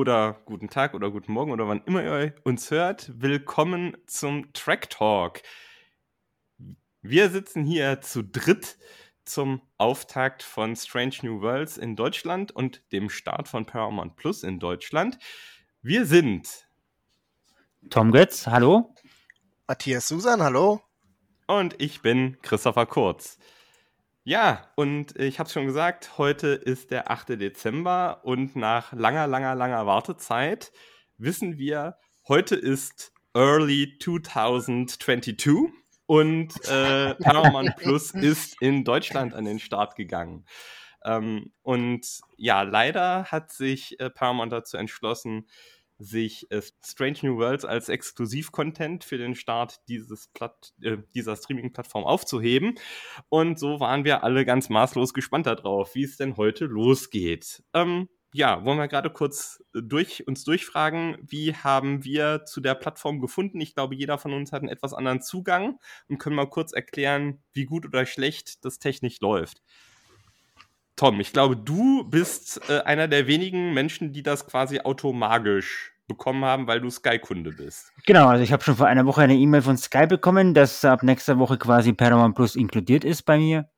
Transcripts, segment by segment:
oder guten Tag oder guten Morgen oder wann immer ihr uns hört. Willkommen zum Track Talk. Wir sitzen hier zu dritt zum Auftakt von Strange New Worlds in Deutschland und dem Start von Paramount Plus in Deutschland. Wir sind Tom Götz, hallo. Matthias Susan, hallo. und ich bin Christopher Kurz. Ja, und ich habe es schon gesagt, heute ist der 8. Dezember und nach langer, langer, langer Wartezeit wissen wir, heute ist Early 2022 und äh, Paramount Plus ist in Deutschland an den Start gegangen. Ähm, und ja, leider hat sich äh, Paramount dazu entschlossen, sich äh, Strange New Worlds als Exklusiv-Content für den Start dieses Platt, äh, dieser Streaming-Plattform aufzuheben. Und so waren wir alle ganz maßlos gespannt darauf, wie es denn heute losgeht. Ähm, ja, wollen wir gerade kurz äh, durch uns durchfragen, wie haben wir zu der Plattform gefunden? Ich glaube, jeder von uns hat einen etwas anderen Zugang und können mal kurz erklären, wie gut oder schlecht das technisch läuft. Tom, ich glaube, du bist äh, einer der wenigen Menschen, die das quasi automagisch bekommen haben, weil du Sky-Kunde bist. Genau, also ich habe schon vor einer Woche eine E-Mail von Sky bekommen, dass ab nächster Woche quasi Paramount Plus inkludiert ist bei mir.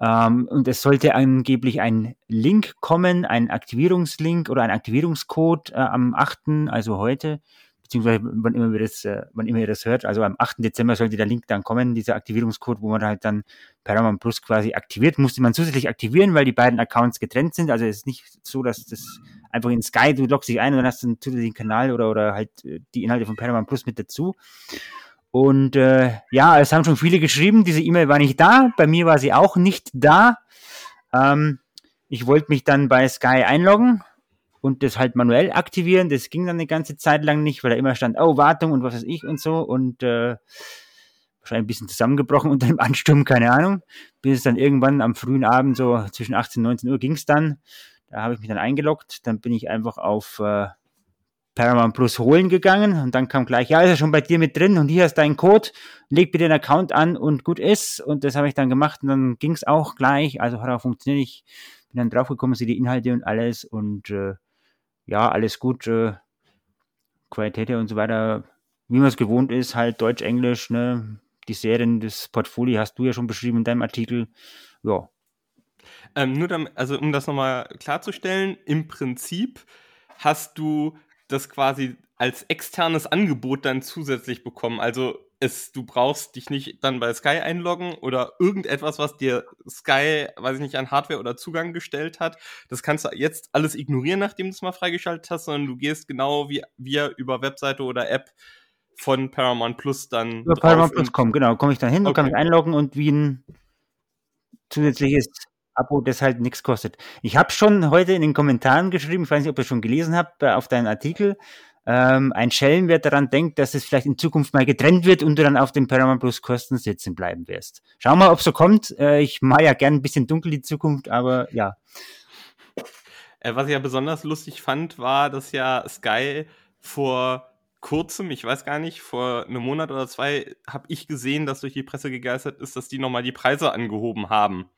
Ähm, und es sollte angeblich ein Link kommen, ein Aktivierungslink oder ein Aktivierungscode äh, am 8., also heute, beziehungsweise wann immer, wir das, äh, wann immer ihr das hört, also am 8. Dezember sollte der Link dann kommen, dieser Aktivierungscode, wo man halt dann Paramount Plus quasi aktiviert, musste man zusätzlich aktivieren, weil die beiden Accounts getrennt sind. Also es ist nicht so, dass das einfach in Sky, du loggst dich ein und dann hast du einen zusätzlichen Kanal oder, oder halt äh, die Inhalte von Paramount Plus mit dazu. Und äh, ja, es haben schon viele geschrieben, diese E-Mail war nicht da, bei mir war sie auch nicht da. Ähm, ich wollte mich dann bei Sky einloggen und das halt manuell aktivieren. Das ging dann eine ganze Zeit lang nicht, weil da immer stand, oh, Wartung und was weiß ich und so. Und äh, wahrscheinlich ein bisschen zusammengebrochen unter dem Ansturm, keine Ahnung. Bis es dann irgendwann am frühen Abend, so zwischen 18 und 19 Uhr, ging es dann. Da habe ich mich dann eingeloggt. Dann bin ich einfach auf äh, Paramount Plus holen gegangen und dann kam gleich, ja, ist er schon bei dir mit drin und hier hast deinen Code, leg bitte den Account an und gut ist. Und das habe ich dann gemacht und dann ging es auch gleich. Also hat auch funktioniert. Ich bin dann draufgekommen, sehe die Inhalte und alles und äh, ja, alles gut. Äh, Qualität und so weiter, wie man es gewohnt ist, halt Deutsch, Englisch, ne? Die Serien, das Portfolio hast du ja schon beschrieben in deinem Artikel. Ja, Ähm, nur damit, also um das nochmal klarzustellen, im Prinzip hast du das quasi als externes Angebot dann zusätzlich bekommen. Also es, du brauchst dich nicht dann bei Sky einloggen oder irgendetwas, was dir Sky, weiß ich nicht, an Hardware oder Zugang gestellt hat. Das kannst du jetzt alles ignorieren, nachdem du es mal freigeschaltet hast, sondern du gehst genau wie wir über Webseite oder App von Paramount Plus dann Über Paramount Plus kommen, genau. Komme ich dann hin und kann Okay. mich einloggen und wie ein zusätzliches Abo, das halt nichts kostet. Ich habe schon heute in den Kommentaren geschrieben, ich weiß nicht, ob ihr schon gelesen habt, äh, auf deinen Artikel, ähm, ein Schelm, wer daran denkt, dass es vielleicht in Zukunft mal getrennt wird und du dann auf dem Paramount Plus Kosten sitzen bleiben wirst. Schau mal, ob so kommt. Äh, ich mal ja gern ein bisschen dunkel die Zukunft, aber ja. Äh, was ich ja besonders lustig fand, war, dass ja Sky vor kurzem, ich weiß gar nicht, vor einem Monat oder zwei, habe ich gesehen, dass durch die Presse gegeistert ist, dass die nochmal die Preise angehoben haben.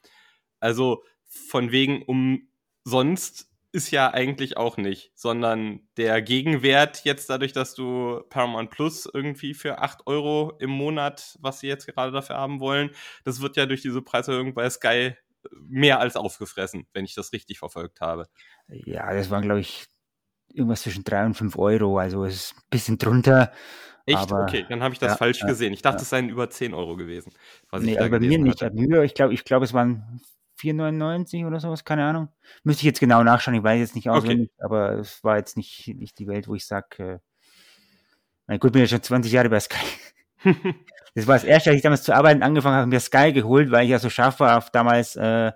Also von wegen umsonst ist ja eigentlich auch nicht, sondern der Gegenwert jetzt dadurch, dass du Paramount Plus irgendwie für 8 Euro im Monat, was sie jetzt gerade dafür haben wollen, das wird ja durch diese Preiserhöhung bei Sky mehr als aufgefressen, wenn ich das richtig verfolgt habe. Ja, das waren, glaube ich, irgendwas zwischen drei und fünf Euro. Also es ist ein bisschen drunter. Echt? Aber- okay, dann habe ich das ja, falsch ja, gesehen. Ich dachte, ja. es seien über 10 Euro gewesen. Was ich Nee, da also bei mir nicht. hatte. Ich glaube, ich, glaub, es waren 4,99 oder sowas, keine Ahnung. Müsste ich jetzt genau nachschauen, ich weiß jetzt nicht Okay. auswendig, aber es war jetzt nicht, nicht die Welt, wo ich sage, äh, na gut, bin ja schon 20 Jahre bei Sky. Das war das erste, als ich damals zu arbeiten angefangen habe, mir Sky geholt, weil ich ja so scharf war auf damals äh,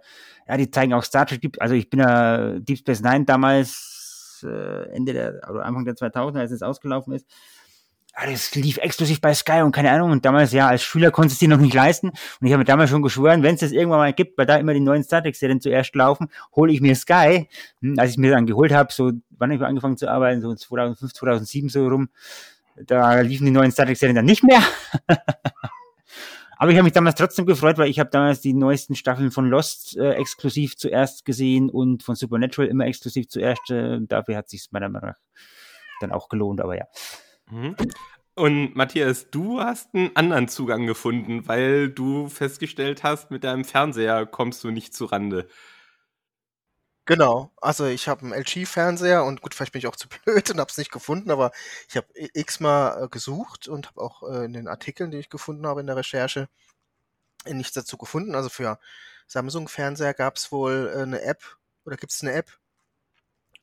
ja, die zeigen auch Star Trek, also ich bin ja Deep Space Nine damals, äh, Ende der, oder Anfang der 2000er, als es ausgelaufen ist, ja, das lief exklusiv bei Sky und keine Ahnung. Und damals, ja, als Schüler konntest es dir noch nicht leisten. Und ich habe mir damals schon geschworen, wenn es das irgendwann mal gibt, weil da immer die neuen Star Trek-Serien zuerst laufen, hole ich mir Sky. Hm, als ich mir dann geholt habe, so, wann ich angefangen zu arbeiten, so 2005, 2007 so rum, da liefen die neuen Star Trek-Serien dann nicht mehr. Aber ich habe mich damals trotzdem gefreut, weil ich habe damals die neuesten Staffeln von Lost äh, exklusiv zuerst gesehen und von Supernatural immer exklusiv zuerst. Äh, dafür hat sich meiner Meinung nach dann auch gelohnt, aber ja. Mhm. Und Matthias, du hast einen anderen Zugang gefunden, weil du festgestellt hast, mit deinem Fernseher kommst du nicht zu Rande. Genau, also ich habe einen LG-Fernseher und gut, vielleicht bin ich auch zu blöd und habe es nicht gefunden, aber ich habe x-mal äh, gesucht und habe auch äh, in den Artikeln, die ich gefunden habe in der Recherche, nichts dazu gefunden. Also für Samsung-Fernseher gab es wohl äh, eine App oder gibt es eine App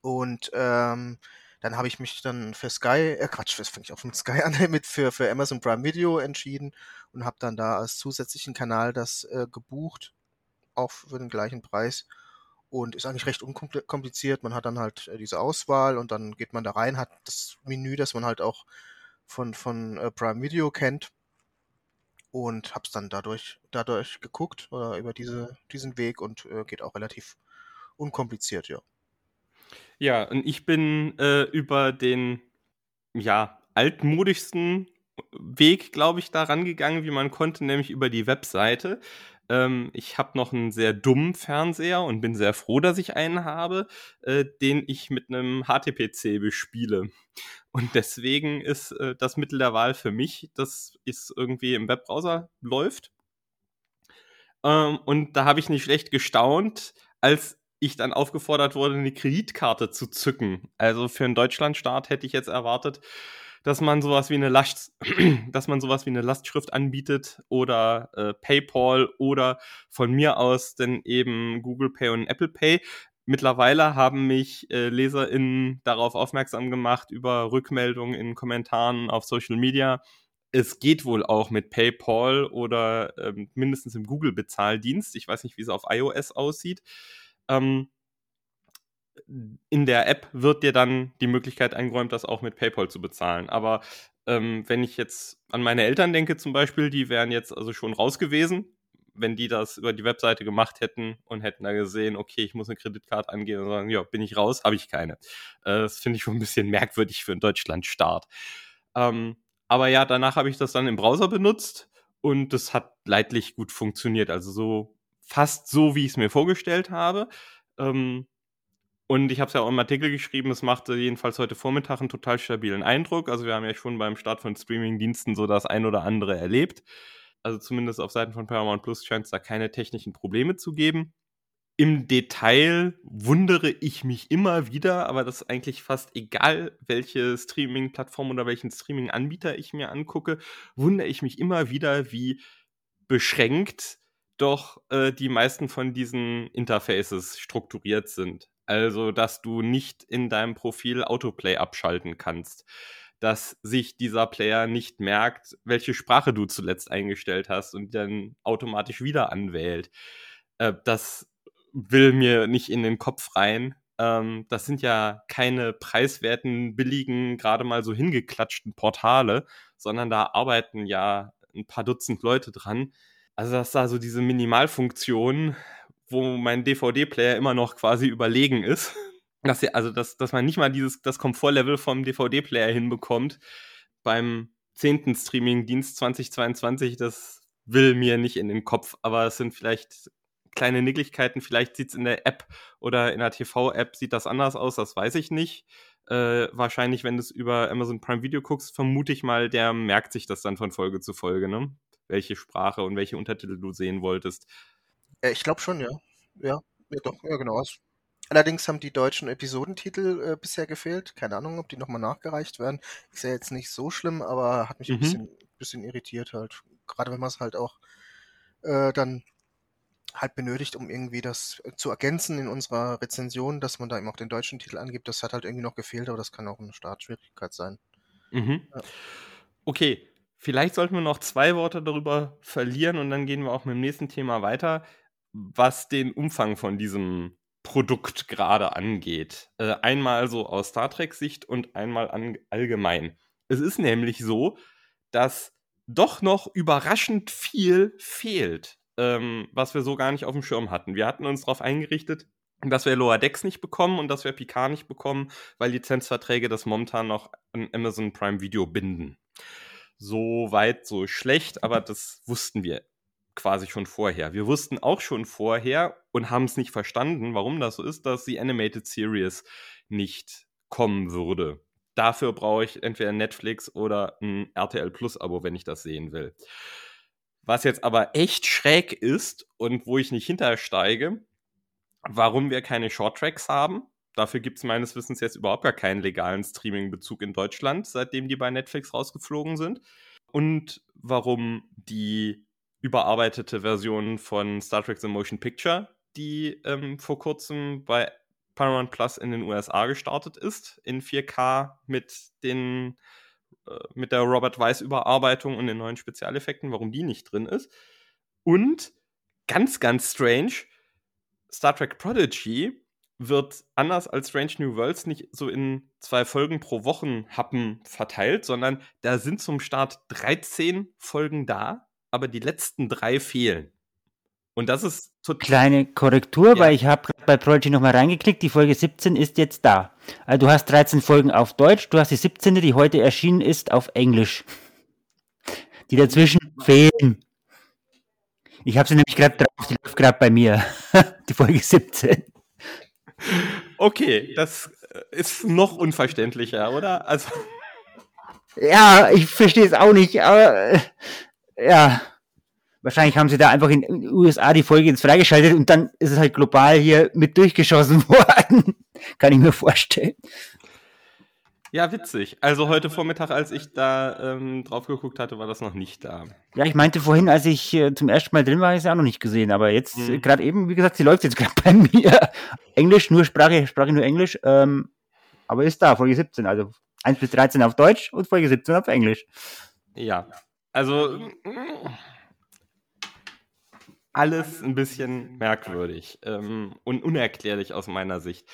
und ähm, dann habe ich mich dann für Sky, äh Quatsch, das fange ich auch von Sky an, mit für, für Amazon Prime Video entschieden und habe dann da als zusätzlichen Kanal das äh, gebucht, auch für den gleichen Preis und ist eigentlich recht unkompliziert. Man hat dann halt äh, diese Auswahl und dann geht man da rein, hat das Menü, das man halt auch von, von äh, Prime Video kennt und hab's dann dadurch, dadurch geguckt oder über diese, diesen Weg und äh, geht auch relativ unkompliziert, ja. Ja, und ich bin äh, über den ja, altmodischsten Weg, glaube ich, da rangegangen, wie man konnte, nämlich über die Webseite. Ähm, ich habe noch einen sehr dummen Fernseher und bin sehr froh, dass ich einen habe, äh, den ich mit einem HTPC bespiele. Und deswegen ist äh, das Mittel der Wahl für mich, dass es irgendwie im Webbrowser läuft. Ähm, und da habe ich nicht schlecht gestaunt, als ich dann aufgefordert wurde, eine Kreditkarte zu zücken. Also für einen Deutschlandstart hätte ich jetzt erwartet, dass man sowas wie eine Last, dass man sowas wie eine Lastschrift anbietet oder äh, PayPal oder von mir aus denn eben Google Pay und Apple Pay. Mittlerweile haben mich äh, LeserInnen darauf aufmerksam gemacht über Rückmeldungen in Kommentaren auf Social Media. Es geht wohl auch mit PayPal oder ähm, mindestens im Google-Bezahldienst. Ich weiß nicht, wie es auf iOS aussieht. Ähm, in der App wird dir dann die Möglichkeit eingeräumt, das auch mit PayPal zu bezahlen. Aber ähm, wenn ich jetzt an meine Eltern denke zum Beispiel, die wären jetzt also schon raus gewesen, wenn die das über die Webseite gemacht hätten und hätten da gesehen, okay, ich muss eine Kreditkarte angehen und sagen, ja, bin ich raus, habe ich keine. Äh, das finde ich schon ein bisschen merkwürdig für einen Deutschlandstart. Ähm, aber ja, danach habe ich das dann im Browser benutzt und das hat leidlich gut funktioniert. Also so fast so, wie ich es mir vorgestellt habe. Ähm, und ich habe es ja auch im Artikel geschrieben, es machte jedenfalls heute Vormittag einen total stabilen Eindruck. Also wir haben ja schon beim Start von Streaming-Diensten so das ein oder andere erlebt. Also zumindest auf Seiten von Paramount Plus scheint es da keine technischen Probleme zu geben. Im Detail wundere ich mich immer wieder, aber das ist eigentlich fast egal, welche Streaming-Plattform oder welchen Streaming-Anbieter ich mir angucke, wundere ich mich immer wieder, wie beschränkt doch äh, die meisten von diesen Interfaces strukturiert sind. Also, dass du nicht in deinem Profil Autoplay abschalten kannst. Dass sich dieser Player nicht merkt, welche Sprache du zuletzt eingestellt hast und dann automatisch wieder anwählt. Äh, das will mir nicht in den Kopf rein. Ähm, das sind ja keine preiswerten, billigen, gerade mal so hingeklatschten Portale, sondern da arbeiten ja ein paar Dutzend Leute dran. Also, dass da so diese Minimalfunktion wo mein DVD-Player immer noch quasi überlegen ist. Dass, also, dass, dass man nicht mal dieses, das Komfortlevel vom DVD-Player hinbekommt beim zehnten Streaming-Dienst 2022, das will mir nicht in den Kopf, aber es sind vielleicht kleine Nicklichkeiten, vielleicht sieht es in der App oder in der TV-App sieht das anders aus, das weiß ich nicht. Äh, wahrscheinlich, wenn du es über Amazon Prime Video guckst, vermute ich mal, der merkt sich das dann von Folge zu Folge, ne? Welche Sprache und welche Untertitel du sehen wolltest. Äh, ich glaube schon, ja. Ja, ja doch, ja genau. Allerdings haben die deutschen Episodentitel äh, bisher gefehlt. Keine Ahnung, ob die nochmal nachgereicht werden. Ist ja jetzt nicht so schlimm, aber hat mich mhm. ein bisschen, bisschen irritiert halt. Gerade wenn man es halt auch äh, dann halt benötigt, um irgendwie das zu ergänzen in unserer Rezension, dass man da eben auch den deutschen Titel angibt. Das hat halt irgendwie noch gefehlt, aber das kann auch eine Startschwierigkeit sein. Mhm. Ja. Okay, vielleicht sollten wir noch zwei Worte darüber verlieren und dann gehen wir auch mit dem nächsten Thema weiter was den Umfang von diesem Produkt gerade angeht. Äh, einmal so aus Star Trek-Sicht und einmal allgemein. Es ist nämlich so, dass doch noch überraschend viel fehlt, ähm, was wir so gar nicht auf dem Schirm hatten. Wir hatten uns darauf eingerichtet, dass wir Lower Decks nicht bekommen und dass wir Picard nicht bekommen, weil Lizenzverträge das momentan noch an Amazon Prime Video binden. So weit, so schlecht, aber das wussten wir quasi schon vorher. Wir wussten auch schon vorher und haben es nicht verstanden, warum das so ist, dass die Animated Series nicht kommen würde. Dafür brauche ich entweder Netflix oder ein RTL Plus Abo, wenn ich das sehen will. Was jetzt aber echt schräg ist und wo ich nicht hintersteige, warum wir keine Shorttracks haben. Dafür gibt es meines Wissens jetzt überhaupt gar keinen legalen Streaming-Bezug in Deutschland, seitdem die bei Netflix rausgeflogen sind. Und warum die überarbeitete Version von Star Trek The Motion Picture, die ähm, vor kurzem bei Paramount Plus in den USA gestartet ist, in 4K mit den äh, mit der Robert Weiss Überarbeitung und den neuen Spezialeffekten, warum die nicht drin ist. Und ganz, ganz strange, Star Trek Prodigy wird anders als Strange New Worlds nicht so in zwei Folgen pro Wochen Happen verteilt, sondern da sind zum Start 13 Folgen da, aber die letzten drei fehlen. Und das ist total. Kleine Korrektur, ja. weil ich habe bei Prodigy nochmal reingeklickt, die Folge 17 ist jetzt da. Also du hast 13 Folgen auf Deutsch, du hast die 17, die heute erschienen ist, auf Englisch. Die dazwischen fehlen. Ich habe sie nämlich gerade drauf, die läuft gerade bei mir. die Folge 17. Okay, das ist noch unverständlicher, oder? Also. Ja, ich verstehe es auch nicht, aber äh, ja. Wahrscheinlich haben sie da einfach in den USA die Folge jetzt freigeschaltet und dann ist es halt global hier mit durchgeschossen worden. Kann ich mir vorstellen. Ja, witzig. Also heute Vormittag, als ich da ähm, drauf geguckt hatte, war das noch nicht da. Ja, ich meinte vorhin, als ich äh, zum ersten Mal drin war, ist es auch noch nicht gesehen. Aber jetzt, mhm. äh, gerade eben, wie gesagt, sie läuft jetzt gerade bei mir. Englisch, nur Sprache, Sprache nur Englisch. Ähm, aber ist da, Folge 17. Also 1 bis 13 auf Deutsch und Folge 17 auf Englisch. Ja, also alles ein bisschen merkwürdig ähm, und unerklärlich aus meiner Sicht.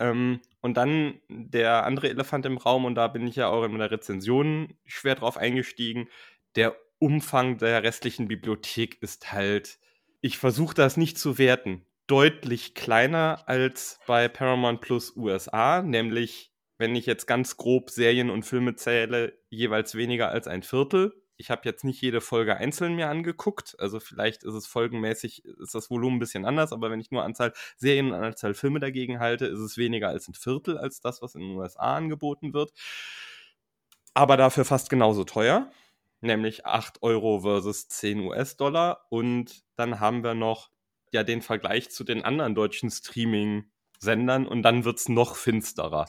Ähm, und dann der andere Elefant im Raum, und da bin ich ja auch in meiner Rezension schwer drauf eingestiegen. Der Umfang der restlichen Bibliothek ist halt, ich versuche das nicht zu werten, deutlich kleiner als bei Paramount Plus USA, nämlich, wenn ich jetzt ganz grob Serien und Filme zähle, jeweils weniger als ein Viertel ich habe jetzt nicht jede Folge einzeln mir angeguckt. Also vielleicht ist es folgenmäßig, ist das Volumen ein bisschen anders, aber wenn ich nur Anzahl Serien und Anzahl Filme dagegen halte, ist es weniger als ein Viertel als das, was in den USA angeboten wird. Aber dafür fast genauso teuer, nämlich 8 Euro versus 10 US-Dollar. Und dann haben wir noch ja den Vergleich zu den anderen deutschen Streaming-Sendern und dann wird es noch finsterer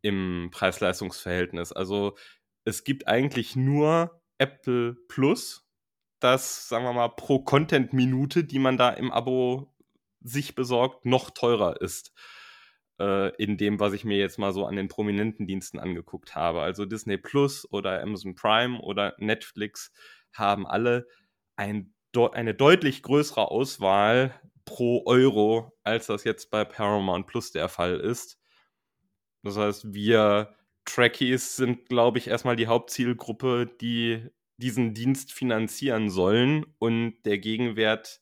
im Preis-Leistungs-Verhältnis. Also es gibt eigentlich nur Apple Plus, das, sagen wir mal, pro Content-Minute, die man da im Abo sich besorgt, noch teurer ist. Äh, in dem, was ich mir jetzt mal so an den prominenten Diensten angeguckt habe. Also Disney Plus oder Amazon Prime oder Netflix haben alle ein, eine deutlich größere Auswahl pro Euro, als das jetzt bei Paramount Plus der Fall ist. Das heißt, wir Trekkies sind, glaube ich, erstmal die Hauptzielgruppe, die diesen Dienst finanzieren sollen. Und der Gegenwert,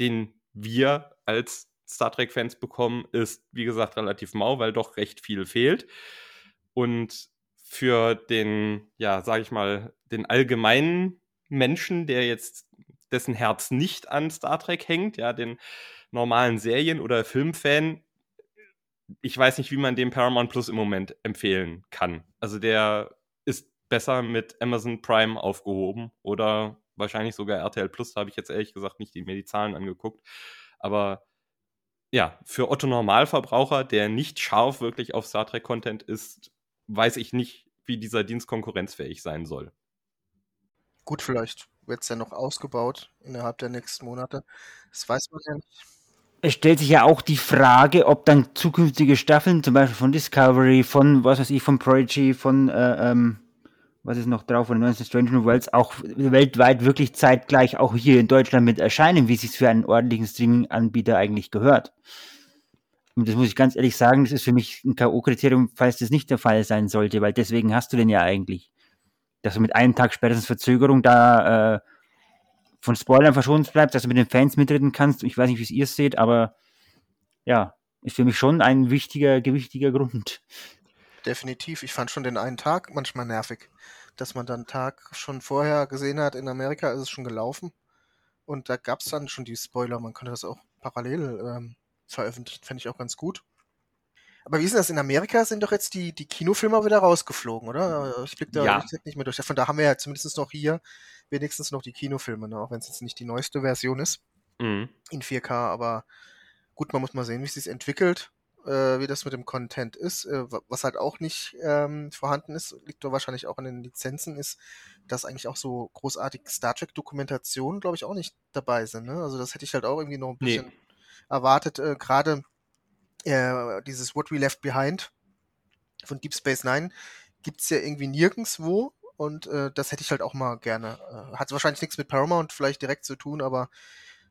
den wir als Star Trek-Fans bekommen, ist, wie gesagt, relativ mau, weil doch recht viel fehlt. Und für den, ja, sag ich mal, den allgemeinen Menschen, der jetzt dessen Herz nicht an Star Trek hängt, ja, den normalen Serien- oder Filmfan, ich weiß nicht, wie man den Paramount Plus im Moment empfehlen kann. Also der ist besser mit Amazon Prime aufgehoben oder wahrscheinlich sogar RTL Plus. Da habe ich jetzt ehrlich gesagt nicht die, mir die Zahlen angeguckt. Aber ja, für Otto Normalverbraucher, der nicht scharf wirklich auf Star Trek Content ist, weiß ich nicht, wie dieser Dienst konkurrenzfähig sein soll. Gut, vielleicht wird es ja noch ausgebaut innerhalb der nächsten Monate. Das weiß man ja nicht es stellt sich ja auch die Frage, ob dann zukünftige Staffeln, zum Beispiel von Discovery, von was weiß ich, von Prodigy, von äh, ähm, was ist noch drauf von den 19 Strange New Worlds, auch weltweit wirklich zeitgleich auch hier in Deutschland mit erscheinen, wie es sich für einen ordentlichen Streaming-Anbieter eigentlich gehört. Und das muss ich ganz ehrlich sagen, das ist für mich ein K.O.-Kriterium, falls das nicht der Fall sein sollte, weil deswegen hast du den ja eigentlich. Dass du mit einem Tag spätestens Verzögerung da äh, von Spoilern verschont bleibst, dass du mit den Fans mitreden kannst. Ich weiß nicht, wie es ihr seht, aber ja, ist für mich schon ein wichtiger, gewichtiger Grund. Definitiv. Ich fand schon den einen Tag manchmal nervig, dass man dann einen Tag schon vorher gesehen hat, in Amerika ist es schon gelaufen. Und da gab es dann schon die Spoiler. Man konnte das auch parallel ähm, veröffentlichen. Fände ich auch ganz gut. Aber wie ist denn das? In Amerika sind doch jetzt die, die Kinofilme wieder rausgeflogen, oder? Ich blick da Ja. nicht mehr durch. Von da haben wir ja zumindest noch hier wenigstens noch die Kinofilme, ne? auch wenn es jetzt nicht die neueste Version ist Mhm. in 4K, aber gut, man muss mal sehen, wie es sich entwickelt, äh, wie das mit dem Content ist. Äh, wa- was halt auch nicht ähm, vorhanden ist, liegt doch wahrscheinlich auch an den Lizenzen, ist, dass eigentlich auch so großartig Star Trek-Dokumentationen, glaube ich, auch nicht dabei sind. Ne? Also das hätte ich halt auch irgendwie noch ein Nee. bisschen erwartet. Äh, Gerade äh, dieses What We Left Behind von Deep Space Nine gibt's ja irgendwie nirgendwo. Und äh, das hätte ich halt auch mal gerne. Äh, hat wahrscheinlich nichts mit Paramount vielleicht direkt zu tun, aber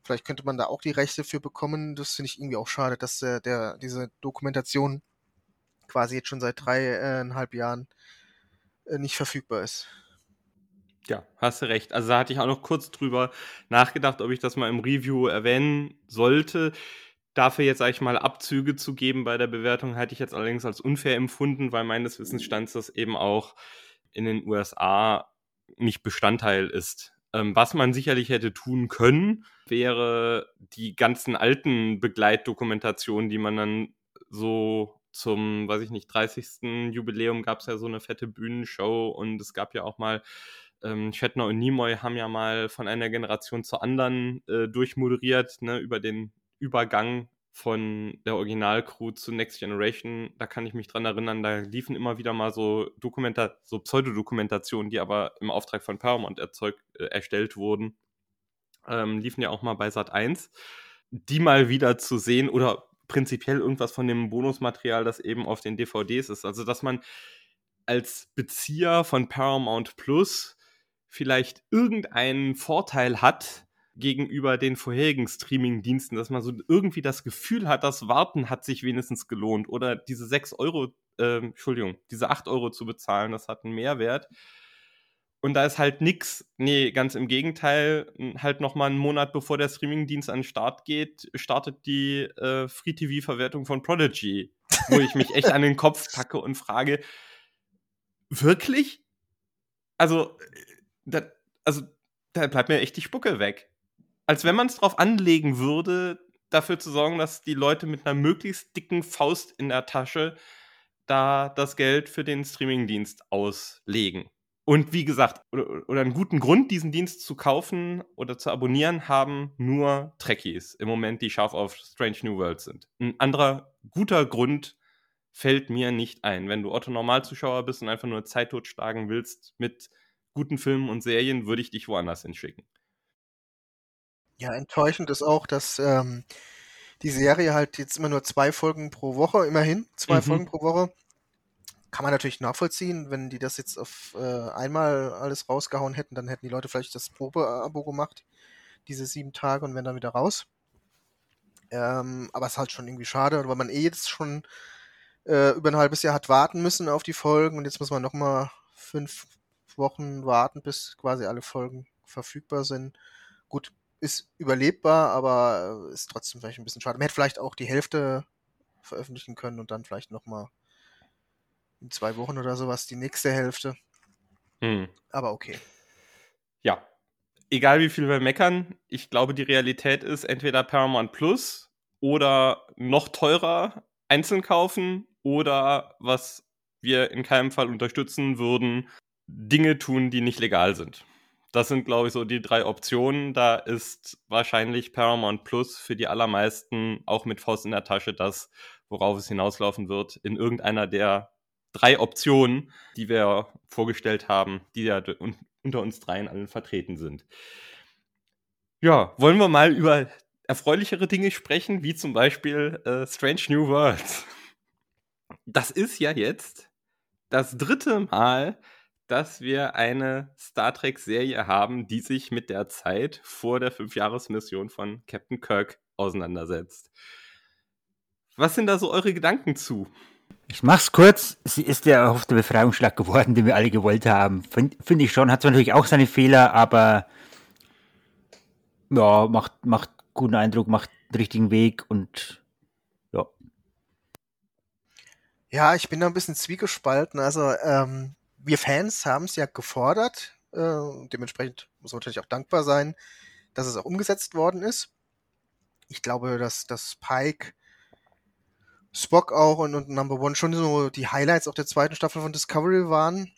vielleicht könnte man da auch die Rechte für bekommen. Das finde ich irgendwie auch schade, dass äh, der, diese Dokumentation quasi jetzt schon seit dreieinhalb Jahren äh, nicht verfügbar ist. Ja, hast du recht. Also da hatte ich auch noch kurz drüber nachgedacht, ob ich das mal im Review erwähnen sollte. Dafür jetzt, sag ich mal, Abzüge zu geben bei der Bewertung, hatte ich jetzt allerdings als unfair empfunden, weil meines Wissens stand das eben auch in den USA nicht Bestandteil ist. Ähm, was man sicherlich hätte tun können, wäre die ganzen alten Begleitdokumentationen, die man dann so zum, weiß ich nicht, 30. Jubiläum gab es ja so eine fette Bühnenshow und es gab ja auch mal ähm, Shatner und Nimoy haben ja mal von einer Generation zur anderen äh, durchmoderiert, ne, über den Übergang von der Originalcrew zu Next Generation. Da kann ich mich dran erinnern, da liefen immer wieder mal so Dokumenta so Pseudodokumentationen, die aber im Auftrag von Paramount erzeugt, äh, erstellt wurden. Ähm, liefen ja auch mal bei Sat 1. Die mal wieder zu sehen oder prinzipiell irgendwas von dem Bonusmaterial, das eben auf den DVDs ist. Also, dass man als Bezieher von Paramount Plus vielleicht irgendeinen Vorteil hat gegenüber den vorherigen Streaming-Diensten, dass man so irgendwie das Gefühl hat, das Warten hat sich wenigstens gelohnt oder diese 6 Euro, äh, Entschuldigung, diese 8 Euro zu bezahlen, das hat einen Mehrwert. Und da ist halt nix, nee, ganz im Gegenteil, halt nochmal einen Monat bevor der Streamingdienst an den Start geht, startet die äh, Free-TV-Verwertung von Prodigy, wo ich mich echt an den Kopf packe und frage, wirklich? Also, da, also, da bleibt mir echt die Spucke weg. Als wenn man es drauf anlegen würde, dafür zu sorgen, dass die Leute mit einer möglichst dicken Faust in der Tasche da das Geld für den Streamingdienst auslegen. Und wie gesagt, oder, oder einen guten Grund, diesen Dienst zu kaufen oder zu abonnieren, haben nur Trekkies im Moment, die scharf auf Strange New World sind. Ein anderer guter Grund fällt mir nicht ein. Wenn du Otto Normalzuschauer bist und einfach nur Zeit totschlagen willst mit guten Filmen und Serien, würde ich dich woanders hinschicken. Ja, enttäuschend ist auch, dass ähm, die Serie halt jetzt immer nur zwei Folgen pro Woche, immerhin zwei Mhm. Folgen pro Woche. Kann man natürlich nachvollziehen, wenn die das jetzt auf äh, einmal alles rausgehauen hätten, dann hätten die Leute vielleicht das Probeabo gemacht, diese sieben Tage und wären dann wieder raus. Ähm, aber es ist halt schon irgendwie schade, weil man eh jetzt schon äh, über ein halbes Jahr hat warten müssen auf die Folgen und jetzt muss man nochmal fünf Wochen warten, bis quasi alle Folgen verfügbar sind. Gut, ist überlebbar, aber äh, ist trotzdem vielleicht ein bisschen schade. Man hätte vielleicht auch die Hälfte veröffentlichen können und dann vielleicht nochmal in zwei Wochen oder sowas die nächste Hälfte. Hm. Aber okay. Ja, egal wie viel wir meckern, ich glaube, die Realität ist entweder Paramount Plus oder noch teurer einzeln kaufen oder was wir in keinem Fall unterstützen würden, Dinge tun, die nicht legal sind. Das sind, glaube ich, so die drei Optionen. Da ist wahrscheinlich Paramount Plus für die allermeisten auch mit Faust in der Tasche das, worauf es hinauslaufen wird, in irgendeiner der drei Optionen, die wir vorgestellt haben, die ja un unter uns dreien allen vertreten sind. Ja, wollen wir mal über erfreulichere Dinge sprechen, wie zum Beispiel äh, Strange New Worlds. Das ist ja jetzt das dritte Mal, dass wir eine Star Trek-Serie haben, die sich mit der Zeit vor der Fünfjahresmission von Captain Kirk auseinandersetzt. Was sind da so eure Gedanken zu? Ich mach's kurz. Sie ist der erhoffte Befreiungsschlag geworden, den wir alle gewollt haben. Finde find ich schon. Hat zwar natürlich auch seine Fehler, aber ja, macht, macht guten Eindruck, macht den richtigen Weg und ja. Ja, ich bin da ein bisschen zwiegespalten. Also, ähm, wir Fans haben es ja gefordert. Äh, dementsprechend muss man natürlich auch dankbar sein, dass es auch umgesetzt worden ist. Ich glaube, dass, dass Pike Spock auch und, und Number One schon so die Highlights auch der zweiten Staffel von Discovery waren.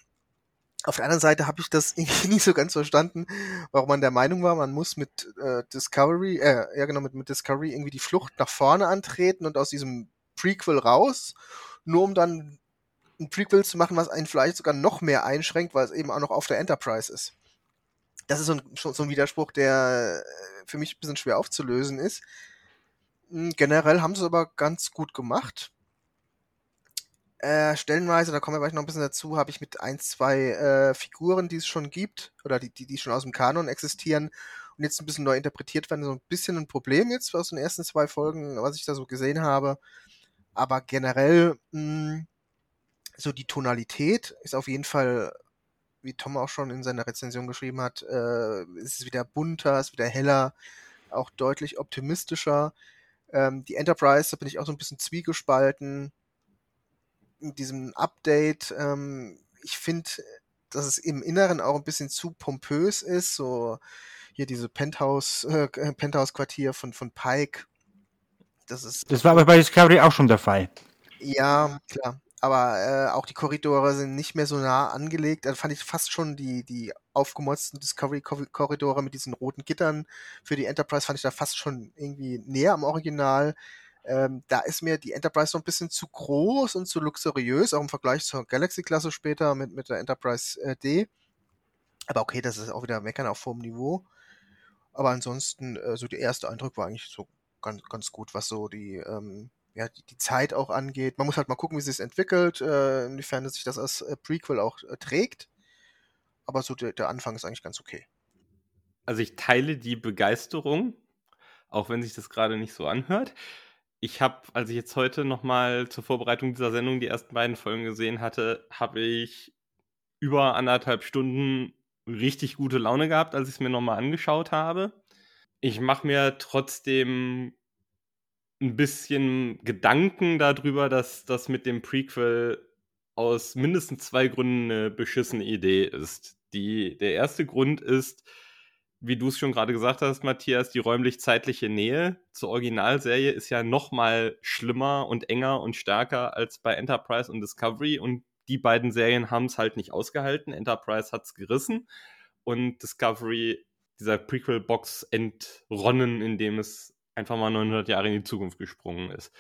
Auf der anderen Seite habe ich das irgendwie nicht so ganz verstanden, warum man der Meinung war, man muss mit äh, Discovery, äh, ja genau, mit, mit Discovery irgendwie die Flucht nach vorne antreten und aus diesem Prequel raus, nur um dann ein Prequel zu machen, was einen vielleicht sogar noch mehr einschränkt, weil es eben auch noch auf der Enterprise ist. Das ist so ein, so ein Widerspruch, der äh, für mich ein bisschen schwer aufzulösen ist. Hm, generell haben sie es aber ganz gut gemacht. Äh, stellenweise, da kommen wir gleich noch ein bisschen dazu, habe ich mit ein, zwei äh, Figuren, die es schon gibt, oder die, die, die schon aus dem Kanon existieren und jetzt ein bisschen neu interpretiert werden, so ein bisschen ein Problem jetzt aus den ersten zwei Folgen, was ich da so gesehen habe. Aber generell, mh, hm, so die Tonalität ist auf jeden Fall, wie Tom auch schon in seiner Rezension geschrieben hat, äh, ist es wieder bunter, ist wieder heller, auch deutlich optimistischer. Ähm, die Enterprise, da bin ich auch so ein bisschen zwiegespalten. In diesem Update, ähm, ich finde, dass es im Inneren auch ein bisschen zu pompös ist. So hier diese Penthouse, äh, Penthouse-Quartier von, von Pike. Das ist. Das war aber bei Discovery auch schon der Fall. Ja, klar aber äh, auch die Korridore sind nicht mehr so nah angelegt. Da fand ich fast schon die, die aufgemotzten Discovery-Korridore mit diesen roten Gittern für die Enterprise fand ich da fast schon irgendwie näher am Original. Ähm, da ist mir die Enterprise noch ein bisschen zu groß und zu luxuriös, auch im Vergleich zur Galaxy-Klasse später mit, mit der Enterprise äh, D. Aber okay, das ist auch wieder Meckern auf hohem Niveau. Aber ansonsten, äh, so der erste Eindruck war eigentlich so ganz, ganz gut, was so die ähm, ja, die, die, Zeit auch angeht. Man muss halt mal gucken, wie sich entwickelt, äh, inwiefern sich das als äh, Prequel auch äh, trägt. Aber so der, der Anfang ist eigentlich ganz okay. Also ich teile die Begeisterung, auch wenn sich das gerade nicht so anhört. Ich habe, als ich jetzt heute nochmal zur Vorbereitung dieser Sendung die ersten beiden Folgen gesehen hatte, habe ich über anderthalb Stunden richtig gute Laune gehabt, als ich es mir nochmal angeschaut habe. Ich mache mir trotzdem ein bisschen Gedanken darüber, dass das mit dem Prequel aus mindestens zwei Gründen eine beschissene Idee ist. Die, der erste Grund ist, wie du es schon gerade gesagt hast, Matthias, die räumlich-zeitliche Nähe zur Originalserie ist ja noch mal schlimmer und enger und stärker als bei Enterprise und Discovery und die beiden Serien haben es halt nicht ausgehalten. Enterprise hat es gerissen und Discovery dieser Prequel-Box entronnen, indem es einfach mal 900 Jahre in die Zukunft gesprungen ist.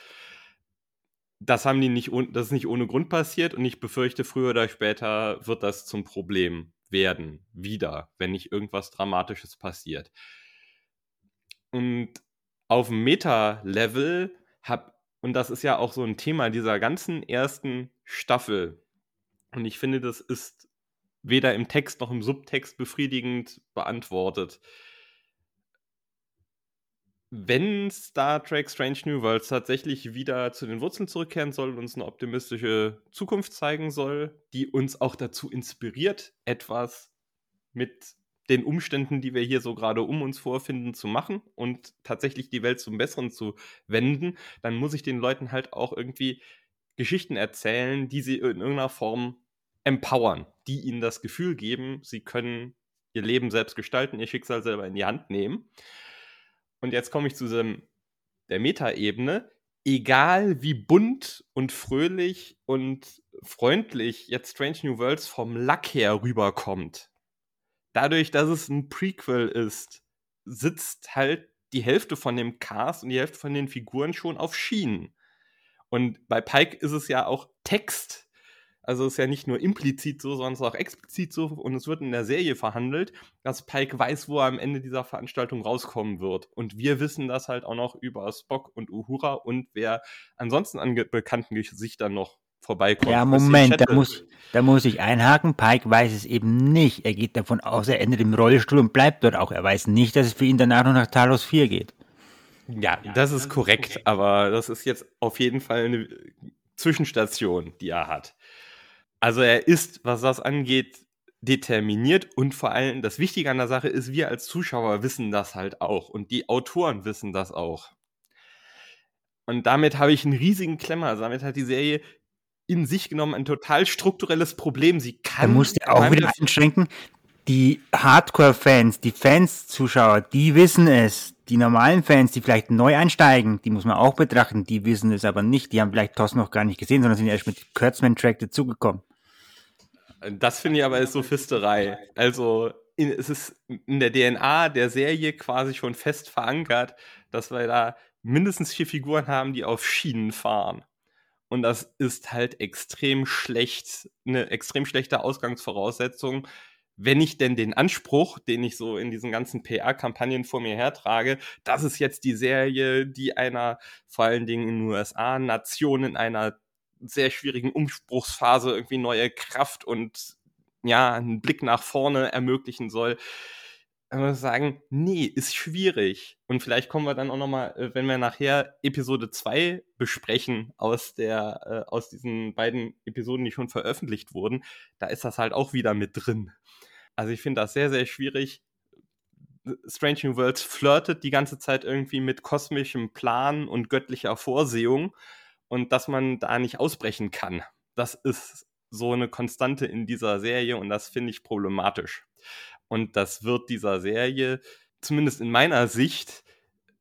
Das haben die nicht, das ist nicht ohne Grund passiert und ich befürchte, früher oder später wird das zum Problem werden, wieder, wenn nicht irgendwas Dramatisches passiert. Und auf dem Meta-Level habe, und das ist ja auch so ein Thema dieser ganzen ersten Staffel, und ich finde, das ist weder im Text noch im Subtext befriedigend beantwortet wenn Star Trek Strange New Worlds tatsächlich wieder zu den Wurzeln zurückkehren soll und uns eine optimistische Zukunft zeigen soll, die uns auch dazu inspiriert, etwas mit den Umständen, die wir hier so gerade um uns vorfinden, zu machen und tatsächlich die Welt zum Besseren zu wenden, dann muss ich den Leuten halt auch irgendwie Geschichten erzählen, die sie in irgendeiner Form empowern, die ihnen das Gefühl geben, sie können ihr Leben selbst gestalten, ihr Schicksal selber in die Hand nehmen und jetzt komme ich zu diesem, der Metaebene, egal wie bunt und fröhlich und freundlich jetzt Strange New Worlds vom Lack her rüberkommt, dadurch, dass es ein Prequel ist, sitzt halt die Hälfte von dem Cast und die Hälfte von den Figuren schon auf Schienen. Und bei Pike ist es ja auch Text, also ist ja nicht nur implizit so, sondern es ist auch explizit so und es wird in der Serie verhandelt, dass Pike weiß, wo er am Ende dieser Veranstaltung rauskommen wird. Und wir wissen das halt auch noch über Spock und Uhura und wer ansonsten an bekannten Gesichtern noch vorbeikommt. Ja, Moment, da muss, da muss ich einhaken. Pike weiß es eben nicht. Er geht davon aus, er endet im Rollstuhl und bleibt dort auch. Er weiß nicht, dass es für ihn danach noch nach Talos 4 geht. Ja, das ist korrekt, aber das ist jetzt auf jeden Fall eine Zwischenstation, die er hat. Also er ist, was das angeht, determiniert und vor allem das Wichtige an der Sache ist, wir als Zuschauer wissen das halt auch und die Autoren wissen das auch. Und damit habe ich einen riesigen Klemmer. Also damit hat die Serie in sich genommen ein total strukturelles Problem. Sie kann. Da musst du auch wieder einschränken. Die Hardcore-Fans, die Fans-Zuschauer, die wissen es. Die normalen Fans, die vielleicht neu einsteigen, die muss man auch betrachten, die wissen es aber nicht. Die haben vielleicht TOS noch gar nicht gesehen, sondern sind erst mit Kurtzman-Track dazugekommen. Das finde ich aber ist Sophisterei. Also in, es ist in der DNA der Serie quasi schon fest verankert, dass wir da mindestens vier Figuren haben, die auf Schienen fahren. Und das ist halt extrem schlecht, eine extrem schlechte Ausgangsvoraussetzung, wenn ich denn den Anspruch, den ich so in diesen ganzen PR-Kampagnen vor mir hertrage, das ist jetzt die Serie, die einer vor allen Dingen in den USA Nation in einer sehr schwierigen Umbruchsphase irgendwie neue Kraft und ja, einen Blick nach vorne ermöglichen soll. Muss sagen, nee, ist schwierig. Und vielleicht kommen wir dann auch nochmal, äh, wenn wir nachher Episode 2 besprechen aus der, äh, aus diesen beiden Episoden, die schon veröffentlicht wurden, da ist das halt auch wieder mit drin. Also ich finde das sehr, sehr schwierig. Strange New Worlds flirtet die ganze Zeit irgendwie mit kosmischem Plan und göttlicher Vorsehung und dass man da nicht ausbrechen kann. Das ist so eine Konstante in dieser Serie und das finde ich problematisch. Und das wird dieser Serie, zumindest in meiner Sicht,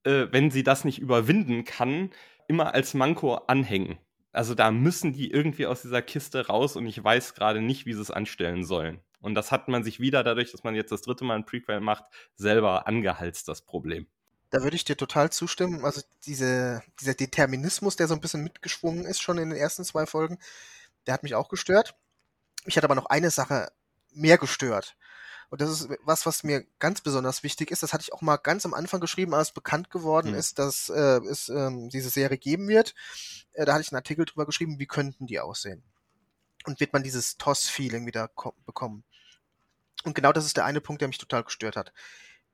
äh, wenn sie das nicht überwinden kann, immer als Manko anhängen. Also da müssen die irgendwie aus dieser Kiste raus und ich weiß gerade nicht, wie sie es anstellen sollen. Und das hat man sich wieder dadurch, dass man jetzt das dritte Mal ein Prequel macht, selber angehalst, das Problem. Da würde ich dir total zustimmen. Also diese, dieser Determinismus, der so ein bisschen mitgeschwungen ist schon in den ersten zwei Folgen, der hat mich auch gestört. Mich hat aber noch eine Sache mehr gestört. Und das ist was, was mir ganz besonders wichtig ist. Das hatte ich auch mal ganz am Anfang geschrieben, als bekannt geworden hm. ist, dass äh, es ähm, diese Serie geben wird. Äh, da hatte ich einen Artikel drüber geschrieben, wie könnten die aussehen. Und wird man dieses TOS-Feeling wieder bekommen. Und genau das ist der eine Punkt, der mich total gestört hat.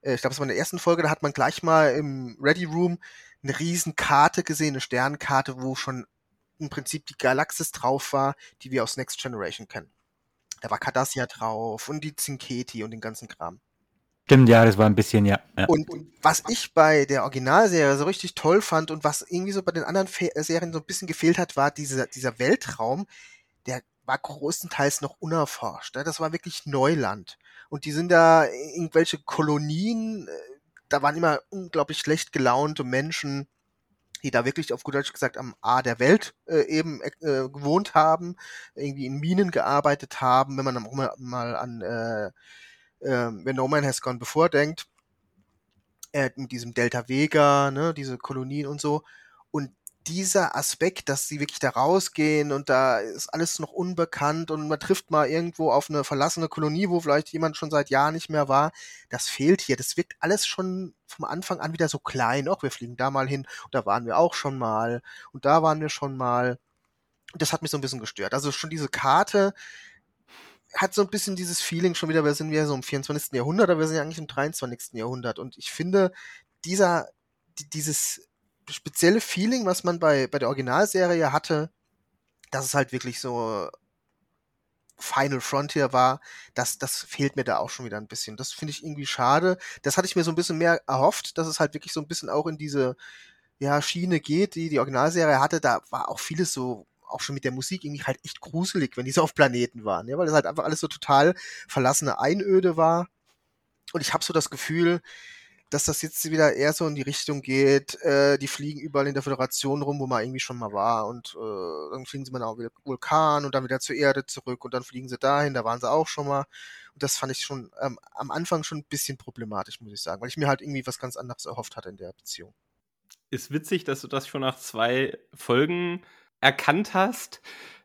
Äh, ich glaube, es war in der ersten Folge, da hat man gleich mal im Ready Room eine riesen Karte gesehen, eine Sternkarte, wo schon im Prinzip die Galaxis drauf war, die wir aus Next Generation kennen. Da war Cardassia drauf und die Zinketi und den ganzen Kram. Stimmt, ja, das war ein bisschen, ja. ja. Und, und, was ich bei der Originalserie so richtig toll fand und was irgendwie so bei den anderen Fe Serien so ein bisschen gefehlt hat, war dieser, dieser Weltraum, der war größtenteils noch unerforscht. Das war wirklich Neuland. Und die sind da irgendwelche Kolonien, äh, da waren immer unglaublich schlecht gelaunte Menschen, die da wirklich auf gut Deutsch gesagt am A der Welt äh, eben äh, gewohnt haben, irgendwie in Minen gearbeitet haben, wenn man auch mal, mal an äh, äh, wenn No Man Has Gone Before denkt, äh, mit diesem Delta Vega, ne, diese Kolonien und so. Und dieser Aspekt, dass sie wirklich da rausgehen und da ist alles noch unbekannt und man trifft mal irgendwo auf eine verlassene Kolonie, wo vielleicht jemand schon seit Jahren nicht mehr war, das fehlt hier. Das wirkt alles schon vom Anfang an wieder so klein. Auch wir fliegen da mal hin und da waren wir auch schon mal und da waren wir schon mal. Das hat mich so ein bisschen gestört. Also schon diese Karte hat so ein bisschen dieses Feeling schon wieder, wir sind ja so im 24. Jahrhundert, aber wir sind ja eigentlich im 23. Jahrhundert. Und ich finde, dieser, dieses spezielle Feeling, was man bei, bei der Originalserie hatte, dass es halt wirklich so Final Frontier war, das, das fehlt mir da auch schon wieder ein bisschen. Das finde ich irgendwie schade. Das hatte ich mir so ein bisschen mehr erhofft, dass es halt wirklich so ein bisschen auch in diese ja, Schiene geht, die die Originalserie hatte. Da war auch vieles so, auch schon mit der Musik irgendwie halt echt gruselig, wenn die so auf Planeten waren, ja, weil das halt einfach alles so total verlassene Einöde war. Und ich habe so das Gefühl, dass das jetzt wieder eher so in die Richtung geht, äh, die fliegen überall in der Föderation rum, wo man irgendwie schon mal war und äh, dann fliegen sie mal auf Vulkan und dann wieder zur Erde zurück und dann fliegen sie dahin, da waren sie auch schon mal. Und das fand ich schon ähm, am Anfang schon ein bisschen problematisch, muss ich sagen, weil ich mir halt irgendwie was ganz anderes erhofft hatte in der Beziehung. Ist witzig, dass du das schon nach zwei Folgen erkannt hast,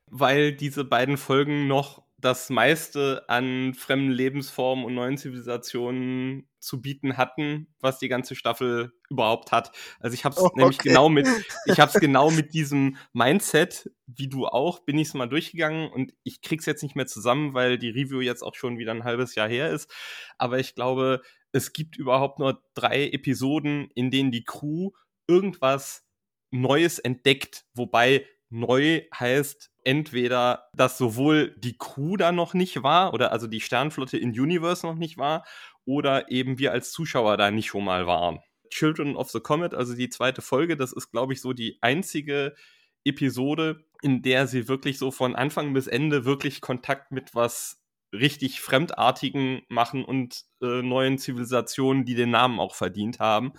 weil diese beiden Folgen noch das meiste an fremden Lebensformen und neuen Zivilisationen zu bieten hatten, was die ganze Staffel überhaupt hat. Also ich habe es oh, nämlich genau mit, ich habe es genau mit diesem Mindset, wie du auch, bin ich es mal durchgegangen und ich krieg's jetzt nicht mehr zusammen, weil die Review jetzt auch schon wieder ein halbes Jahr her ist. Aber ich glaube, es gibt überhaupt nur drei Episoden, in denen die Crew irgendwas Neues entdeckt, wobei neu heißt entweder, dass sowohl die Crew da noch nicht war oder also die Sternflotte in Universe noch nicht war oder eben wir als Zuschauer da nicht schon mal waren. Children of the Comet, also die zweite Folge, das ist, glaube ich, so die einzige Episode, in der sie wirklich so von Anfang bis Ende wirklich Kontakt mit was richtig Fremdartigen machen und äh, neuen Zivilisationen, die den Namen auch verdient haben.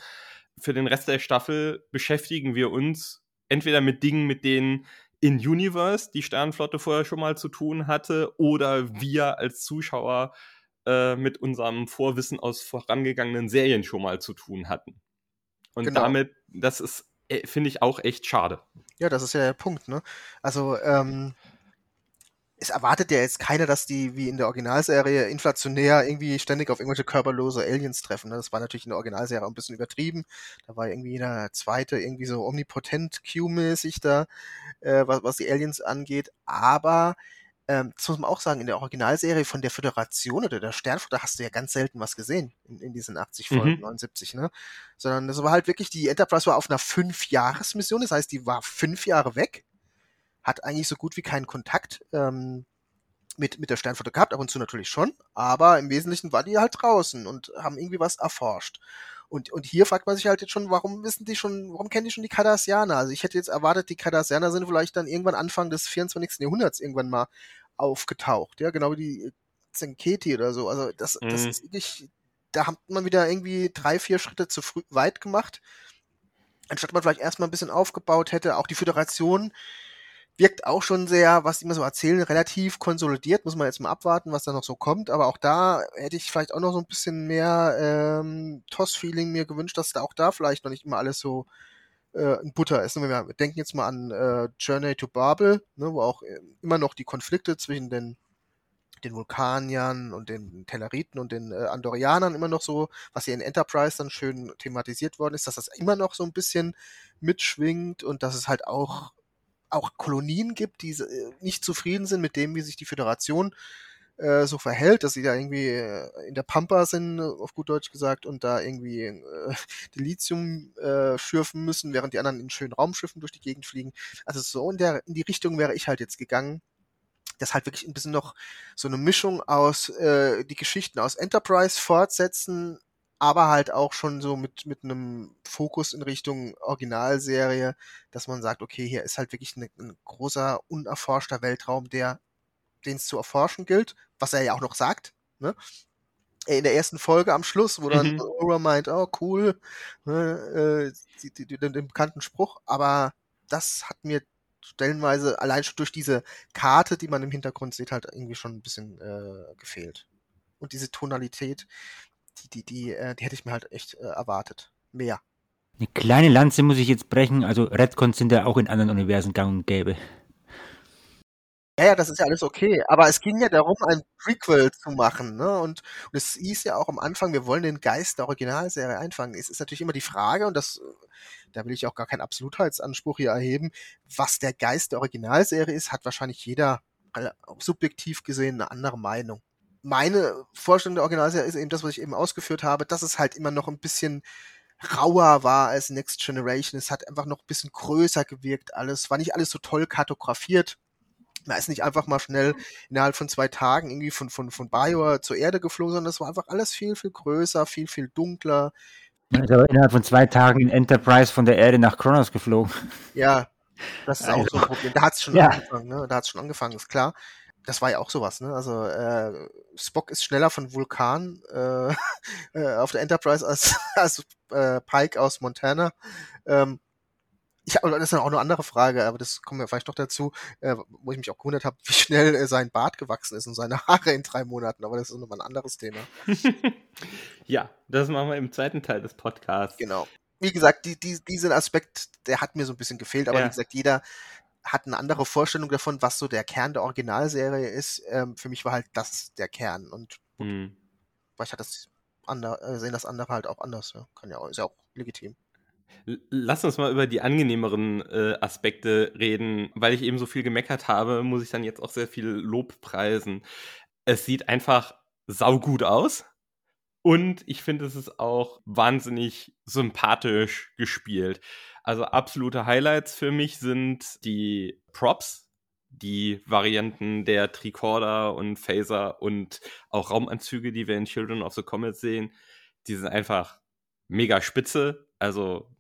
Für den Rest der Staffel beschäftigen wir uns entweder mit Dingen, mit denen in Universe die Sternenflotte vorher schon mal zu tun hatte, oder wir als Zuschauer äh, mit unserem Vorwissen aus vorangegangenen Serien schon mal zu tun hatten. Und genau. damit, das ist, äh, finde ich, auch echt schade. Ja, das ist ja der Punkt, ne? Also, ähm, es erwartet ja jetzt keiner, dass die wie in der Originalserie inflationär irgendwie ständig auf irgendwelche körperlose Aliens treffen. Ne? Das war natürlich in der Originalserie auch ein bisschen übertrieben. Da war irgendwie jeder zweite irgendwie so omnipotent Q-mäßig da, äh, was, was die Aliens angeht. Aber ähm, das muss man auch sagen, in der Originalserie von der Föderation oder der Sternflotte hast du ja ganz selten was gesehen in, in diesen 80 Folgen, mhm. 79, ne? Sondern das war halt wirklich, die Enterprise war auf einer Fünf-Jahres-Mission, das heißt, die war fünf Jahre weg hat eigentlich so gut wie keinen Kontakt ähm, mit, mit der Sternflotte gehabt, ab und zu natürlich schon, aber im Wesentlichen war die halt draußen und haben irgendwie was erforscht. Und, und hier fragt man sich halt jetzt schon, warum wissen die schon, warum kennen die schon die Cardassianer? Also ich hätte jetzt erwartet, die Cardassianer sind vielleicht dann irgendwann Anfang des 24. Jahrhunderts irgendwann mal aufgetaucht, ja, genau wie die Zenketi oder so. Also das, mhm. das ist wirklich, da hat man wieder irgendwie drei, vier Schritte zu früh weit gemacht. Anstatt man vielleicht erstmal ein bisschen aufgebaut hätte, auch die Föderation, wirkt auch schon sehr, was die immer so erzählen, relativ konsolidiert. Muss man jetzt mal abwarten, was da noch so kommt. Aber auch da hätte ich vielleicht auch noch so ein bisschen mehr ähm, TOS-Feeling mir gewünscht, dass da auch da vielleicht noch nicht immer alles so äh, in Butter ist. Wir denken jetzt mal an äh, Journey to Babel, ne, wo auch äh, immer noch die Konflikte zwischen den den Vulkaniern und den Telleriten und den äh, Andorianern immer noch so, was hier in Enterprise dann schön thematisiert worden ist, dass das immer noch so ein bisschen mitschwingt und dass es halt auch auch Kolonien gibt, die äh, nicht zufrieden sind mit dem, wie sich die Föderation äh, so verhält, dass sie da irgendwie äh, in der Pampa sind, auf gut Deutsch gesagt, und da irgendwie äh, die Lithium äh, schürfen müssen, während die anderen in schönen Raumschiffen durch die Gegend fliegen. Also so in, der, in die Richtung wäre ich halt jetzt gegangen. Das halt wirklich ein bisschen noch so eine Mischung aus äh, die Geschichten aus Enterprise fortsetzen, aber halt auch schon so mit, mit einem Fokus in Richtung Originalserie, dass man sagt, okay, hier ist halt wirklich ein, ein großer, unerforschter Weltraum, der, den es zu erforschen gilt, was er ja auch noch sagt, ne? In der ersten Folge am Schluss, wo dann mhm. meint, oh cool, ne, äh, die, die, die, den bekannten Spruch, aber das hat mir stellenweise allein schon durch diese Karte, die man im Hintergrund sieht, halt irgendwie schon ein bisschen äh, gefehlt. Und diese Tonalität, die, die, die, äh, die hätte ich mir halt echt äh, erwartet. Mehr. Eine kleine Lanze muss ich jetzt brechen. Also Redcons sind ja auch in anderen Universen gang und gäbe. Ja, ja, das ist ja alles okay. Aber es ging ja darum, ein Prequel zu machen. Ne? Und, und es hieß ja auch am Anfang, wir wollen den Geist der Originalserie einfangen. Es ist natürlich immer die Frage, und das, da will ich auch gar keinen Absolutheitsanspruch hier erheben, was der Geist der Originalserie ist, hat wahrscheinlich jeder subjektiv gesehen eine andere Meinung meine Vorstellung der Originalserie ist eben das, was ich eben ausgeführt habe, dass es halt immer noch ein bisschen rauer war als Next Generation. Es hat einfach noch ein bisschen größer gewirkt alles. War nicht alles so toll kartografiert. Man ist nicht einfach mal schnell innerhalb von zwei Tagen irgendwie von, von, von Bioware zur Erde geflogen, sondern es war einfach alles viel, viel größer, viel, viel dunkler. Man ist aber innerhalb von zwei Tagen in Enterprise von der Erde nach Kronos geflogen. Ja, das ist also, auch so ein Problem. Da hat es schon ja. angefangen, ne? Da hat es schon angefangen, ist klar das war ja auch sowas, ne? Also äh, Spock ist schneller von Vulkan äh, äh, auf der Enterprise als, als äh, Pike aus Montana. Ähm, ich, das ist dann auch eine andere Frage, aber das kommen wir vielleicht noch dazu, äh, wo ich mich auch gewundert habe, wie schnell äh, sein Bart gewachsen ist und seine Haare in drei Monaten, aber das ist nochmal ein anderes Thema. ja, das machen wir im zweiten Teil des Podcasts. Genau. Wie gesagt, die, die, diesen Aspekt, der hat mir so ein bisschen gefehlt, aber ja. wie gesagt, jeder, hat eine andere Vorstellung davon, was so der Kern der Originalserie ist. Ähm, für mich war halt das der Kern und Hm. vielleicht hat das andere, äh, sehen das andere halt auch anders. Ja. Kann ja ist ja auch legitim. Lass uns mal über die angenehmeren äh, Aspekte reden. Weil ich eben so viel gemeckert habe, muss ich dann jetzt auch sehr viel Lob preisen. Es sieht einfach saugut aus. Und ich finde, es ist auch wahnsinnig sympathisch gespielt. Also absolute Highlights für mich sind die Props, die Varianten der Tricorder und Phaser und auch Raumanzüge, die wir in Children of the Comet sehen. Die sind einfach mega spitze. Also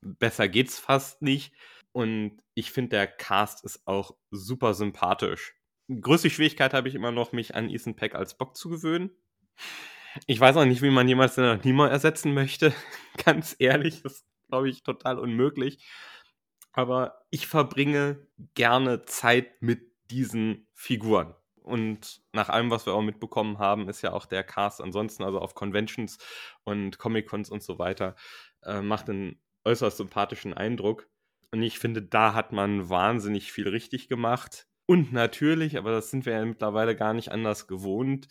besser geht's fast nicht. Und ich finde, der Cast ist auch super sympathisch. Größte Schwierigkeit habe ich immer noch, mich an Ethan Peck als Bock zu gewöhnen. Ich weiß auch nicht, wie man jemals den Nemo ersetzen möchte. Ganz ehrlich, das glaube ich, total unmöglich. Aber ich verbringe gerne Zeit mit diesen Figuren. Und nach allem, was wir auch mitbekommen haben, ist ja auch der Cast ansonsten, also auf Conventions und Comic-Cons und so weiter, äh, macht einen äußerst sympathischen Eindruck. Und ich finde, da hat man wahnsinnig viel richtig gemacht. Und natürlich, aber das sind wir ja mittlerweile gar nicht anders gewohnt,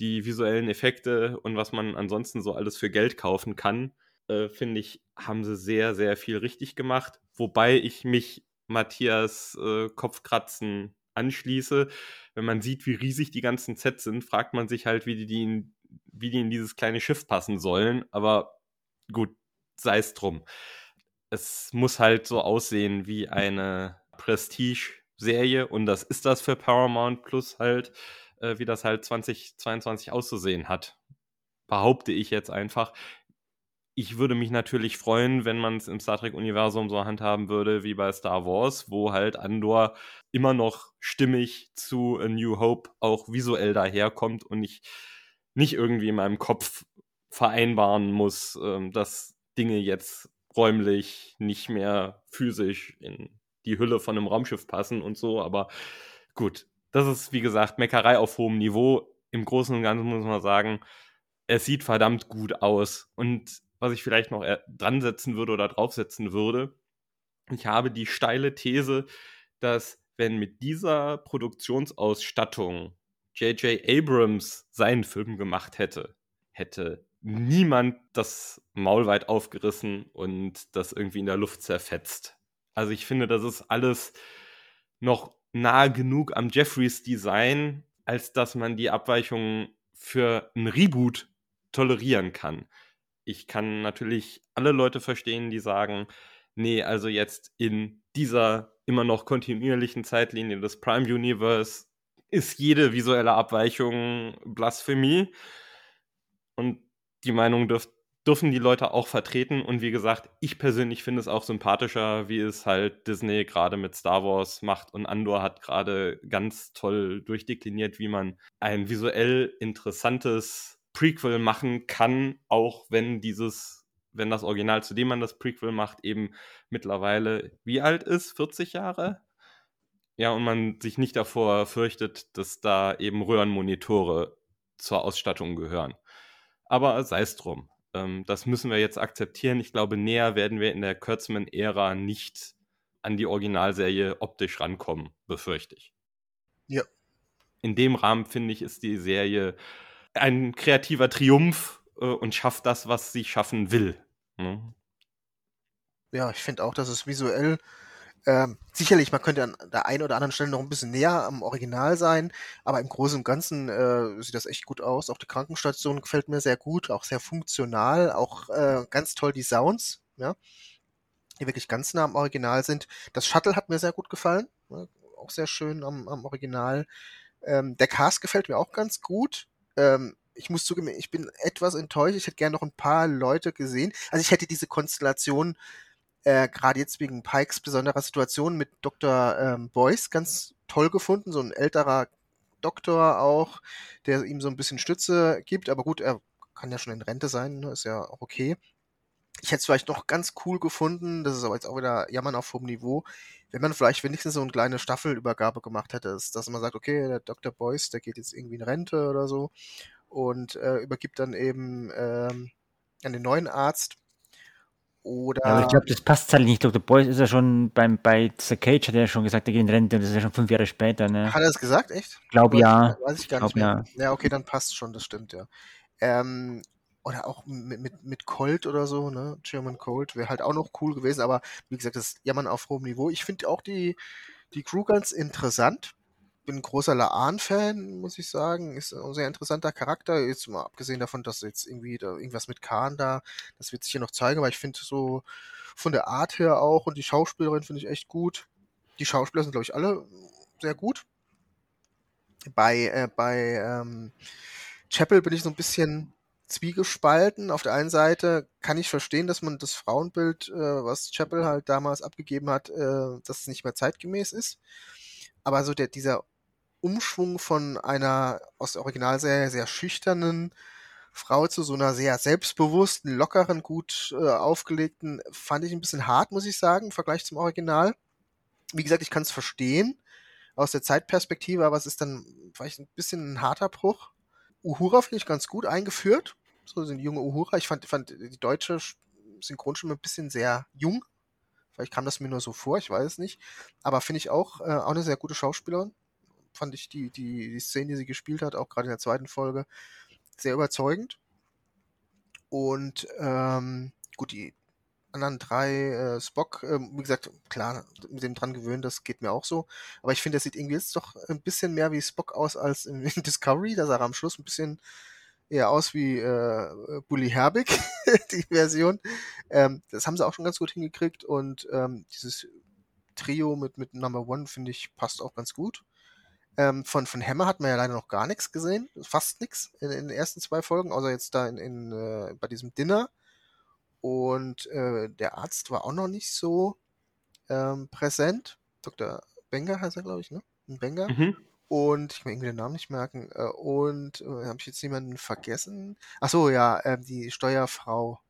die visuellen Effekte und was man ansonsten so alles für Geld kaufen kann, äh, finde ich, haben sie sehr, sehr viel richtig gemacht. Wobei ich mich Matthias äh, Kopfkratzen anschließe. Wenn man sieht, wie riesig die ganzen Sets sind, fragt man sich halt, wie die, die in, wie die in dieses kleine Schiff passen sollen. Aber gut, sei es drum. Es muss halt so aussehen wie eine Prestige-Serie und das ist das für Paramount Plus halt, äh, wie das halt 2022 auszusehen hat. Behaupte ich jetzt einfach. Ich würde mich natürlich freuen, wenn man es im Star Trek-Universum so handhaben würde wie bei Star Wars, wo halt Andor immer noch stimmig zu A New Hope auch visuell daherkommt und ich nicht irgendwie in meinem Kopf vereinbaren muss, ähm, dass Dinge jetzt räumlich nicht mehr physisch in die Hülle von einem Raumschiff passen und so. Aber gut, das ist wie gesagt Meckerei auf hohem Niveau. Im Großen und Ganzen muss man sagen, es sieht verdammt gut aus. Und was ich vielleicht noch äh, dran setzen würde oder draufsetzen würde, ich habe die steile These, dass wenn mit dieser Produktionsausstattung J.J. Abrams seinen Film gemacht hätte, hätte niemand das Maul weit aufgerissen und das irgendwie in der Luft zerfetzt. Also ich finde, das ist alles noch nahe genug am Jeffreys Design, als dass man die Abweichungen für ein Reboot tolerieren kann. Ich kann natürlich alle Leute verstehen, die sagen, nee, also jetzt in dieser immer noch kontinuierlichen Zeitlinie des Prime Universe ist jede visuelle Abweichung Blasphemie. Und die Meinung dürf, dürfen die Leute auch vertreten. Und wie gesagt, ich persönlich finde es auch sympathischer, wie es halt Disney gerade mit Star Wars macht. Und Andor hat gerade ganz toll durchdekliniert, wie man ein visuell interessantes Prequel machen kann, auch wenn dieses, wenn das Original, zu dem man das Prequel macht, eben mittlerweile wie alt ist? 40 Jahre? Ja, und man sich nicht davor fürchtet, dass da eben Röhrenmonitore zur Ausstattung gehören. Aber sei es drum. Ähm, das müssen wir jetzt akzeptieren. Ich glaube, näher werden wir in der Kurtzman-Ära nicht an die Originalserie optisch rankommen, befürchte ich. Ja. In dem Rahmen, finde ich, ist die Serie ein kreativer Triumph äh, und schafft das, was sie schaffen will. Ne? Ja, ich finde auch, dass es visuell ähm, sicherlich, man könnte an der einen oder anderen Stelle noch ein bisschen näher am Original sein, aber im Großen und Ganzen äh, sieht das echt gut aus. Auch die Krankenstation gefällt mir sehr gut, auch sehr funktional, auch äh, ganz toll die Sounds, ja, die wirklich ganz nah am Original sind. Das Shuttle hat mir sehr gut gefallen, ja, auch sehr schön am, am Original. Ähm, der Cast gefällt mir auch ganz gut. Ähm, ich muss zugeben, ich bin etwas enttäuscht. Ich hätte gerne noch ein paar Leute gesehen. Also ich hätte diese Konstellation äh, gerade jetzt wegen Pikes besonderer Situation mit Dr. Ähm, Boyce ganz toll gefunden. So ein älterer Doktor auch, der ihm so ein bisschen Stütze gibt. Aber gut, er kann ja schon in Rente sein, ne? ist ja auch okay. Ich hätte es vielleicht noch ganz cool gefunden, das ist aber jetzt auch wieder Jammern auf hohem Niveau, wenn man vielleicht wenigstens so eine kleine Staffelübergabe gemacht hätte, dass, dass man sagt, okay, der Dr. Boyce, der geht jetzt irgendwie in Rente oder so und äh, übergibt dann eben ähm, an den neuen Arzt Oder. Ja, aber ich glaube, das passt halt nicht. Dr. Boyce ist ja schon beim, bei The Cage, hat er ja schon gesagt, er geht in Rente und das ist ja schon fünf Jahre später. Ne? Hat er es gesagt, echt? Glaube ja. Weiß ich gar Glaub, nicht mehr. ja. Ja. okay, dann passt schon, das stimmt, ja. Ähm, oder auch mit, mit, mit Colt oder so, ne? German Colt wäre halt auch noch cool gewesen, aber wie gesagt, das Jammern auf hohem Niveau. Ich finde auch die, die Crew ganz interessant. Bin ein großer Laan-Fan, muss ich sagen. Ist ein sehr interessanter Charakter. Jetzt mal abgesehen davon, dass jetzt irgendwie da irgendwas mit Khan da, das wird sich ja noch zeigen, aber ich finde so von der Art her auch und die Schauspielerin finde ich echt gut. Die Schauspieler sind, glaube ich, alle sehr gut. Bei, äh, bei ähm, Chapel bin ich so ein bisschen zwiegespalten. Auf der einen Seite kann ich verstehen, dass man das Frauenbild, äh, was Chapel halt damals abgegeben hat, äh, dass es nicht mehr zeitgemäß ist. Aber so der, dieser Umschwung von einer aus der Originalserie sehr schüchternen Frau zu so einer sehr selbstbewussten, lockeren, gut äh, aufgelegten, fand ich ein bisschen hart, muss ich sagen, im Vergleich zum Original. Wie gesagt, ich kann es verstehen aus der Zeitperspektive, aber es ist dann vielleicht ein bisschen ein harter Bruch. Uhura finde ich ganz gut eingeführt. So sind junge Uhura. Ich fand, fand die deutsche Synchronstimme ein bisschen sehr jung. Vielleicht kam das mir nur so vor, ich weiß es nicht. Aber finde ich auch, äh, auch eine sehr gute Schauspielerin. Fand ich die, die, die Szene, die sie gespielt hat, auch gerade in der zweiten Folge, sehr überzeugend. Und ähm, gut, die anderen drei, äh, Spock, ähm, wie gesagt, klar, mit dem dran gewöhnen, das geht mir auch so. Aber ich finde, das sieht irgendwie jetzt doch ein bisschen mehr wie Spock aus als in, in Discovery. Da sah er am Schluss ein bisschen eher aus wie äh, Bully Herbig, die Version. Ähm, das haben sie auch schon ganz gut hingekriegt und ähm, dieses Trio mit, mit Number One, finde ich, passt auch ganz gut. Ähm, von, von Hammer hat man ja leider noch gar nichts gesehen, fast nichts in, in, den ersten zwei Folgen, außer jetzt da in, in äh, bei diesem Dinner. Und äh, der Arzt war auch noch nicht so ähm, präsent. Dr. Benger heißt er, glaube ich, ne? Ein Benger. Mhm. Und ich kann mir irgendwie den Namen nicht merken. Äh, und äh, habe ich jetzt jemanden vergessen? Ach so, ja, äh, die Steuerfrau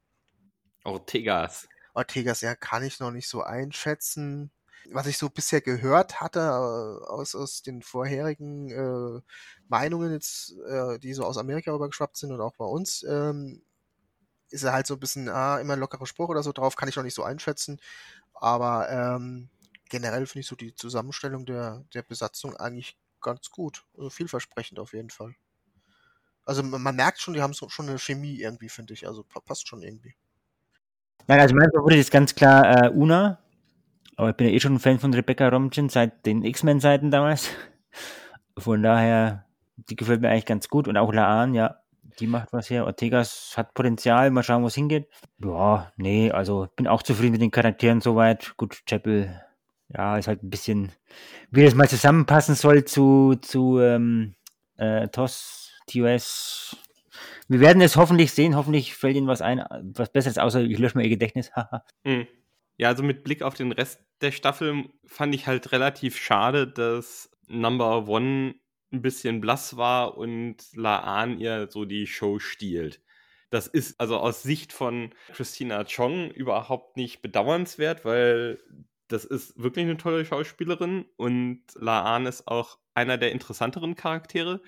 Ortegas. Ortegas, ja, kann ich noch nicht so einschätzen. Was ich so bisher gehört hatte äh, aus, aus den vorherigen äh, Meinungen jetzt, äh, die so aus Amerika rübergeschwappt sind und auch bei uns, ähm, ist er halt so ein bisschen, ah, immer ein lockerer Spruch oder so drauf, kann ich noch nicht so einschätzen. Aber ähm, generell finde ich so die Zusammenstellung der, der Besatzung eigentlich ganz gut. Also vielversprechend auf jeden Fall. Also man merkt schon, die haben so, schon eine Chemie irgendwie, finde ich. Also pa- passt schon irgendwie. Nein, also mein Favorit ist ganz klar äh, Una. Aber ich bin ja eh schon ein Fan von Rebecca Romijn seit den X-Men-Seiten damals. Von daher, die gefällt mir eigentlich ganz gut. Und auch Laan, ja, die macht was her. Ortegas hat Potenzial, mal schauen, wo es hingeht. Ja, nee, also bin auch zufrieden mit den Charakteren soweit. Gut, Chapel, ja, ist halt ein bisschen, wie das mal zusammenpassen soll zu, zu ähm, äh, TOS, TOS. Wir werden es hoffentlich sehen. Hoffentlich fällt Ihnen was ein, was Besseres, außer ich lösche mal Ihr Gedächtnis. Haha. Hm. Ja, also mit Blick auf den Rest der Staffel fand ich halt relativ schade, dass Number One ein bisschen blass war und Laan ihr so die Show stiehlt. Das ist also aus Sicht von Christina Chong überhaupt nicht bedauernswert, weil das ist wirklich eine tolle Schauspielerin und Laan ist auch einer der interessanteren Charaktere.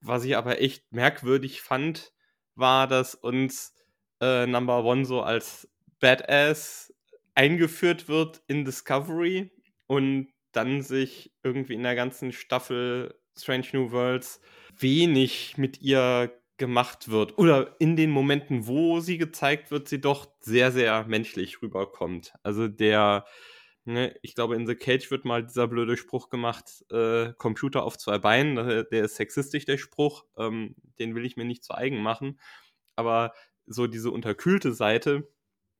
Was ich aber echt merkwürdig fand, war, dass uns äh, Number One so als Badass eingeführt wird in Discovery und dann sich irgendwie in der ganzen Staffel Strange New Worlds wenig mit ihr gemacht wird. Oder in den Momenten, wo sie gezeigt wird, sie doch sehr, sehr menschlich rüberkommt. Also der, ne, ich glaube, in The Cage wird mal dieser blöde Spruch gemacht, äh, Computer auf zwei Beinen, der, der ist sexistisch, der Spruch, ähm, den will ich mir nicht zu eigen machen. Aber so diese unterkühlte Seite,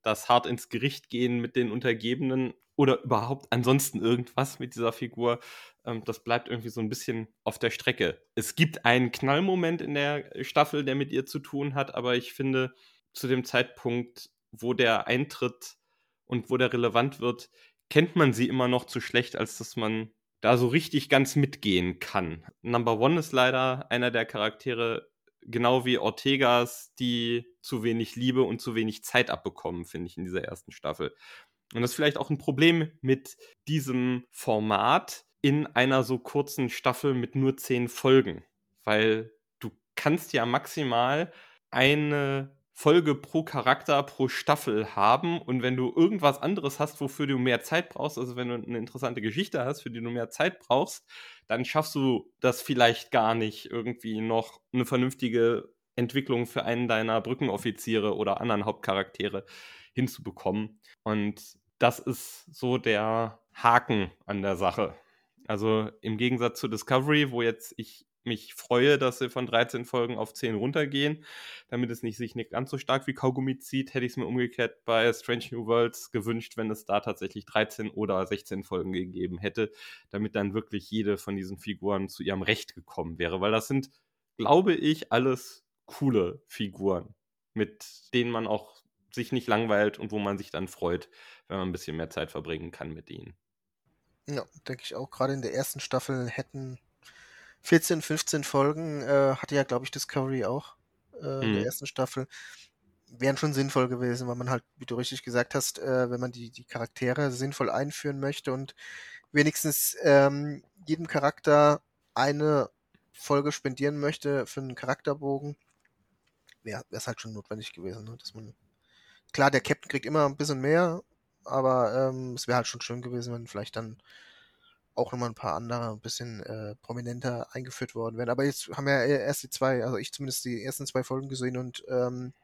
das hart ins Gericht gehen mit den Untergebenen oder überhaupt ansonsten irgendwas mit dieser Figur, ähm, das bleibt irgendwie so ein bisschen auf der Strecke. Es gibt einen Knallmoment in der Staffel, der mit ihr zu tun hat, aber ich finde, zu dem Zeitpunkt, wo der eintritt und wo der relevant wird, kennt man sie immer noch zu schlecht, als dass man da so richtig ganz mitgehen kann. Number One ist leider einer der Charaktere, genau wie Ortegas, die zu wenig Liebe und zu wenig Zeit abbekommen, finde ich, in dieser ersten Staffel. Und das ist vielleicht auch ein Problem mit diesem Format in einer so kurzen Staffel mit nur zehn Folgen. Weil du kannst ja maximal eine Folge pro Charakter pro Staffel haben und wenn du irgendwas anderes hast, wofür du mehr Zeit brauchst, also wenn du eine interessante Geschichte hast, für die du mehr Zeit brauchst, dann schaffst du das vielleicht gar nicht irgendwie noch eine vernünftige Entwicklung für einen deiner Brückenoffiziere oder anderen Hauptcharaktere hinzubekommen. Und das ist so der Haken an der Sache. Also im Gegensatz zu Discovery, wo jetzt ich mich freue, dass sie von 13 Folgen auf 10 runtergehen, damit es nicht sich nicht ganz so stark wie Kaugummi zieht, hätte ich es mir umgekehrt bei Strange New Worlds gewünscht, wenn es da tatsächlich 13 oder 16 Folgen gegeben hätte, damit dann wirklich jede von diesen Figuren zu ihrem Recht gekommen wäre, weil das sind, glaube ich, alles coole Figuren, mit denen man auch sich nicht langweilt und wo man sich dann freut, wenn man ein bisschen mehr Zeit verbringen kann mit ihnen. Ja, denke ich auch. Gerade in der ersten Staffel hätten 14, 15 Folgen äh, hatte ja, glaube ich, Discovery auch äh, in der Mhm. ersten Staffel. Wären schon sinnvoll gewesen, weil man halt, wie du richtig gesagt hast, äh, wenn man die, die Charaktere sinnvoll einführen möchte und wenigstens ähm, jedem Charakter eine Folge spendieren möchte für einen Charakterbogen, wäre es halt schon notwendig gewesen, ne? dass man klar, der Captain kriegt immer ein bisschen mehr, aber ähm, es wäre halt schon schön gewesen, wenn vielleicht dann auch nochmal ein paar andere ein bisschen äh, prominenter eingeführt worden wären. Aber jetzt haben wir ja erst die zwei, also ich zumindest die ersten zwei Folgen gesehen und ähm,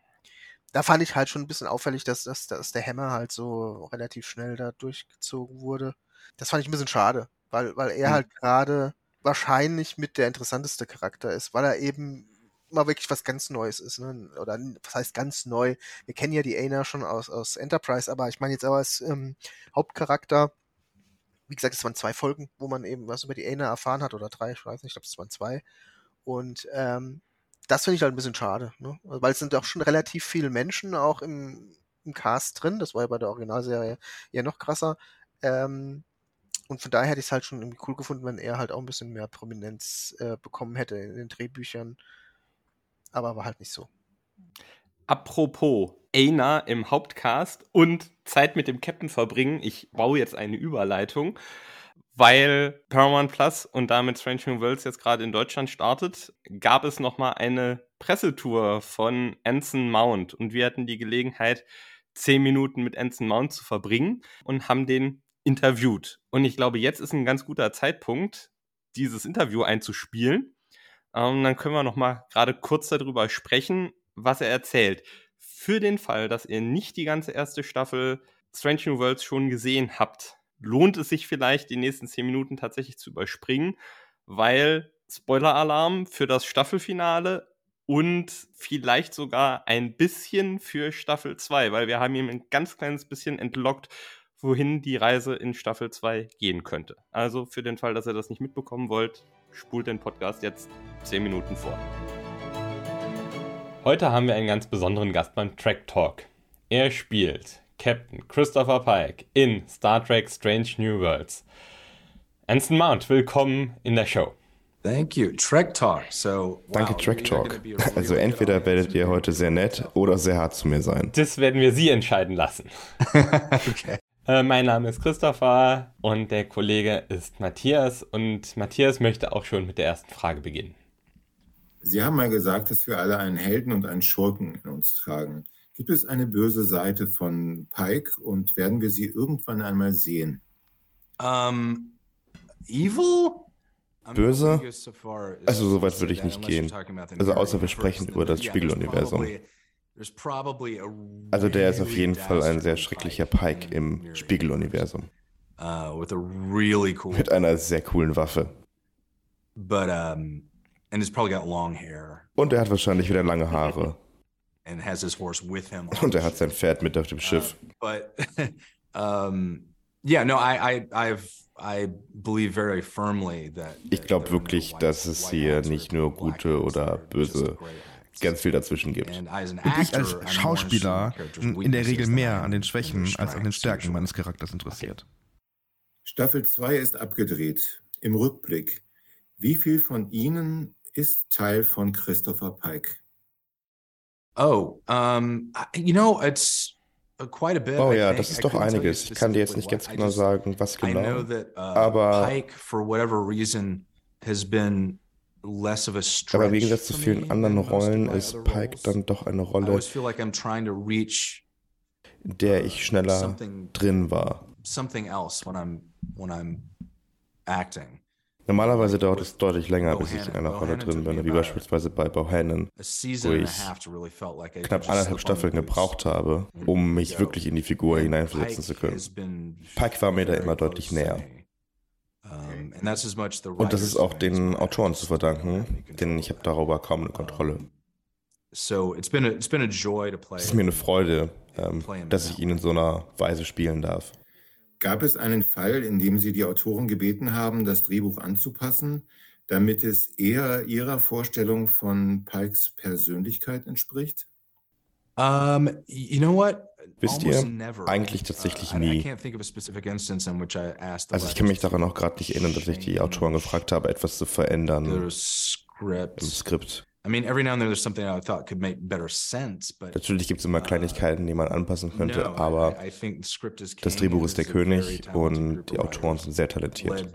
da fand ich halt schon ein bisschen auffällig, dass, dass, dass der Hammer halt so relativ schnell da durchgezogen wurde. Das fand ich ein bisschen schade, weil, weil er Mhm. halt gerade wahrscheinlich mit der interessanteste Charakter ist, weil er eben mal wirklich was ganz Neues ist. Ne? Oder was heißt ganz neu? Wir kennen ja die Aina schon aus, aus Enterprise, aber ich meine jetzt aber als ähm, Hauptcharakter, wie gesagt, es waren zwei Folgen, wo man eben was über die Aina erfahren hat, oder drei, ich weiß nicht, ich glaube, es waren zwei. Und ähm, das finde ich halt ein bisschen schade, ne? weil es sind auch schon relativ viele Menschen auch im, im Cast drin. Das war ja bei der Originalserie ja noch krasser. Ähm, und von daher hätte ich es halt schon irgendwie cool gefunden, wenn er halt auch ein bisschen mehr Prominenz äh, bekommen hätte in den Drehbüchern. Aber war halt nicht so. Apropos Aina im Hauptcast und Zeit mit dem Captain verbringen. Ich baue jetzt eine Überleitung, weil Paramount Plus und damit Strange New Worlds jetzt gerade in Deutschland startet, gab es nochmal eine Pressetour von Anson Mount und wir hatten die Gelegenheit, zehn Minuten mit Anson Mount zu verbringen und haben den interviewt. Und ich glaube, jetzt ist ein ganz guter Zeitpunkt, dieses Interview einzuspielen. Ähm, dann können wir noch mal gerade kurz darüber sprechen, was er erzählt. Für den Fall, dass ihr nicht die ganze erste Staffel Strange New Worlds schon gesehen habt, lohnt es sich vielleicht, die nächsten zehn Minuten tatsächlich zu überspringen, weil Spoiler-Alarm für das Staffelfinale und vielleicht sogar ein bisschen für Staffel 2, weil wir haben ihm ein ganz kleines bisschen entlockt, wohin die Reise in Staffel 2 gehen könnte. Also für den Fall, dass ihr das nicht mitbekommen wollt, spult den Podcast jetzt 10 Minuten vor. Heute haben wir einen ganz besonderen Gast beim Track Talk. Er spielt Captain Christopher Pike in Star Trek Strange New Worlds. Anson Mount, willkommen in der Show. Thank you. Trek Talk. So, Danke, wow, Track we are Talk. Also entweder werdet ihr heute sehr nett oder sehr hart zu mir sein. Das werden wir Sie entscheiden lassen. okay. Äh, mein Name ist Christopher und der Kollege ist Matthias und Matthias möchte auch schon mit der ersten Frage beginnen. Sie haben mal gesagt, dass wir alle einen Helden und einen Schurken in uns tragen. Gibt es eine böse Seite von Pike und werden wir sie irgendwann einmal sehen? Um, evil? I'm Böse? Also, so weit würde ich nicht gehen. Also, außer wir sprechen über das Spiegeluniversum. Also der ist auf jeden Fall ein sehr schrecklicher Pike im Spiegeluniversum. Uh, Mit einer sehr coolen Waffe. but um and he's probably got long hair Und er hat wahrscheinlich wieder lange Haare. and has his horse with him on Und er the hat sein ship. Pferd mit auf dem Schiff. but um yeah no i i i've i believe very firmly that Ich that glaube wirklich, dass es hier nicht nur gute oder böse, ganz viel dazwischen gibt. Und ich als Schauspieler interested in der Regel mehr an den Schwächen als an den strengths Stärken meines Charakters interessiert. Staffel 2 ist abgedreht. Im Rückblick. Wie viel von Ihnen ist Teil von Christopher Pike? Oh, um, you know, it's uh, quite a bit. Oh ja, das ist doch einiges. Ich kann dir jetzt nicht ganz genau just- sagen, was I know genau. that uh, aber- Pike, for whatever reason, has been less of a stretch. Aber im Gegensatz zu for vielen anderen Rollen ist other Pike roles. dann doch eine Rolle, I'm in der ich schneller something drin war. Normalerweise dauert es deutlich länger, bis ich in einer Rolle drin bin, wie beispielsweise bei Bohannon, wo ich knapp anderthalb Staffeln gebraucht habe, um mich wirklich in die Figur hineinversetzen zu können. Pike war mir da immer deutlich näher. Und das ist auch den Autoren zu verdanken, denn ich habe darüber kaum eine Kontrolle. Es ist mir eine Freude, ähm, dass ich ihn in so einer Weise spielen darf. Gab es einen Fall, in dem Sie die Autoren gebeten haben, das Drehbuch anzupassen, damit es eher Ihrer Vorstellung von Pikes Persönlichkeit entspricht? Um, you know what? Wisst ihr, eigentlich tatsächlich Uh, nie. Also ich kann mich daran auch gerade nicht erinnern, dass ich die Autoren gefragt habe, etwas zu verändern im. Skript. I mean, every now and then there's something I thought could make better sense, but Natürlich gibt es immer Kleinigkeiten, die man anpassen könnte, no, aber I, I das. Drehbuch ist der König und die Autoren sind sehr talentiert,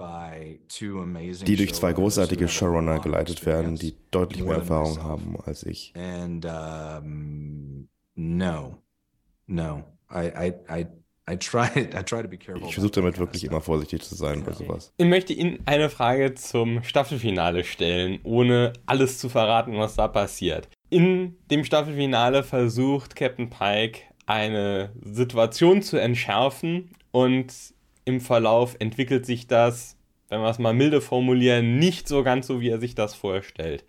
die durch zwei großartige Showrunner geleitet werden, die deutlich mehr Erfahrung haben als ich. And um, no, no, I, I, I, I try, I try to be careful. Ich versuche damit wirklich immer vorsichtig zu sein bei sowas. Ich möchte Ihnen eine Frage zum Staffelfinale stellen, ohne alles zu verraten, was da passiert. In dem Staffelfinale versucht Captain Pike eine Situation zu entschärfen und im Verlauf entwickelt sich das, wenn wir es mal milde formulieren, nicht so ganz so, wie er sich das vorstellt.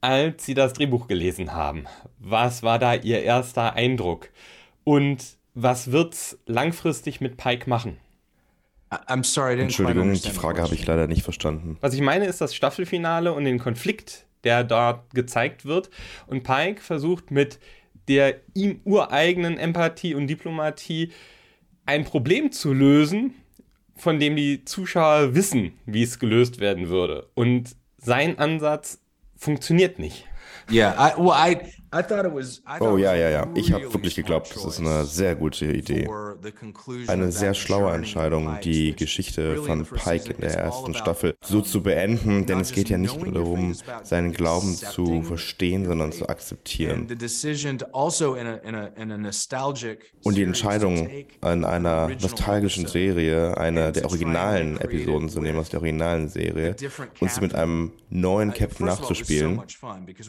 Als Sie das Drehbuch gelesen haben, was war da Ihr erster Eindruck? Und was wird's langfristig mit Pike machen? I'm sorry, I didn't quite Entschuldigung, die Frage habe ich question. leider nicht verstanden. Was ich meine, ist das Staffelfinale und den Konflikt, der dort gezeigt wird. Und Pike versucht mit der ihm ureigenen Empathie und Diplomatie ein Problem zu lösen, von dem die Zuschauer wissen, wie es gelöst werden würde. Und sein Ansatz funktioniert nicht. Yeah, I, well, I, I thought it was. I thought Oh ja, ja, ja. Ich habe wirklich geglaubt, das ist eine sehr gute Idee. Eine sehr schlaue Entscheidung, die Geschichte von Pike in der ersten Staffel so zu beenden, denn es geht ja nicht nur darum, seinen Glauben zu verstehen, sondern zu akzeptieren. also in in in Und die Entscheidung, an einer nostalgischen Serie, einer and der originalen Episoden zu nehmen aus der originalen Serie und sie mit einem neuen Captain nachzuspielen,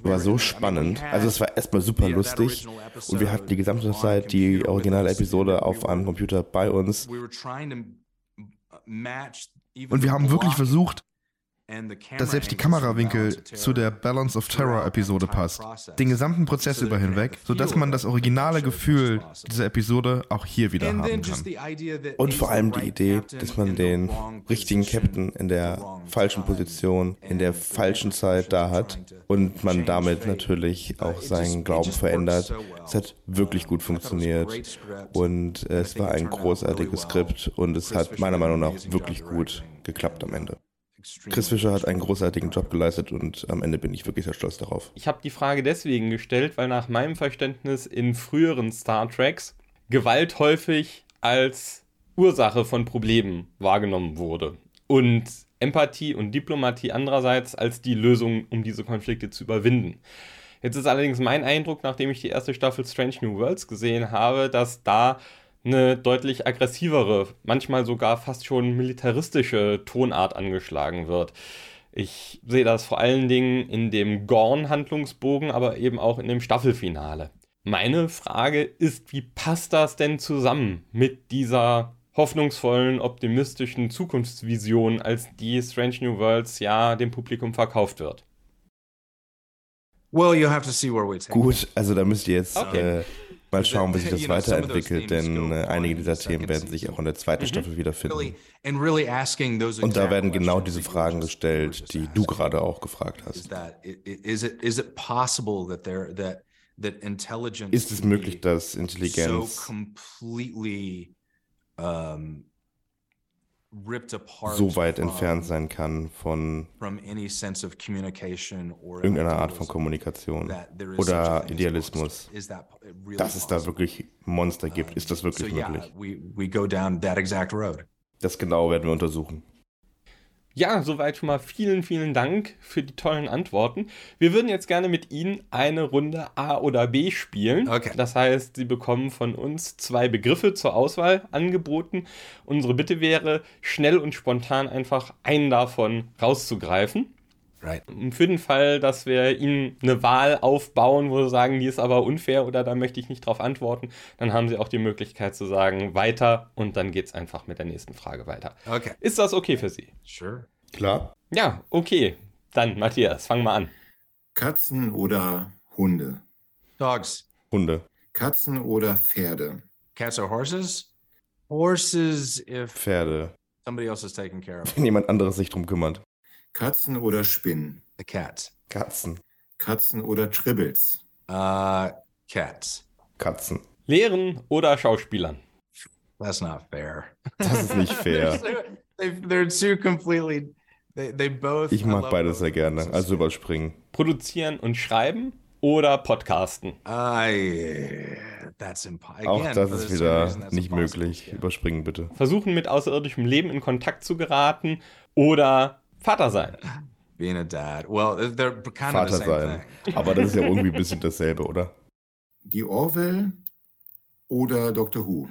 war so in spannend. Also es war erstmal super lustig. und wir hatten die gesamte Zeit die originale Episode auf einem Computer bei uns. Und wir haben wirklich versucht, dass selbst die Kamerawinkel zu der Balance of Terror throughout Episode the entire passt. Den gesamten Prozess über hinweg, sodass man das originale Gefühl dieser Episode auch hier wieder haben kann. Und vor allem die Idee, dass man den richtigen Captain in der falschen. Position, in der falschen Zeit da hat und man damit natürlich auch seinen Glauben verändert. Es hat wirklich gut funktioniert und es war ein großartiges Skript und es hat meiner Meinung nach wirklich gut geklappt am Ende. Chris Fischer hat einen großartigen Job geleistet und am Ende bin ich wirklich sehr stolz darauf. Ich habe die Frage deswegen gestellt, weil nach meinem Verständnis in früheren Star Treks Gewalt häufig als Ursache von Problemen wahrgenommen wurde und Empathie und Diplomatie andererseits als die Lösung, um diese Konflikte zu überwinden. Jetzt ist allerdings mein Eindruck, nachdem ich die erste Staffel Strange New Worlds gesehen habe, dass da eine deutlich aggressivere, manchmal sogar fast schon militaristische Tonart angeschlagen wird. Ich sehe das vor allen Dingen in dem Gorn-Handlungsbogen, aber eben auch in dem Staffelfinale. Meine Frage ist, wie passt das denn zusammen mit dieser hoffnungsvollen, optimistischen Zukunftsvision, als die Strange New Worlds ja dem Publikum verkauft wird? Well, you have to see where we take Gut, also da müsst ihr jetzt Okay. äh, mal schauen, wie sich das weiterentwickelt, denn äh, einige in dieser the Themen werden sich auch in der zweiten Mhm. Staffel wiederfinden. Und da werden genau diese Fragen gestellt, die du gerade auch gefragt hast. Ist es möglich, dass so Intelligenz completely um, ripped apart so weit entfernt sein kann von from any sense of communication or irgendeiner Art von Kommunikation oder Idealismus, dass es da wirklich Monster gibt? Ist das wirklich möglich? Das genau werden wir untersuchen. Ja, soweit schon mal vielen, vielen Dank für die tollen Antworten. Wir würden jetzt gerne mit Ihnen eine Runde A oder B spielen. Okay. Das heißt, Sie bekommen von uns zwei Begriffe zur Auswahl angeboten. Unsere Bitte wäre, schnell und spontan einfach einen davon rauszugreifen. Right. Für den Fall, dass wir Ihnen eine Wahl aufbauen, wo Sie sagen, die ist aber unfair oder da möchte ich nicht drauf antworten, dann haben Sie auch die Möglichkeit zu sagen, weiter und dann geht es einfach mit der nächsten Frage weiter. Okay. Ist das okay für Sie? Sure. Klar. Ja, okay. Dann, Matthias, fang mal an. Katzen oder Hunde? Dogs. Hunde. Katzen oder Pferde? Cats or horses? Horses if Pferde. somebody else is taking care of. Wenn jemand anderes sich drum kümmert. Katzen oder Spinnen? The cats. Katzen. Katzen oder Tribbles? Uh, cats. Katzen. Lehren oder Schauspielern? That's not fair. Das ist nicht fair. they, they're two completely. They, they both. Ich mag beides both sehr gerne. Also überspringen. Produzieren und schreiben oder podcasten? I. That's impossible. Auch das ist wieder nicht möglich. Yeah. Überspringen bitte. Versuchen mit außerirdischem Leben in Kontakt zu geraten oder Vater sein? Being a dad. Well, they're kind Vater of the same sein. thing. Aber das ist ja irgendwie ein bisschen dasselbe, oder? Die Orwell oder Doctor Who?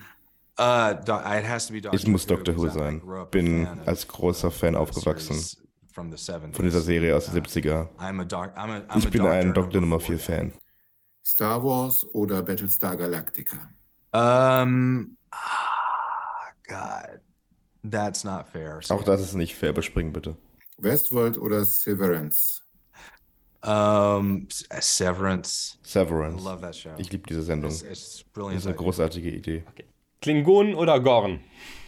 Uh, do- it has to be Doctor Ich muss Doctor Who sein. Bin als großer Fan aufgewachsen. series From the 70s. Von dieser Serie aus den 70er. I'm a doc, I'm a, I'm Ich bin ein doctor Nummer before 4 Fan. Star Wars oder Battlestar Galactica? Um, ah, God, that's not fair. Auch das ist nicht fair. Überspringen bitte. Westworld oder Severance? Um, S- uh, Severance. I Severance. love that show. Ich liebe diese Sendung. It's, it's Das brilliant. ist eine großartige Idee. Klingonen oder Gorn?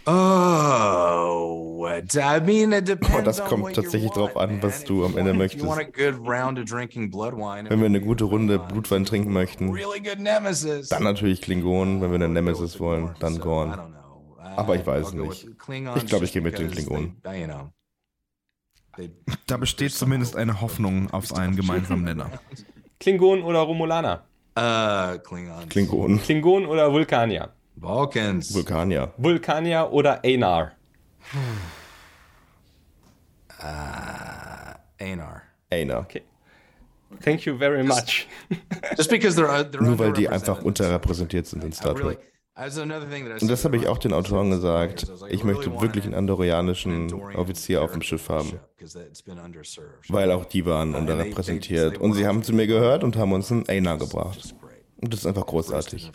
Oh, I mean, it depends das on kommt tatsächlich drauf want, an, was man. du am Ende möchtest. If you want a good round of drinking blood wine, Wenn wir eine gute Runde Blutwein trinken möchten, really good nemesis. dann natürlich Klingonen. Wenn wir eine Nemesis wollen, dann Gorn. Aber ich weiß nicht. Ich glaube, ich gehe mit den Klingonen. They, you know, they- Da besteht zumindest eine Hoffnung auf einen gemeinsamen Nenner. Klingonen oder Romulaner? Uh, Klingons. Klingonen. Klingonen oder Vulkanier? Vulcans. Vulkanier. Vulkanier oder Einar? Einar. Einer. Thank you very much. Just because they're, they're Nur weil die einfach unterrepräsentiert sind in Star really, Trek. I Und das habe ich auch den Autoren gesagt. Ich möchte wirklich einen andorianischen Andorian Offizier auf dem Schiff haben. Weil auch die waren unterrepräsentiert. Und sie haben zu mir gehört und haben uns einen Aina gebracht. Und das ist einfach großartig.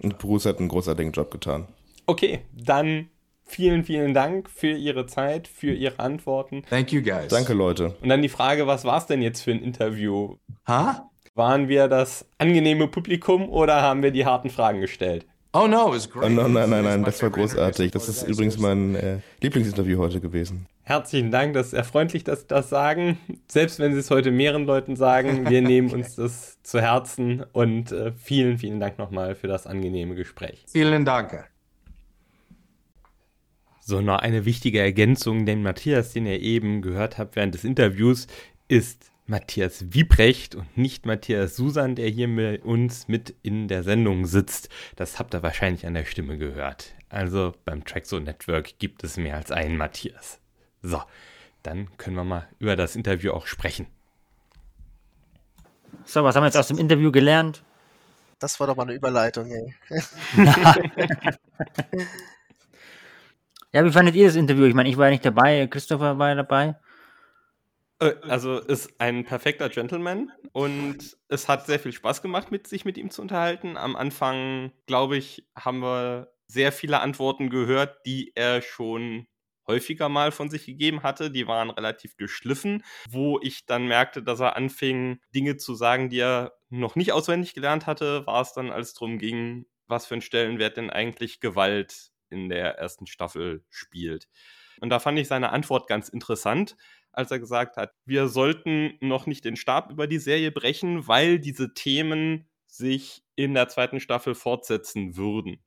Und. Bruce hat einen großartigen Job getan. Okay, dann vielen, vielen Dank für Ihre Zeit, für Ihre Antworten. Thank you guys. Danke, Leute. Und dann die Frage, was war es denn jetzt für ein Interview? Huh? Waren wir das angenehme Publikum oder haben wir die harten Fragen gestellt? Oh no, it was great. Oh, nein, nein, nein, It's nein, das war großartig. Das ist übrigens mein äh, Lieblingsinterview heute gewesen. Herzlichen Dank, das ist sehr freundlich, dass Sie das sagen. Selbst wenn Sie es heute mehreren Leuten sagen, wir nehmen uns das zu Herzen und äh, vielen, vielen Dank nochmal für das angenehme Gespräch. Vielen Dank. So, noch eine wichtige Ergänzung, denn Matthias, den ihr eben gehört habt während des Interviews, ist Matthias Wiebrecht und nicht Matthias Susan, der hier mit uns mit in der Sendung sitzt. Das habt ihr wahrscheinlich an der Stimme gehört. Also beim Traxo Network gibt es mehr als einen Matthias. So, dann können wir mal über das Interview auch sprechen. So, was haben wir jetzt aus dem Interview gelernt? Das war doch mal eine Überleitung, ey. Ja, wie fandet ihr das Interview? Ich meine, ich war ja nicht dabei, Christopher war ja dabei. Äh, Also ist ein perfekter Gentleman und es hat sehr viel Spaß gemacht, mit sich mit ihm zu unterhalten. Am Anfang, glaube ich, haben wir sehr viele Antworten gehört, die er schon häufiger mal von sich gegeben hatte. Die waren relativ geschliffen, wo ich dann merkte, dass er anfing, Dinge zu sagen, die er noch nicht auswendig gelernt hatte, war es dann, als es darum ging, was für einen Stellenwert denn eigentlich Gewalt in der ersten Staffel spielt. Und da fand ich seine Antwort ganz interessant als er gesagt hat, wir sollten noch nicht den Stab über die Serie brechen, weil diese Themen sich in der zweiten Staffel fortsetzen würden.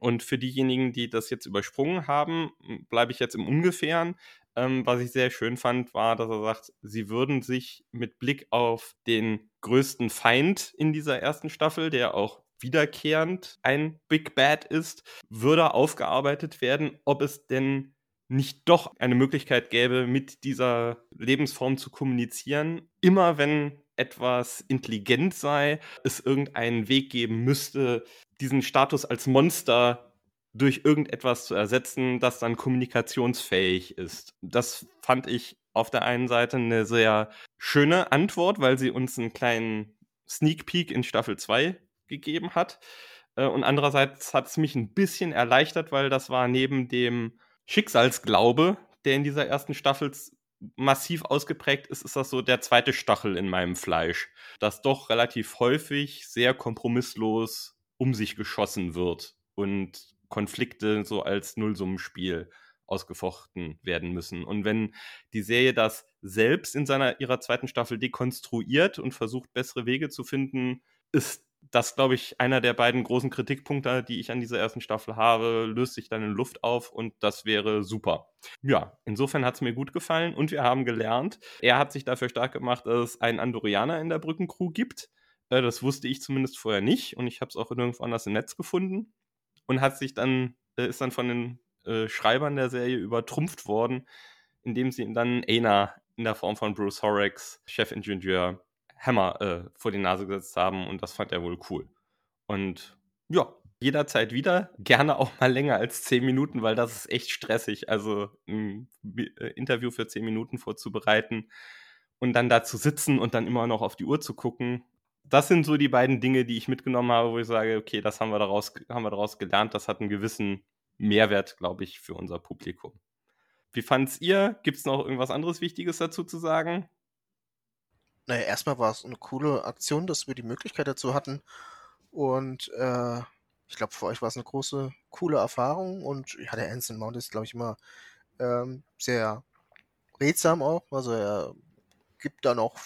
Und für diejenigen, die das jetzt übersprungen haben, bleibe ich jetzt im Ungefähren. Ähm, was ich sehr schön fand, war, dass er sagt, sie würden sich mit Blick auf den größten Feind in dieser ersten Staffel, der auch wiederkehrend ein Big Bad ist, würde aufgearbeitet werden, ob es denn nicht doch eine Möglichkeit gäbe, mit dieser Lebensform zu kommunizieren. Immer wenn etwas intelligent sei, es irgendeinen Weg geben müsste, diesen Status als Monster durch irgendetwas zu ersetzen, das dann kommunikationsfähig ist. Das fand ich auf der einen Seite eine sehr schöne Antwort, weil sie uns einen kleinen Sneak Peek in Staffel 2 gegeben hat. Äh, und andererseits hat es mich ein bisschen erleichtert, weil das war neben dem Schicksalsglaube, der in dieser ersten Staffel massiv ausgeprägt ist, ist das so der zweite Stachel in meinem Fleisch, dass doch relativ häufig sehr kompromisslos um sich geschossen wird und Konflikte so als Nullsummenspiel ausgefochten werden müssen. Und wenn die Serie das selbst in seiner ihrer zweiten Staffel dekonstruiert und versucht, bessere Wege zu finden, ist das, glaube ich, einer der beiden großen Kritikpunkte, die ich an dieser ersten Staffel habe, löst sich dann in Luft auf und das wäre super. Ja, insofern hat es mir gut gefallen und wir haben gelernt, er hat sich dafür stark gemacht, dass es einen Andorianer in der Brückencrew gibt. Äh, das wusste ich zumindest vorher nicht und ich habe es auch nirgendwo anders im Netz gefunden und hat sich dann, äh, ist dann von den äh, Schreibern der Serie übertrumpft worden, indem sie ihm dann Aina in der Form von Bruce Horrocks, Chefingenieur, Hammer äh, vor die Nase gesetzt haben und das fand er wohl cool. Und ja, jederzeit wieder, gerne auch mal länger als zehn Minuten, weil das ist echt stressig. Also ein äh, Interview für zehn Minuten vorzubereiten und dann da zu sitzen und dann immer noch auf die Uhr zu gucken. Das sind so die beiden Dinge, die ich mitgenommen habe, wo ich sage, okay, das haben wir daraus, haben wir daraus gelernt, das hat einen gewissen Mehrwert, glaube ich, für unser Publikum. Wie fand's ihr? Gibt es noch irgendwas anderes Wichtiges dazu zu sagen? Naja, erstmal war es eine coole Aktion, dass wir die Möglichkeit dazu hatten. Und äh, ich glaube, für euch war es eine große, coole Erfahrung. Und ja, der Anson Mount ist, glaube ich, immer ähm, sehr redsam auch. Also er gibt dann auch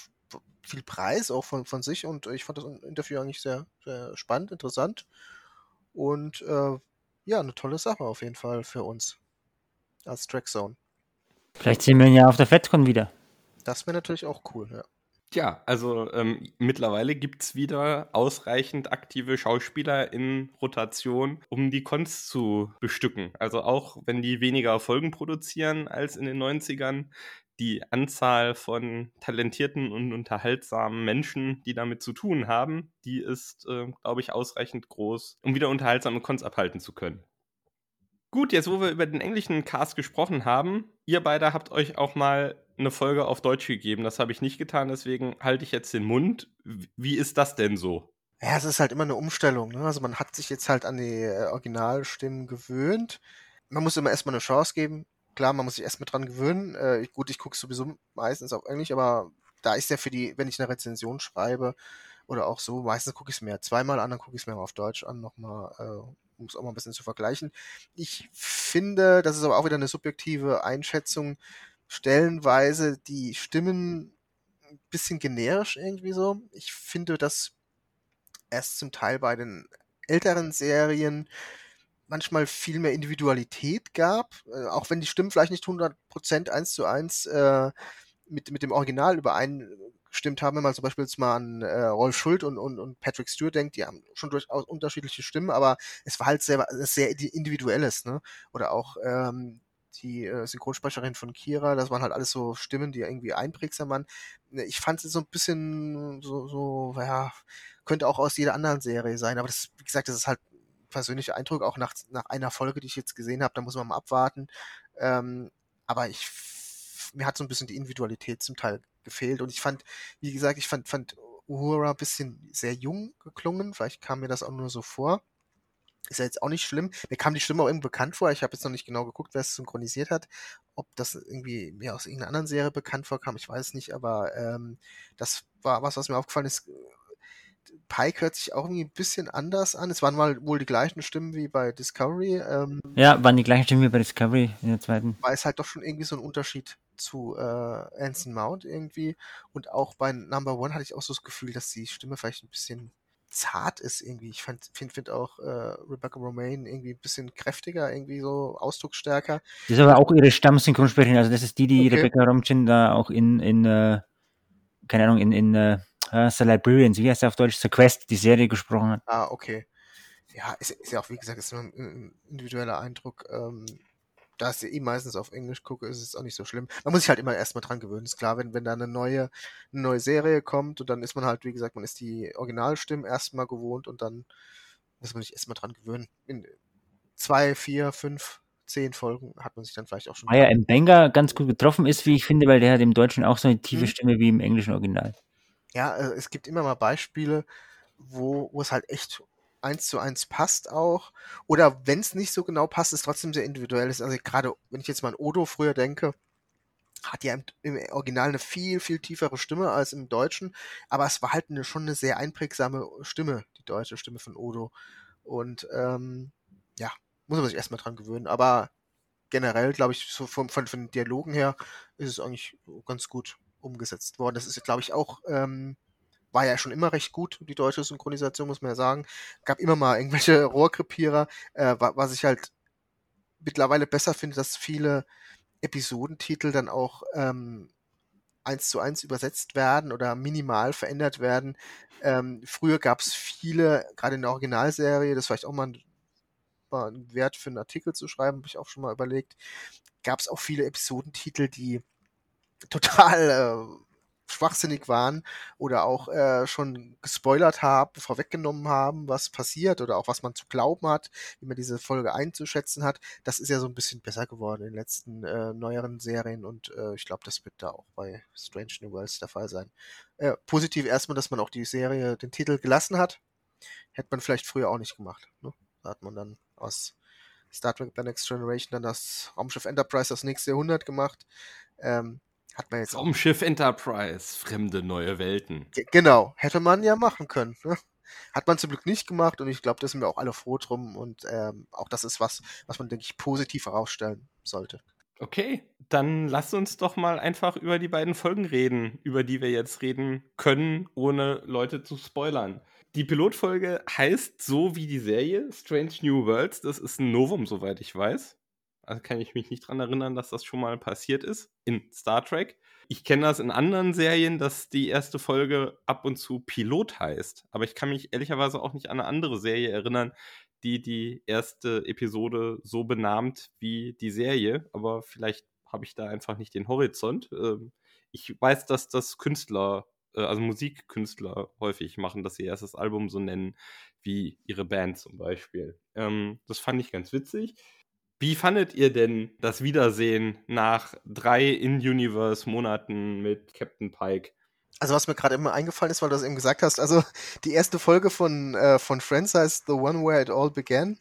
viel Preis auch von, von sich. Und ich fand das Interview eigentlich sehr, sehr spannend, interessant. Und äh, ja, eine tolle Sache auf jeden Fall für uns als Trackzone. Vielleicht sehen wir ihn ja auf der FedCon wieder. Das wäre natürlich auch cool, ja. Ja, also ähm, mittlerweile gibt es wieder ausreichend aktive Schauspieler in Rotation, um die Cons zu bestücken. Also auch wenn die weniger Folgen produzieren als in den 90ern, die Anzahl von talentierten und unterhaltsamen Menschen, die damit zu tun haben, die ist, äh, glaube ich, ausreichend groß, um wieder unterhaltsame Cons abhalten zu können. Gut, jetzt wo wir über den englischen Cast gesprochen haben, ihr beide habt euch auch mal eine Folge auf Deutsch gegeben. Das habe ich nicht getan, deswegen halte ich jetzt den Mund. Wie ist das denn so? Ja, es ist halt immer eine Umstellung. Ne? Also man hat sich jetzt halt an die äh, Originalstimmen gewöhnt. Man muss immer erstmal eine Chance geben. Klar, man muss sich erstmal dran gewöhnen. Äh, gut, ich gucke sowieso meistens auf Englisch, aber da ist ja für die, wenn ich eine Rezension schreibe oder auch so, meistens gucke ich es mir zweimal an, dann gucke ich es mir auf Deutsch an, nochmal, äh, um es auch mal ein bisschen zu vergleichen. Ich finde, das ist aber auch wieder eine subjektive Einschätzung, stellenweise die Stimmen ein bisschen generisch irgendwie so. Ich finde, dass erst zum Teil bei den älteren Serien manchmal viel mehr Individualität gab, äh, auch wenn die Stimmen vielleicht nicht 100% eins zu eins äh, mit, mit dem Original übereingestimmt haben, wenn man zum Beispiel jetzt mal an äh, Rolf Schuld und, und, und Patrick Stewart denkt, die haben schon durchaus unterschiedliche Stimmen, aber es war halt sehr, sehr individuelles, ne? Oder auch ähm, die äh, Synchronsprecherin von Kira, das waren halt alles so Stimmen, die irgendwie einprägsam waren. Ne, ich fand es so ein bisschen so, so, ja, könnte auch aus jeder anderen Serie sein, aber das, wie gesagt, das ist halt persönlicher Eindruck, auch nach, nach einer Folge, die ich jetzt gesehen habe, da muss man mal abwarten. Ähm, aber ich, mir hat so ein bisschen die Individualität zum Teil gefehlt und ich fand, wie gesagt, ich fand, fand Uhura ein bisschen sehr jung geklungen, vielleicht kam mir das auch nur so vor. Ist ja jetzt auch nicht schlimm. Mir kam die Stimme auch irgendwie bekannt vor. Ich habe jetzt noch nicht genau geguckt, wer es synchronisiert hat. Ob das irgendwie mir aus irgendeiner anderen Serie bekannt vorkam, ich weiß nicht, aber ähm, das war was, was mir aufgefallen ist. Pike hört sich auch irgendwie ein bisschen anders an. Es waren mal wohl die gleichen Stimmen wie bei Discovery. Ähm, ja, waren die gleichen Stimmen wie bei Discovery in der zweiten. War es halt doch schon irgendwie so ein Unterschied zu äh, Anson Mount irgendwie. Und auch bei Number One hatte ich auch so das Gefühl, dass die Stimme vielleicht ein bisschen zart ist irgendwie. Ich finde find, auch äh, Rebecca Romaine irgendwie ein bisschen kräftiger, irgendwie so ausdrucksstärker. Das ist aber auch ihre Stammsynchronsprecherin. Also das ist die, die okay. Rebecca Romchin da auch in, in äh, keine Ahnung, in, in äh, The Librarians, wie heißt der auf Deutsch? The Quest, die Serie gesprochen hat. Ah, okay. Ja, ist, ist ja auch, wie gesagt, ist nur ein individueller Eindruck. Ähm, da ich eh meistens auf Englisch gucke, ist es auch nicht so schlimm. Man muss sich halt immer erstmal dran gewöhnen. Ist klar, wenn, wenn da eine neue, eine neue Serie kommt und dann ist man halt, wie gesagt, man ist die Originalstimmen erstmal gewohnt und dann muss man sich erstmal dran gewöhnen. In zwei, vier, fünf, zehn Folgen hat man sich dann vielleicht auch schon. Maya M. Benga ganz gut getroffen ist, wie ich finde, weil der hat im Deutschen auch so eine tiefe Mhm. Stimme wie im englischen Original. Ja, äh, es gibt immer mal Beispiele, wo, wo es halt echt eins zu eins passt auch. Oder wenn es nicht so genau passt, es trotzdem sehr individuell ist. Also gerade, wenn ich jetzt mal an Odo früher denke, hat ja im, im Original eine viel, viel tiefere Stimme als im Deutschen, aber es war halt eine, schon eine sehr einprägsame Stimme, die deutsche Stimme von Odo. Und ähm, ja, muss man sich erstmal dran gewöhnen. Aber generell, glaube ich, so von, von, von den Dialogen her ist es eigentlich ganz gut umgesetzt worden. Das ist, glaube ich, auch, ähm, war ja schon immer recht gut, die deutsche Synchronisation, muss man ja sagen. Gab immer mal irgendwelche Rohrkrepierer, äh, wa- was ich halt mittlerweile besser finde, dass viele Episodentitel dann auch ähm, eins zu eins übersetzt werden oder minimal verändert werden. Ähm, früher gab es viele, gerade in der Originalserie, das vielleicht auch mal ein, mal Wert für einen Artikel zu schreiben, habe ich auch schon mal überlegt, gab es auch viele Episodentitel, die total äh, schwachsinnig waren oder auch äh, schon gespoilert haben, vorweggenommen haben, was passiert oder auch was man zu glauben hat, wie man diese Folge einzuschätzen hat. Das ist ja so ein bisschen besser geworden in den letzten äh, neueren Serien und äh, ich glaube, das wird da auch bei Strange New Worlds der Fall sein. Äh, positiv erstmal, dass man auch die Serie den Titel gelassen hat. Hätte man vielleicht früher auch nicht gemacht. Ne? Da hat man dann aus Star Trek The Next Generation dann das Raumschiff Enterprise das nächste Jahrhundert gemacht. Ähm, hat man jetzt Raumschiff Enterprise, fremde neue Welten. Ge- Genau, hätte man ja machen können. Ne? Hat man zum Glück nicht gemacht und ich glaube, da sind wir auch alle froh drum und ähm, auch das ist was, was man, denke ich, positiv herausstellen sollte. Okay, dann lass uns doch mal einfach über die beiden Folgen reden, über die wir jetzt reden können, ohne Leute zu spoilern. Die Pilotfolge heißt so wie die Serie, Strange New Worlds. Das ist ein Novum, soweit ich weiß. Also kann ich mich nicht dran erinnern, dass das schon mal passiert ist in Star Trek. Ich kenne das in anderen Serien, dass die erste Folge ab und zu Pilot heißt. Aber ich kann mich ehrlicherweise auch nicht an eine andere Serie erinnern, die die erste Episode so benannt wie die Serie. Aber vielleicht habe ich da einfach nicht den Horizont. Ähm, ich weiß, dass das Künstler, äh, also Musikkünstler häufig machen, dass sie erst das Album so nennen wie ihre Band zum Beispiel. Ähm, das fand ich ganz witzig. Wie fandet ihr denn das Wiedersehen nach drei In-Universe-Monaten mit Captain Pike? Also was mir gerade immer eingefallen ist, weil du das eben gesagt hast, also die erste Folge von, äh, von Friends heißt The One Where It All Began.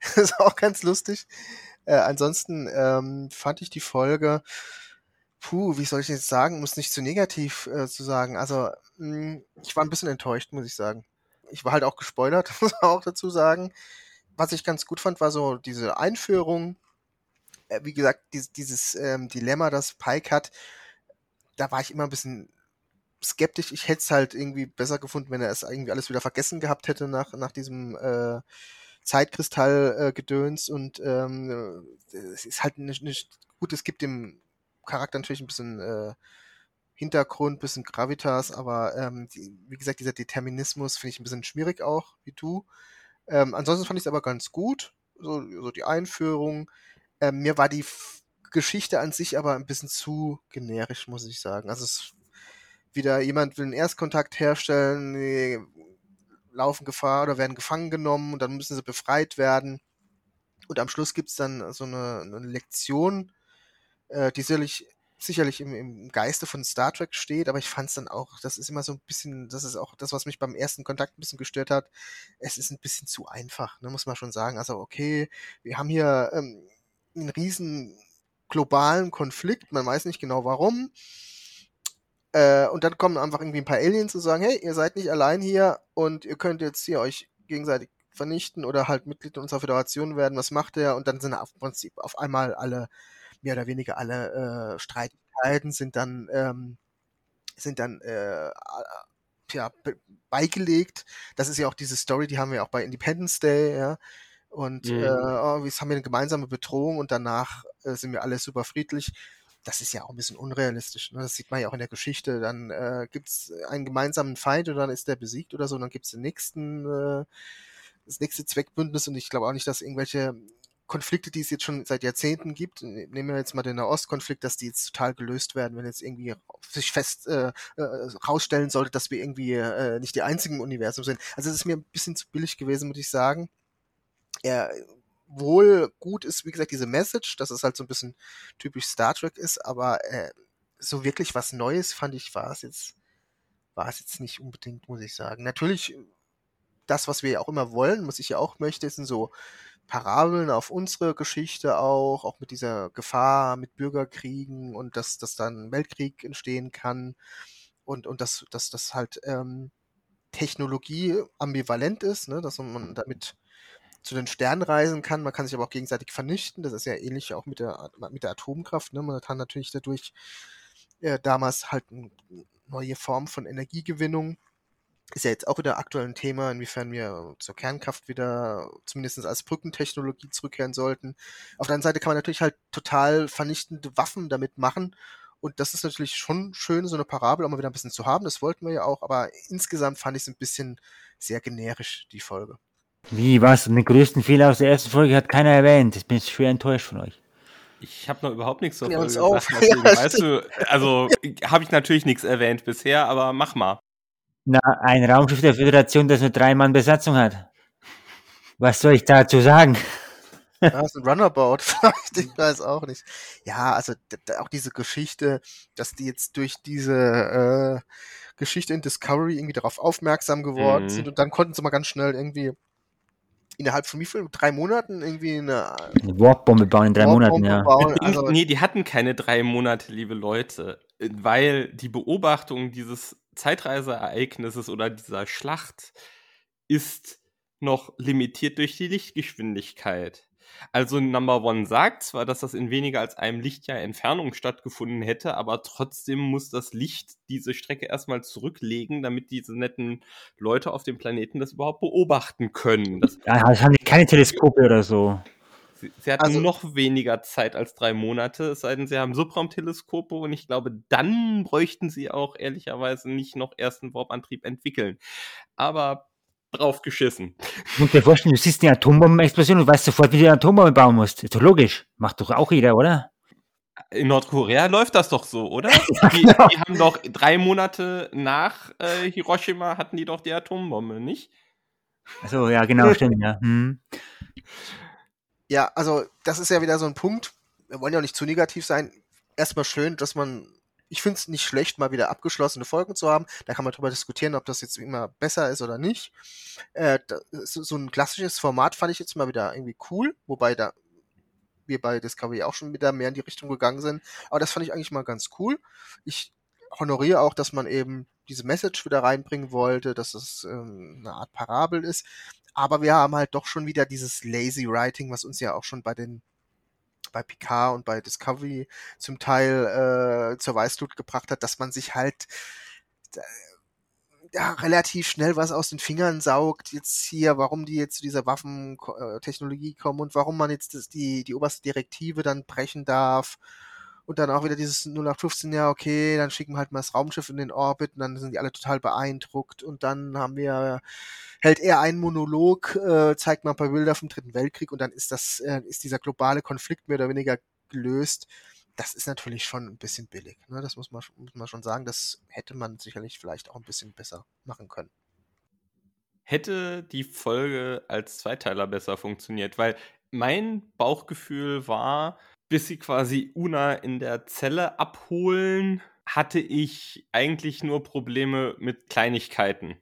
das ist auch ganz lustig. Äh, ansonsten ähm, fand ich die Folge, puh, wie soll ich jetzt sagen, um es nicht zu negativ äh, zu sagen. Also mh, ich war ein bisschen enttäuscht, muss ich sagen. Ich war halt auch gespoilert, muss man auch dazu sagen. Was ich ganz gut fand, war so diese Einführung. Äh, wie gesagt, dieses, ähm, Dilemma, das Pike hat, da war ich immer ein bisschen skeptisch. Ich hätte es halt irgendwie besser gefunden, wenn er es irgendwie alles wieder vergessen gehabt hätte nach, nach diesem äh, Zeitkristal-Gedöns. und ähm, äh, es ist halt nicht, nicht gut, es gibt dem Charakter natürlich ein bisschen äh, Hintergrund, bisschen Gravitas, aber ähm, die, wie gesagt, dieser Determinismus finde ich ein bisschen schwierig auch, wie du. Ähm, ansonsten fand ich es aber ganz gut, so, so die Einführung. Ähm, mir war die Geschichte an sich aber ein bisschen zu generisch, muss ich sagen. Also es wieder jemand will einen Erstkontakt herstellen, die laufen Gefahr oder werden gefangen genommen und dann müssen sie befreit werden. Und am Schluss gibt es dann so eine, eine Lektion, äh, die sicherlich, sicherlich im, im Geiste von Star Trek steht, aber ich fand es dann auch, das ist immer so ein bisschen, das ist auch das, was mich beim ersten Kontakt ein bisschen gestört hat. Es ist ein bisschen zu einfach, ne, muss man schon sagen. Also, okay, wir haben hier ähm, einen riesen globalen Konflikt, man weiß nicht genau warum. Äh, und dann kommen einfach irgendwie ein paar Aliens und sagen, hey, ihr seid nicht allein hier und ihr könnt jetzt hier euch gegenseitig vernichten oder halt Mitglied unserer Föderation werden. Was macht er? Und dann sind auf Prinzip auf einmal alle, mehr oder weniger alle äh, Streitigkeiten sind dann ähm, sind dann äh, ja, beigelegt. Das ist ja auch diese Story, die haben wir auch bei Independence Day, ja. Und mhm. äh, oh, jetzt haben wir eine gemeinsame Bedrohung und danach äh, sind wir alle super friedlich das ist ja auch ein bisschen unrealistisch. Ne? Das sieht man ja auch in der Geschichte. Dann äh, gibt es einen gemeinsamen Feind und dann ist der besiegt oder so. Und dann gibt es den nächsten, äh, das nächste Zweckbündnis. Und ich glaube auch nicht, dass irgendwelche Konflikte, die es jetzt schon seit Jahrzehnten gibt, nehmen wir jetzt mal den Nahostkonflikt, dass die jetzt total gelöst werden, wenn jetzt irgendwie sich fest äh, äh, rausstellen sollte, dass wir irgendwie äh, nicht die einzigen im Universum sind. Also es ist mir ein bisschen zu billig gewesen, muss ich sagen. Ja, wohl gut ist, wie gesagt, diese Message, dass es halt so ein bisschen typisch Star Trek ist, aber äh, so wirklich was Neues fand ich, war es jetzt, war es jetzt nicht unbedingt, muss ich sagen. Natürlich, das, was wir ja auch immer wollen, was ich ja auch möchte, sind so Parabeln auf unsere Geschichte auch, auch mit dieser Gefahr mit Bürgerkriegen und dass, dass dann Weltkrieg entstehen kann und, und dass, dass das halt ähm, Technologie ambivalent ist, ne, dass man damit zu den Sternen reisen kann. Man kann sich aber auch gegenseitig vernichten. Das ist ja ähnlich auch mit der, mit der Atomkraft. Ne? Man kann natürlich dadurch äh, damals halt eine neue Form von Energiegewinnung ist ja jetzt auch wieder aktuell ein Thema, inwiefern wir zur Kernkraft wieder zumindest als Brückentechnologie zurückkehren sollten. Auf der anderen Seite kann man natürlich halt total vernichtende Waffen damit machen. Und das ist natürlich schon schön, so eine Parabel auch mal wieder ein bisschen zu haben. Das wollten wir ja auch, aber insgesamt fand ich es ein bisschen sehr generisch, die Folge. Wie, was? Den größten Fehler aus der ersten Folge hat keiner erwähnt. Ich bin schwer enttäuscht von euch. Ich habe noch überhaupt nichts zur Folge gesagt. Deswegen, Ja, weißt du, also habe ich natürlich nichts erwähnt bisher, aber mach mal. Na, ein Raumschiff der Föderation, das nur drei Mann Besatzung hat. Was soll ich dazu sagen? Ja, das ist ein Runabout, vielleicht, ich weiß auch nicht. Ja, also auch diese Geschichte, dass die jetzt durch diese äh, Geschichte in Discovery irgendwie darauf aufmerksam geworden Mhm. sind und dann konnten sie mal ganz schnell irgendwie innerhalb von wie viel? Drei Monaten irgendwie eine Eine Warp-Bombe bauen in drei Monaten, ja. bauen. Also, nee, die hatten keine drei Monate, liebe Leute, weil die Beobachtung dieses Zeitreiseereignisses oder dieser Schlacht ist noch limitiert durch die Lichtgeschwindigkeit. Also Number One sagt zwar, dass das in weniger als einem Lichtjahr Entfernung stattgefunden hätte, aber trotzdem muss das Licht diese Strecke erstmal zurücklegen, damit diese netten Leute auf dem Planeten das überhaupt beobachten können. Das Ja, das haben die keine Teleskope oder so. Sie, sie hatten Also- noch weniger Zeit als drei Monate, es sei denn, sie haben Subraumteleskope und ich glaube, dann bräuchten sie auch ehrlicherweise nicht noch erst einen Warp-Antrieb entwickeln. Aber drauf geschissen. Musst dir vorstellen, du siehst eine Atombombenexplosion und weißt sofort, wie du eine Atombombe bauen musst. Ist doch logisch. Macht doch auch jeder, oder? In Nordkorea läuft das doch so, oder? Die, genau. die haben doch drei Monate nach äh, Hiroshima hatten die doch die Atombombe, nicht? Also ja, genau, stimmt, ja. Hm. Ja, also das ist ja wieder so ein Punkt. Wir wollen ja auch nicht zu negativ sein. Erstmal schön, dass man, ich finde es nicht schlecht, mal wieder abgeschlossene Folgen zu haben. Da kann man drüber diskutieren, ob das jetzt immer besser ist oder nicht. Äh, so ein klassisches Format fand ich jetzt mal wieder irgendwie cool, wobei da wir bei Discovery auch schon wieder mehr in die Richtung gegangen sind. Aber das fand ich eigentlich mal ganz cool. Ich honoriere auch, dass man eben diese Message wieder reinbringen wollte, dass es ähm, eine Art Parabel ist. Aber wir haben halt doch schon wieder dieses Lazy Writing, was uns ja auch schon bei den bei Picard und bei Discovery zum Teil äh, zur Weißglut gebracht hat, dass man sich halt äh, ja, relativ schnell was aus den Fingern saugt, jetzt hier, warum die jetzt zu dieser Waffentechnologie kommen und warum man jetzt das, die, die oberste Direktive dann brechen darf. Und dann auch wieder dieses 0815, ja, okay, dann schicken wir halt mal das Raumschiff in den Orbit und dann sind die alle total beeindruckt. Und dann haben wir, hält er einen Monolog, äh, zeigt mal ein paar Bilder vom Dritten Weltkrieg und dann ist das, äh, ist dieser globale Konflikt mehr oder weniger gelöst. Das ist natürlich schon ein bisschen billig. Ne? Das muss man, muss man schon sagen. Das hätte man sicherlich vielleicht auch ein bisschen besser machen können. Hätte die Folge als Zweiteiler besser funktioniert, weil mein Bauchgefühl war, bis sie quasi Una in der Zelle abholen, hatte ich eigentlich nur Probleme mit Kleinigkeiten.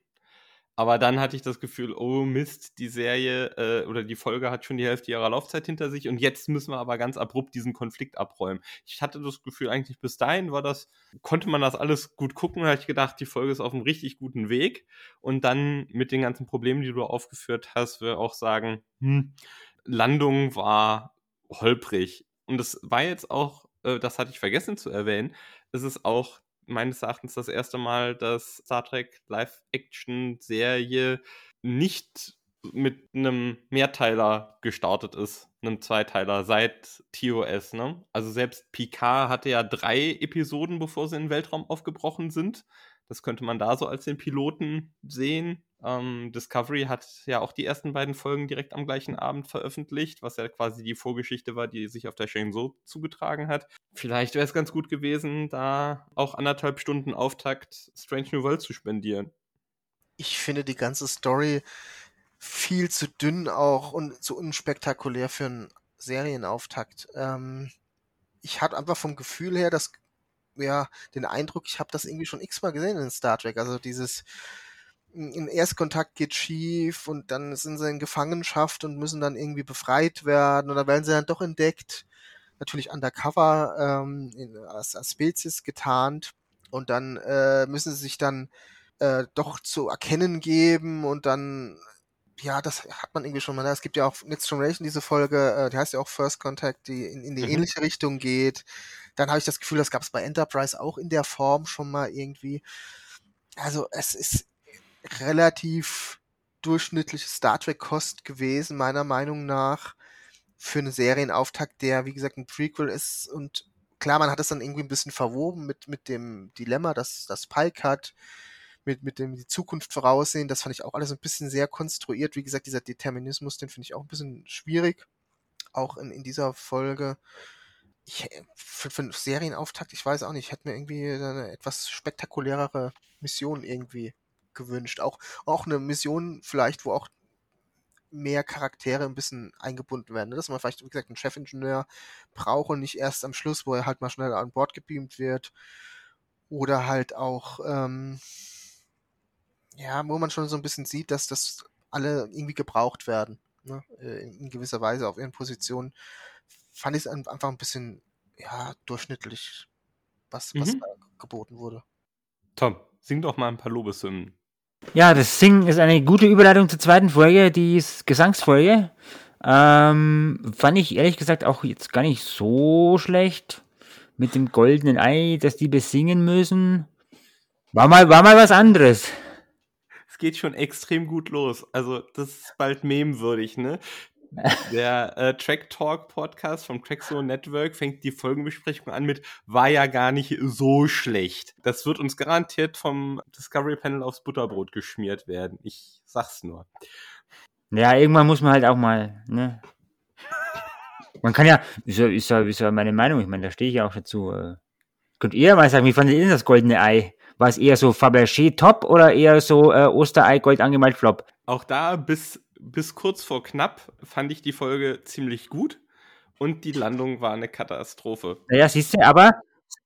Aber dann hatte ich das Gefühl, oh Mist, die Serie äh, oder die Folge hat schon die Hälfte ihrer Laufzeit hinter sich und jetzt müssen wir aber ganz abrupt diesen Konflikt abräumen. Ich hatte das Gefühl, eigentlich bis dahin war das, konnte man das alles gut gucken und hatte ich gedacht, die Folge ist auf einem richtig guten Weg. Und dann mit den ganzen Problemen, die du aufgeführt hast, wir auch sagen, hm, Landung war holprig. Und es war jetzt auch, äh, das hatte ich vergessen zu erwähnen, es ist auch meines Erachtens das erste Mal, dass Star Trek Live-Action-Serie nicht mit einem Mehrteiler gestartet ist. einem Zweiteiler seit TOS, ne? Also selbst Picard hatte ja drei Episoden, bevor sie in den Weltraum aufgebrochen sind. Das könnte man da so als den Piloten sehen. Ähm, Discovery hat ja auch die ersten beiden Folgen direkt am gleichen Abend veröffentlicht, was ja quasi die Vorgeschichte war, die sich auf der Shenzhou zugetragen hat. Vielleicht wäre es ganz gut gewesen, da auch anderthalb Stunden Auftakt Strange New World zu spendieren. Ich finde die ganze Story viel zu dünn auch und zu unspektakulär für einen Serienauftakt. Ähm, ich hatte einfach vom Gefühl her, dass ja den Eindruck, ich habe das irgendwie schon x-mal gesehen in Star Trek. Also dieses ein Erstkontakt geht schief und dann sind sie in Gefangenschaft und müssen dann irgendwie befreit werden oder werden sie dann doch entdeckt. Natürlich undercover ähm, in, als, als Spezies getarnt und dann äh, müssen sie sich dann äh, doch zu erkennen geben und dann ja, das hat man irgendwie schon mal. Ne? Es gibt ja auch Next Generation diese Folge, äh, die heißt ja auch First Contact, die in, in die mhm. ähnliche Richtung geht. Dann habe ich das Gefühl, das gab es bei Enterprise auch in der Form schon mal irgendwie. Also es ist relativ durchschnittliche Star Trek Kost gewesen, meiner Meinung nach, für einen Serienauftakt, der, wie gesagt, ein Prequel ist. Und klar, man hat es dann irgendwie ein bisschen verwoben mit, mit dem Dilemma, das, das Pike hat, mit, mit dem die Zukunft voraussehen. Das fand ich auch alles ein bisschen sehr konstruiert. Wie gesagt, dieser Determinismus, den finde ich auch ein bisschen schwierig. Auch in, in dieser Folge. Ich, für, für einen Serienauftakt, ich weiß auch nicht, ich hätte mir irgendwie eine etwas spektakulärere Mission irgendwie gewünscht. Auch, auch eine Mission vielleicht, wo auch mehr Charaktere ein bisschen eingebunden werden. Ne? Dass man vielleicht, wie gesagt, einen Chefingenieur braucht und nicht erst am Schluss, wo er halt mal schnell an Bord gebeamt wird. Oder halt auch, ähm, ja, wo man schon so ein bisschen sieht, dass das alle irgendwie gebraucht werden. Ne? Äh, in gewisser Weise auf ihren Positionen. Fand ich es einfach ein bisschen, ja, durchschnittlich, was, mhm. was da geboten wurde. Tom, sing doch mal ein paar Lobeshymnen. Ja, das Singen ist eine gute Überleitung zur zweiten Folge, die Gesangsfolge. Ähm, fand ich ehrlich gesagt auch jetzt gar nicht so schlecht. Mit dem goldenen Ei, dass die besingen müssen. War mal, war mal was anderes Es geht schon extrem gut los. Also, das ist bald memewürdig, ne? Der äh, Track Talk Podcast vom Trackzone Network fängt die Folgenbesprechung an mit war ja gar nicht so schlecht. Das wird uns garantiert vom Discovery Panel aufs Butterbrot geschmiert werden. Ich sag's nur. Ja, irgendwann muss man halt auch mal, ne? Man kann ja, ist ja, ist ja, ist ja meine Meinung, ich meine, da stehe ich ja auch dazu. Äh. Könnt ihr mal sagen, wie fandet ihr das goldene Ei? War es eher so Fabergé Top oder eher so äh, Osterei Gold angemalt Flop? Auch da bis bis kurz vor knapp fand ich die Folge ziemlich gut und die Landung war eine Katastrophe. Naja, siehst du, aber,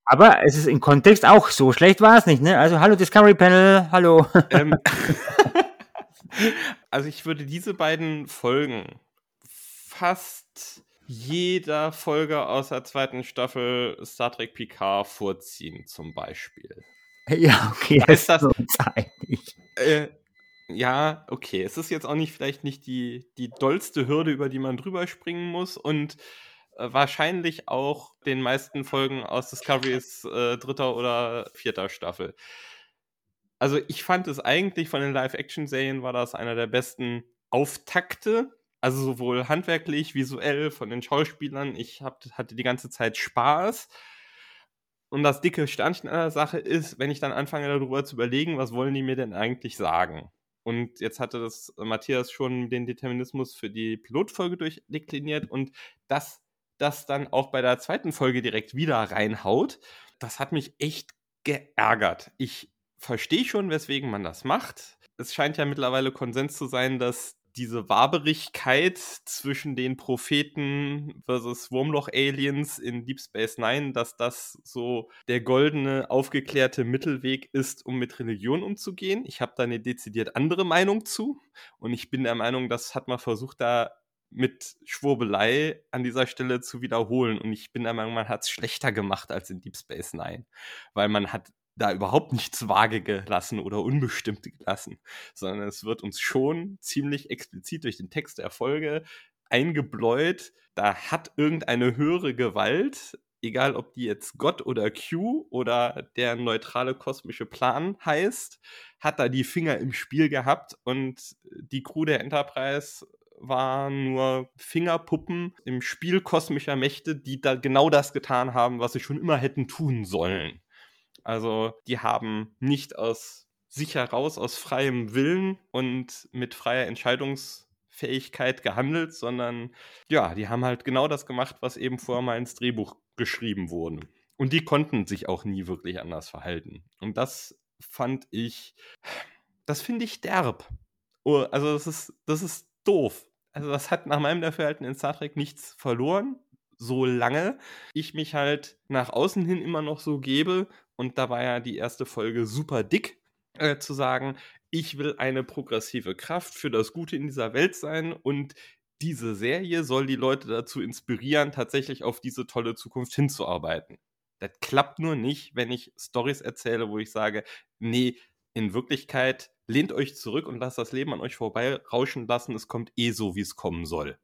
aber es ist im Kontext auch so schlecht war es nicht, ne? Also hallo Discovery Panel, hallo. Ähm, also ich würde diese beiden Folgen fast jeder Folge aus der zweiten Staffel Star Trek Picard vorziehen, zum Beispiel. Ja, okay, das ist das, äh, ja, okay. Es ist jetzt auch nicht vielleicht nicht die, die dollste Hürde, über die man drüber springen muss und äh, wahrscheinlich auch den meisten Folgen aus Discoverys äh, dritter oder vierter Staffel. Also ich fand es eigentlich von den Live-Action-Serien war das einer der besten Auftakte. Also sowohl handwerklich, visuell, von den Schauspielern. Ich hab, hatte die ganze Zeit Spaß. Und das dicke Sternchen an der Sache ist, wenn ich dann anfange darüber zu überlegen, was wollen die mir denn eigentlich sagen? Und jetzt hatte das Matthias schon den Determinismus für die Pilotfolge durchdekliniert und dass das dann auch bei der zweiten Folge direkt wieder reinhaut, das hat mich echt geärgert. Ich verstehe schon, weswegen man das macht. Es scheint ja mittlerweile Konsens zu sein, dass diese Waberigkeit zwischen den Propheten versus Wurmloch-Aliens in Deep Space Nine, dass das so der goldene, aufgeklärte Mittelweg ist, um mit Religion umzugehen. Ich habe da eine dezidiert andere Meinung zu. Und ich bin der Meinung, das hat man versucht, da mit Schwurbelei an dieser Stelle zu wiederholen. Und ich bin der Meinung, man hat es schlechter gemacht als in Deep Space Nine. Weil man hat da überhaupt nichts vage gelassen oder unbestimmt gelassen, sondern es wird uns schon ziemlich explizit durch den Text der Folge eingebläut, da hat irgendeine höhere Gewalt, egal ob die jetzt Gott oder Q oder der neutrale kosmische Plan heißt, hat da die Finger im Spiel gehabt und die Crew der Enterprise waren nur Fingerpuppen im Spiel kosmischer Mächte, die da genau das getan haben, was sie schon immer hätten tun sollen. Also die haben nicht aus sich heraus, aus freiem Willen und mit freier Entscheidungsfähigkeit gehandelt, sondern ja, die haben halt genau das gemacht, was eben vorher mal ins Drehbuch geschrieben wurde. Und die konnten sich auch nie wirklich anders verhalten. Und das fand ich, das finde ich derb. Oh, also das ist, das ist doof. Also das hat nach meinem Dafürhalten in Star Trek nichts verloren, solange ich mich halt nach außen hin immer noch so gebe. Und da war ja die erste Folge super dick, äh, zu sagen, ich will eine progressive Kraft für das Gute in dieser Welt sein und diese Serie soll die Leute dazu inspirieren, tatsächlich auf diese tolle Zukunft hinzuarbeiten. Das klappt nur nicht, wenn ich Stories erzähle, wo ich sage, nee, in Wirklichkeit lehnt euch zurück und lasst das Leben an euch vorbei rauschen lassen. Es kommt eh so, wie es kommen soll.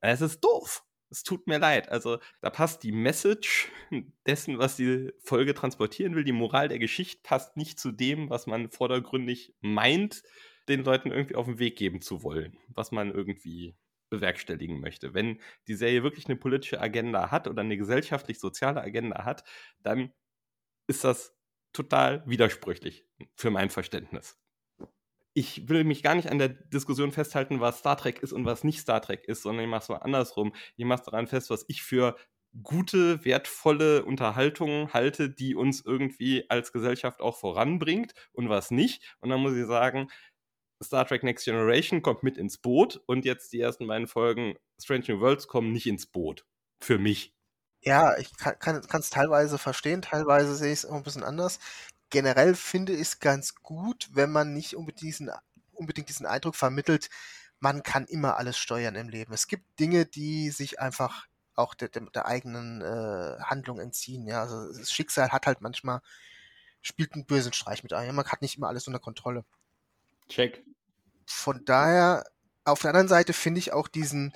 Es ist doof. Es tut mir leid. Also, da passt die Message dessen, was die Folge transportieren will. Die Moral der Geschichte passt nicht zu dem, was man vordergründig meint, den Leuten irgendwie auf den Weg geben zu wollen. Was man irgendwie bewerkstelligen möchte. Wenn die Serie wirklich eine politische Agenda hat oder eine gesellschaftlich-soziale Agenda hat, dann ist das total widersprüchlich für mein Verständnis. Ich will mich gar nicht an der Diskussion festhalten, was Star Trek ist und was nicht Star Trek ist, sondern ich mache es mal andersrum. Ich mache daran fest, was ich für gute, wertvolle Unterhaltung halte, die uns irgendwie als Gesellschaft auch voranbringt und was nicht. Und dann muss ich sagen, Star Trek Next Generation kommt mit ins Boot und jetzt die ersten beiden Folgen Strange New Worlds kommen nicht ins Boot. Für mich. Ja, ich kann es teilweise verstehen, teilweise sehe ich es auch ein bisschen anders. Generell finde ich es ganz gut, wenn man nicht unbedingt diesen, unbedingt diesen Eindruck vermittelt, man kann immer alles steuern im Leben. Es gibt Dinge, die sich einfach auch der, der, eigenen äh, Handlung entziehen. Ja, also das Schicksal hat halt manchmal, spielt einen bösen Streich mit ein. Man hat nicht immer alles unter Kontrolle. Check. Von daher, auf der anderen Seite finde ich auch diesen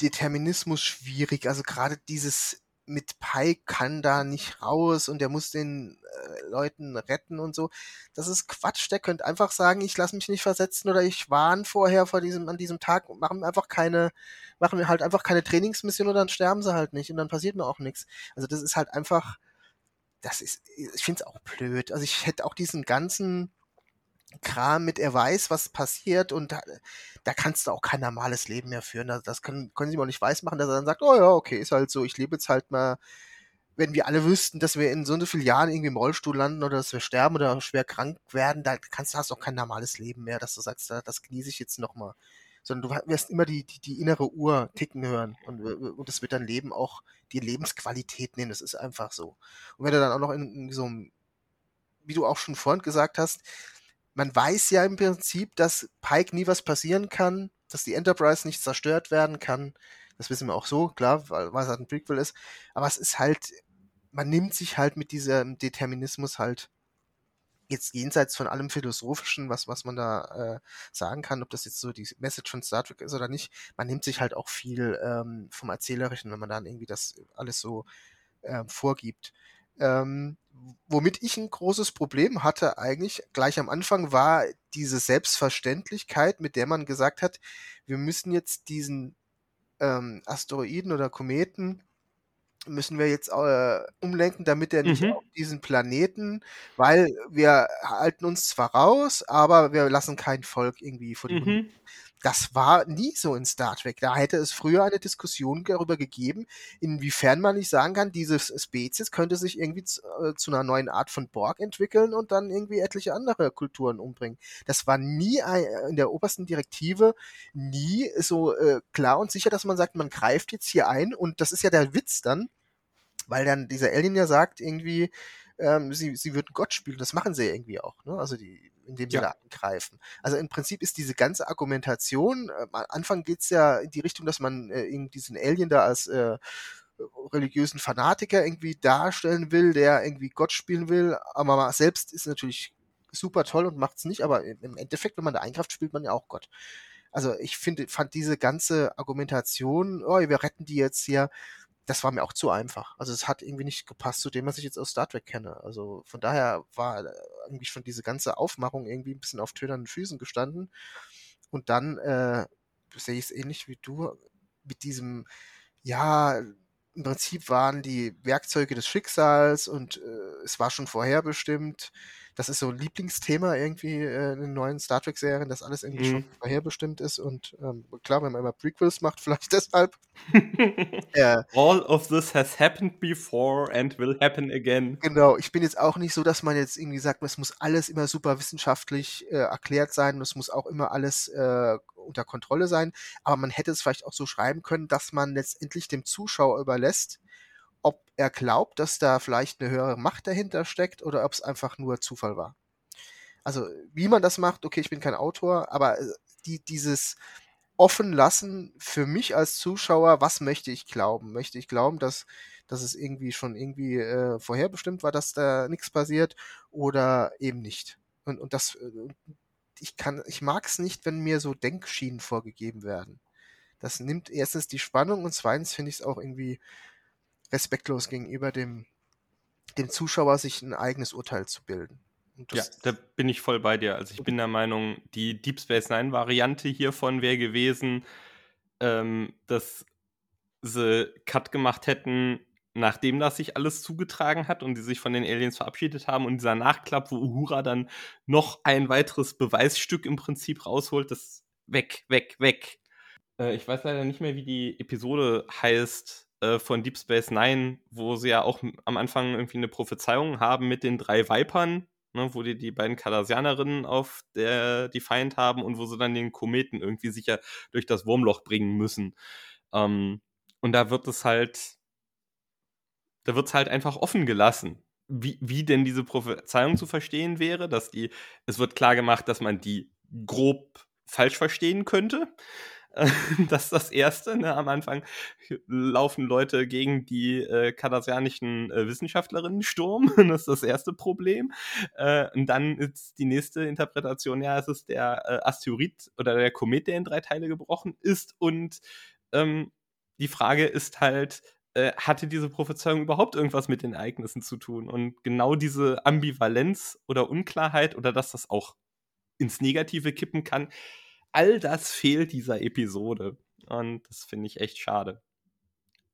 Determinismus schwierig. Also gerade dieses mit Pike kann da nicht raus und der muss den äh, Leuten retten und so. Das ist Quatsch. Der könnte einfach sagen, ich lasse mich nicht versetzen oder ich warne vorher vor diesem, an diesem Tag und machen einfach keine, machen wir halt einfach keine Trainingsmission oder dann sterben sie halt nicht und dann passiert mir auch nichts. Also das ist halt einfach, das ist, ich finde es auch blöd. Also ich hätte auch diesen ganzen Kram mit, er weiß, was passiert und da, da kannst du auch kein normales Leben mehr führen. Das, das können, können sie mir auch nicht weismachen, dass er dann sagt, oh ja, okay, ist halt so, ich lebe jetzt halt mal, wenn wir alle wüssten, dass wir in so und vielen Jahren irgendwie im Rollstuhl landen oder dass wir sterben oder schwer krank werden, da kannst du hast auch kein normales Leben mehr, dass du sagst, das genieße ich jetzt nochmal. Sondern du wirst immer die, die, die innere Uhr ticken hören und, und das wird dein Leben auch die Lebensqualität nehmen. Das ist einfach so. Und wenn du dann auch noch in, in so einem, wie du auch schon vorhin gesagt hast, man weiß ja im Prinzip, dass Pike nie was passieren kann, dass die Enterprise nicht zerstört werden kann. Das wissen wir auch so, klar, weil, weil es halt ein Prequel ist. Aber es ist halt, man nimmt sich halt mit diesem Determinismus halt jetzt jenseits von allem Philosophischen, was, was man da äh, sagen kann, ob das jetzt so die Message von Star Trek ist oder nicht, man nimmt sich halt auch viel ähm, vom Erzählerischen, wenn man dann irgendwie das alles so äh, vorgibt. Ähm, womit ich ein großes Problem hatte eigentlich gleich am Anfang war diese Selbstverständlichkeit, mit der man gesagt hat, wir müssen jetzt diesen ähm, Asteroiden oder Kometen müssen wir jetzt äh, umlenken, damit er nicht mhm. auf diesen Planeten, weil wir halten uns zwar raus, aber wir lassen kein Volk irgendwie vor die mhm. Das war nie so in Star Trek. Da hätte es früher eine Diskussion darüber gegeben, inwiefern man nicht sagen kann, diese Spezies könnte sich irgendwie zu, äh, zu einer neuen Art von Borg entwickeln und dann irgendwie etliche andere Kulturen umbringen. Das war nie ein, in der obersten Direktive nie so äh, klar und sicher, dass man sagt, man greift jetzt hier ein und das ist ja der Witz dann, weil dann dieser Alien ja sagt irgendwie, ähm, sie, sie würden Gott spielen. Das machen sie ja irgendwie auch, ne? Also die, indem sie ja. da angreifen. Also im Prinzip ist diese ganze Argumentation, äh, am Anfang geht's ja in die Richtung, dass man äh, diesen Alien da als äh, religiösen Fanatiker irgendwie darstellen will, der irgendwie Gott spielen will, aber man selbst ist natürlich super toll und macht's nicht, aber im Endeffekt, wenn man da eingreift, spielt man ja auch Gott. Also ich finde, fand diese ganze Argumentation, oh, wir retten die jetzt hier, das war mir auch zu einfach. Also es hat irgendwie nicht gepasst zu dem, was ich jetzt aus Star Trek kenne. Also von daher war äh, irgendwie schon diese ganze Aufmachung irgendwie ein bisschen auf tönernen Füßen gestanden. Und dann, äh, sehe ich es ähnlich wie du, mit diesem, ja, im Prinzip waren die Werkzeuge des Schicksals und äh, es war schon vorherbestimmt das ist so ein Lieblingsthema irgendwie äh, in den neuen Star Trek-Serien, dass alles irgendwie mhm. schon vorherbestimmt ist. Und ähm, klar, wenn man immer Prequels macht, vielleicht deshalb. äh, All of this has happened before and will happen again. Genau, ich bin jetzt auch nicht so, dass man jetzt irgendwie sagt, es muss alles immer super wissenschaftlich äh, erklärt sein, es muss auch immer alles äh, unter Kontrolle sein. Aber man hätte es vielleicht auch so schreiben können, dass man letztendlich dem Zuschauer überlässt, ob er glaubt, dass da vielleicht eine höhere Macht dahinter steckt oder ob es einfach nur Zufall war. Also wie man das macht, okay, ich bin kein Autor, aber äh, die, dieses offen lassen für mich als Zuschauer, was möchte ich glauben? Möchte ich glauben, dass, dass es irgendwie schon irgendwie äh, vorherbestimmt war, dass da nichts passiert oder eben nicht? Und, und das, äh, ich kann, ich mag es nicht, wenn mir so Denkschienen vorgegeben werden. Das nimmt erstens die Spannung und zweitens finde ich es auch irgendwie respektlos gegenüber dem, dem Zuschauer, sich ein eigenes Urteil zu bilden. ja, da bin ich voll bei dir. Also ich bin der Meinung, die Deep Space Nine Variante hiervon wäre gewesen, ähm, dass sie Cut gemacht hätten, nachdem das sich alles zugetragen hat und die sich von den Aliens verabschiedet haben und dieser Nachklapp, wo Uhura dann noch ein weiteres Beweisstück im Prinzip rausholt, das weg, weg, weg. Äh, ich weiß leider nicht mehr, wie die Episode heißt, äh, von Deep Space Nine, wo sie ja auch am Anfang irgendwie eine Prophezeiung haben mit den drei Vipern, ne, wo die die beiden Cardassianerinnen auf der Defiant haben und wo sie dann den Kometen irgendwie sicher durch das Wurmloch bringen müssen. Ähm, und da wird es halt, da wird es halt einfach offen gelassen. Wie, wie denn diese Prophezeiung zu verstehen wäre, dass die, es wird klar gemacht, dass man die grob falsch verstehen könnte. das ist das Erste. Ne? Am Anfang laufen Leute gegen die äh, kardassianischen äh, Wissenschaftlerinnen Sturm. das ist das erste Problem. Äh, und dann ist die nächste Interpretation, ja, es ist der äh, Asteroid oder der Komet, der in drei Teile gebrochen ist. Und ähm, die Frage ist halt, äh, hatte diese Prophezeiung überhaupt irgendwas mit den Ereignissen zu tun? Und genau diese Ambivalenz oder Unklarheit oder dass das auch ins Negative kippen kann, all das fehlt dieser Episode. Und das finde ich echt schade.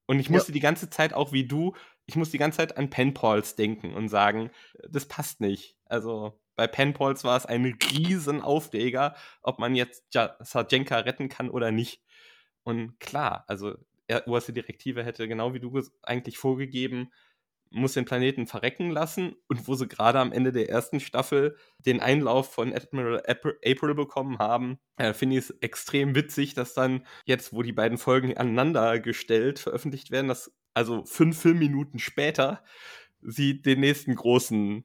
Und ich musste ja. die ganze Zeit auch wie du, ich muss die ganze Zeit an Penpals denken und sagen, das passt nicht. Also bei Penpals war es ein riesen Aufreger, ob man jetzt Sarjenka retten kann oder nicht. Und klar, also oberste Direktive hätte genau wie du eigentlich vorgegeben, muss den Planeten verrecken lassen und wo sie gerade am Ende der ersten Staffel den Einlauf von Admiral April bekommen haben, äh, finde ich es extrem witzig, dass dann jetzt, wo die beiden Folgen aneinander gestellt veröffentlicht werden, dass also fünf Filmminuten später sie den nächsten großen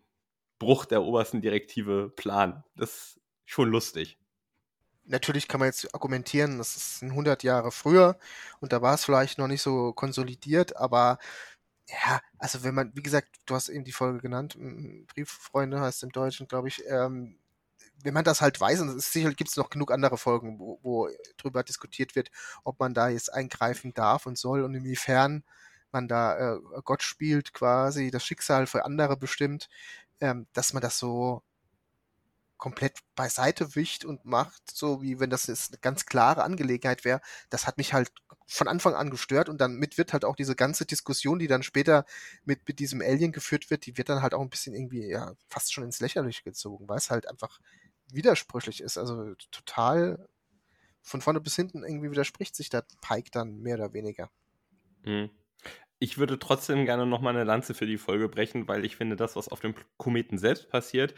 Bruch der obersten Direktive planen. Das ist schon lustig. Natürlich kann man jetzt argumentieren, das ist 100 Jahre früher und da war es vielleicht noch nicht so konsolidiert, aber ja, also wenn man, wie gesagt, du hast eben die Folge genannt, Brieffreunde heißt im Deutschen, glaube ich, ähm, wenn man das halt weiß, und sicherlich gibt es noch genug andere Folgen, wo, wo drüber diskutiert wird, ob man da jetzt eingreifen darf und soll und inwiefern man da äh, Gott spielt quasi, das Schicksal für andere bestimmt, ähm, dass man das so komplett beiseite wischt und macht, so wie wenn das jetzt eine ganz klare Angelegenheit wäre, das hat mich halt von Anfang an gestört und dann mit wird halt auch diese ganze Diskussion, die dann später mit, mit diesem Alien geführt wird, die wird dann halt auch ein bisschen irgendwie, ja, fast schon ins Lächerliche gezogen, weil es halt einfach widersprüchlich ist. Also total von vorne bis hinten irgendwie widerspricht sich der Pike dann mehr oder weniger. Mhm. Ich würde trotzdem gerne nochmal eine Lanze für die Folge brechen, weil ich finde, das, was auf dem Kometen selbst passiert,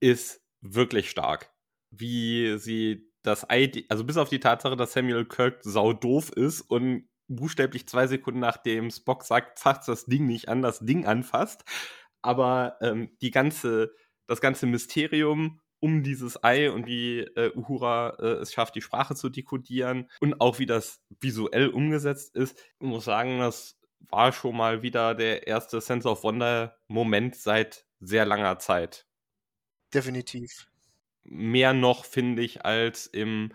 ist wirklich stark. Wie sie das Ei, also bis auf die Tatsache, dass Samuel Kirk sau doof ist und buchstäblich zwei Sekunden nachdem Spock sagt, fasst das Ding nicht an, das Ding anfasst. Aber ähm, die ganze, das ganze Mysterium um dieses Ei und wie äh, Uhura äh, es schafft, die Sprache zu dekodieren und auch wie das visuell umgesetzt ist, ich muss sagen, das war schon mal wieder der erste Sense of Wonder Moment seit sehr langer Zeit. Definitiv. Mehr noch, finde ich, als im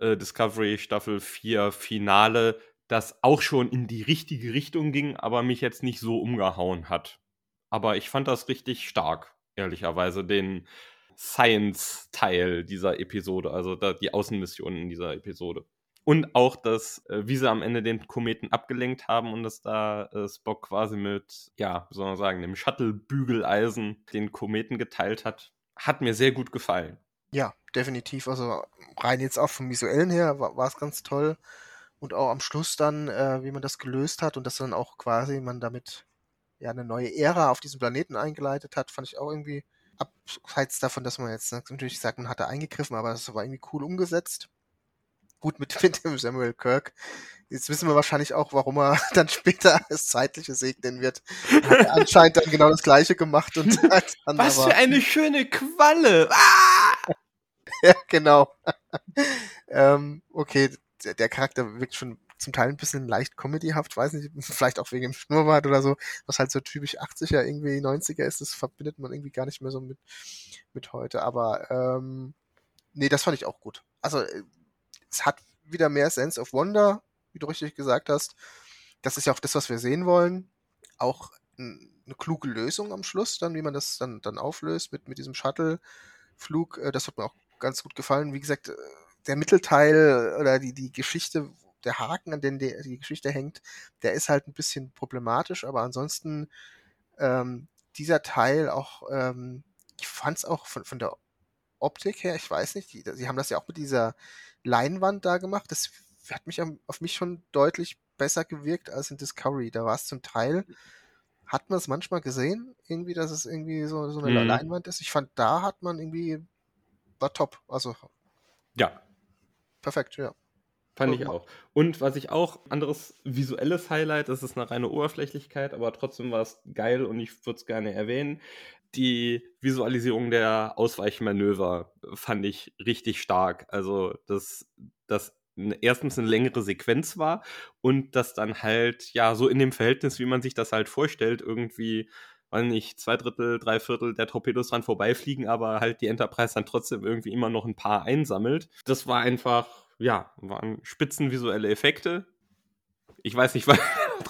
äh, Discovery Staffel 4 Finale, das auch schon in die richtige Richtung ging, aber mich jetzt nicht so umgehauen hat. Aber ich fand das richtig stark, ehrlicherweise, den Science-Teil dieser Episode, also die Außenmission in dieser Episode. Und auch, dass, äh, wie sie am Ende den Kometen abgelenkt haben und dass da äh, Spock quasi mit, ja, wie soll man sagen, dem Shuttle-Bügeleisen den Kometen geteilt hat, hat mir sehr gut gefallen. Ja, definitiv. Also rein jetzt auch vom visuellen her war es ganz toll. Und auch am Schluss dann, äh, wie man das gelöst hat und dass dann auch quasi man damit ja eine neue Ära auf diesem Planeten eingeleitet hat, fand ich auch irgendwie abseits davon, dass man jetzt natürlich sagt, man hatte eingegriffen, aber es war irgendwie cool umgesetzt gut mit, mit dem Samuel Kirk. Jetzt wissen wir wahrscheinlich auch, warum er dann später das Zeitliche segnen wird. Hat er anscheinend dann genau das Gleiche gemacht. Und dann Was aber, für eine schöne Qualle! Ah! ja, genau. ähm, okay, der, der, Charakter wirkt schon zum Teil ein bisschen leicht comedyhaft, weiß nicht, vielleicht auch wegen dem Schnurrbart oder so, was halt so typisch 80er, irgendwie 90er ist, das verbindet man irgendwie gar nicht mehr so mit, mit heute. Aber ähm, nee, das fand ich auch gut. Also äh, es hat wieder mehr Sense of Wonder, wie du richtig gesagt hast. Das ist ja auch das, was wir sehen wollen. Auch eine kluge Lösung am Schluss, dann, wie man das dann, dann auflöst mit, mit diesem Shuttle-Flug. Äh, das hat mir auch ganz gut gefallen. Wie gesagt, äh, der Mittelteil oder die, die Geschichte, der Haken, an den die, die Geschichte hängt, der ist halt ein bisschen problematisch, aber ansonsten ähm, dieser Teil auch, ähm, ich fand es auch von, von der Optik her, ich weiß nicht, die, sie haben das ja auch mit dieser Leinwand da gemacht. Das hat mich auf mich schon deutlich besser gewirkt als in Discovery. Da war es zum Teil, hat man es manchmal gesehen, irgendwie, dass es irgendwie so, so eine mhm. Leinwand ist. Ich fand, da hat man irgendwie, war top. Also. Ja. Perfekt, ja. Fand ich auch. Und was ich auch, anderes visuelles Highlight, das ist eine reine Oberflächlichkeit, aber trotzdem war es geil und ich würde es gerne erwähnen. Die Visualisierung der Ausweichmanöver fand ich richtig stark. Also, dass das erstens eine längere Sequenz war und das dann halt, ja, so in dem Verhältnis, wie man sich das halt vorstellt, irgendwie weiß nicht, zwei Drittel, drei Viertel der Torpedos dran vorbeifliegen, aber halt die Enterprise dann trotzdem irgendwie immer noch ein paar einsammelt. Das war einfach ja, waren spitzenvisuelle Effekte. Ich weiß nicht, was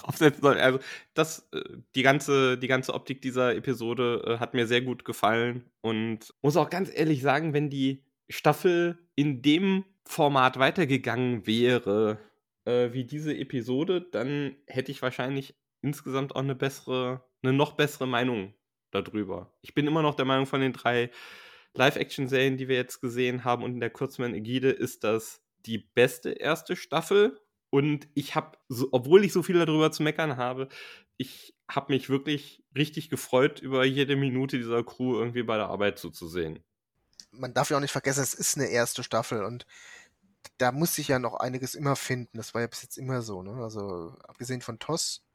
draufsetzen soll. Also, das, äh, die ganze, die ganze Optik dieser Episode äh, hat mir sehr gut gefallen und muss auch ganz ehrlich sagen, wenn die Staffel in dem Format weitergegangen wäre, äh, wie diese Episode, dann hätte ich wahrscheinlich insgesamt auch eine bessere, eine noch bessere Meinung darüber. Ich bin immer noch der Meinung von den drei Live-Action-Serien, die wir jetzt gesehen haben und in der Kurzman-Ägide ist das die beste erste Staffel. Und ich habe, so, obwohl ich so viel darüber zu meckern habe, ich habe mich wirklich richtig gefreut, über jede Minute dieser Crew irgendwie bei der Arbeit zuzusehen. Man darf ja auch nicht vergessen, es ist eine erste Staffel und da muss sich ja noch einiges immer finden. Das war ja bis jetzt immer so. Ne? Also abgesehen von TOS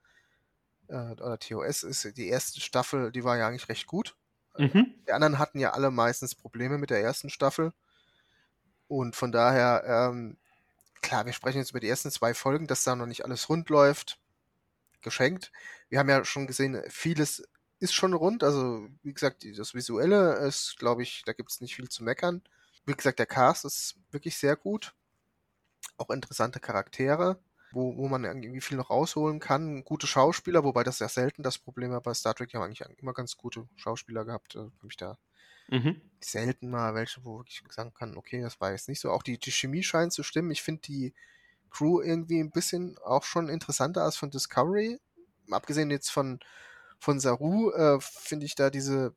äh, oder TOS ist die erste Staffel, die war ja eigentlich recht gut. Mhm. Die anderen hatten ja alle meistens Probleme mit der ersten Staffel. Und von daher, ähm, klar, wir sprechen jetzt über die ersten zwei Folgen, dass da noch nicht alles rund läuft. Geschenkt. Wir haben ja schon gesehen, vieles ist schon rund. Also, wie gesagt, das Visuelle ist, glaube ich, da gibt es nicht viel zu meckern. Wie gesagt, der Cast ist wirklich sehr gut. Auch interessante Charaktere, wo, wo man irgendwie viel noch rausholen kann. Gute Schauspieler, wobei das ja selten das Problem war bei Star Trek. Die haben eigentlich immer ganz gute Schauspieler gehabt. Äh, habe ich da Mhm. Selten mal welche, wo ich sagen kann, okay, das war jetzt nicht so. Auch die, die Chemie scheint zu stimmen. Ich finde die Crew irgendwie ein bisschen auch schon interessanter als von Discovery. Abgesehen jetzt von, von Saru, äh, finde ich da diese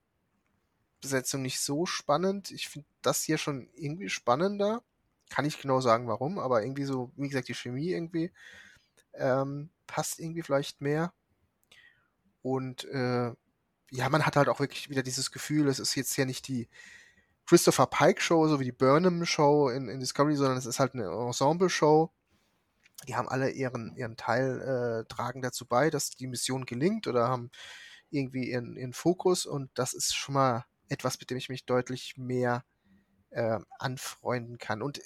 Besetzung nicht so spannend. Ich finde das hier schon irgendwie spannender. Kann ich genau sagen, warum, aber irgendwie so, wie gesagt, die Chemie irgendwie ähm, passt irgendwie vielleicht mehr. Und äh, ja, man hat halt auch wirklich wieder dieses Gefühl, es ist jetzt ja nicht die Christopher Pike Show, so wie die Burnham Show in, in Discovery, sondern es ist halt eine Ensemble Show. Die haben alle ihren, ihren Teil, äh, tragen dazu bei, dass die Mission gelingt oder haben irgendwie ihren, ihren Fokus und das ist schon mal etwas, mit dem ich mich deutlich mehr äh, anfreunden kann. Und äh,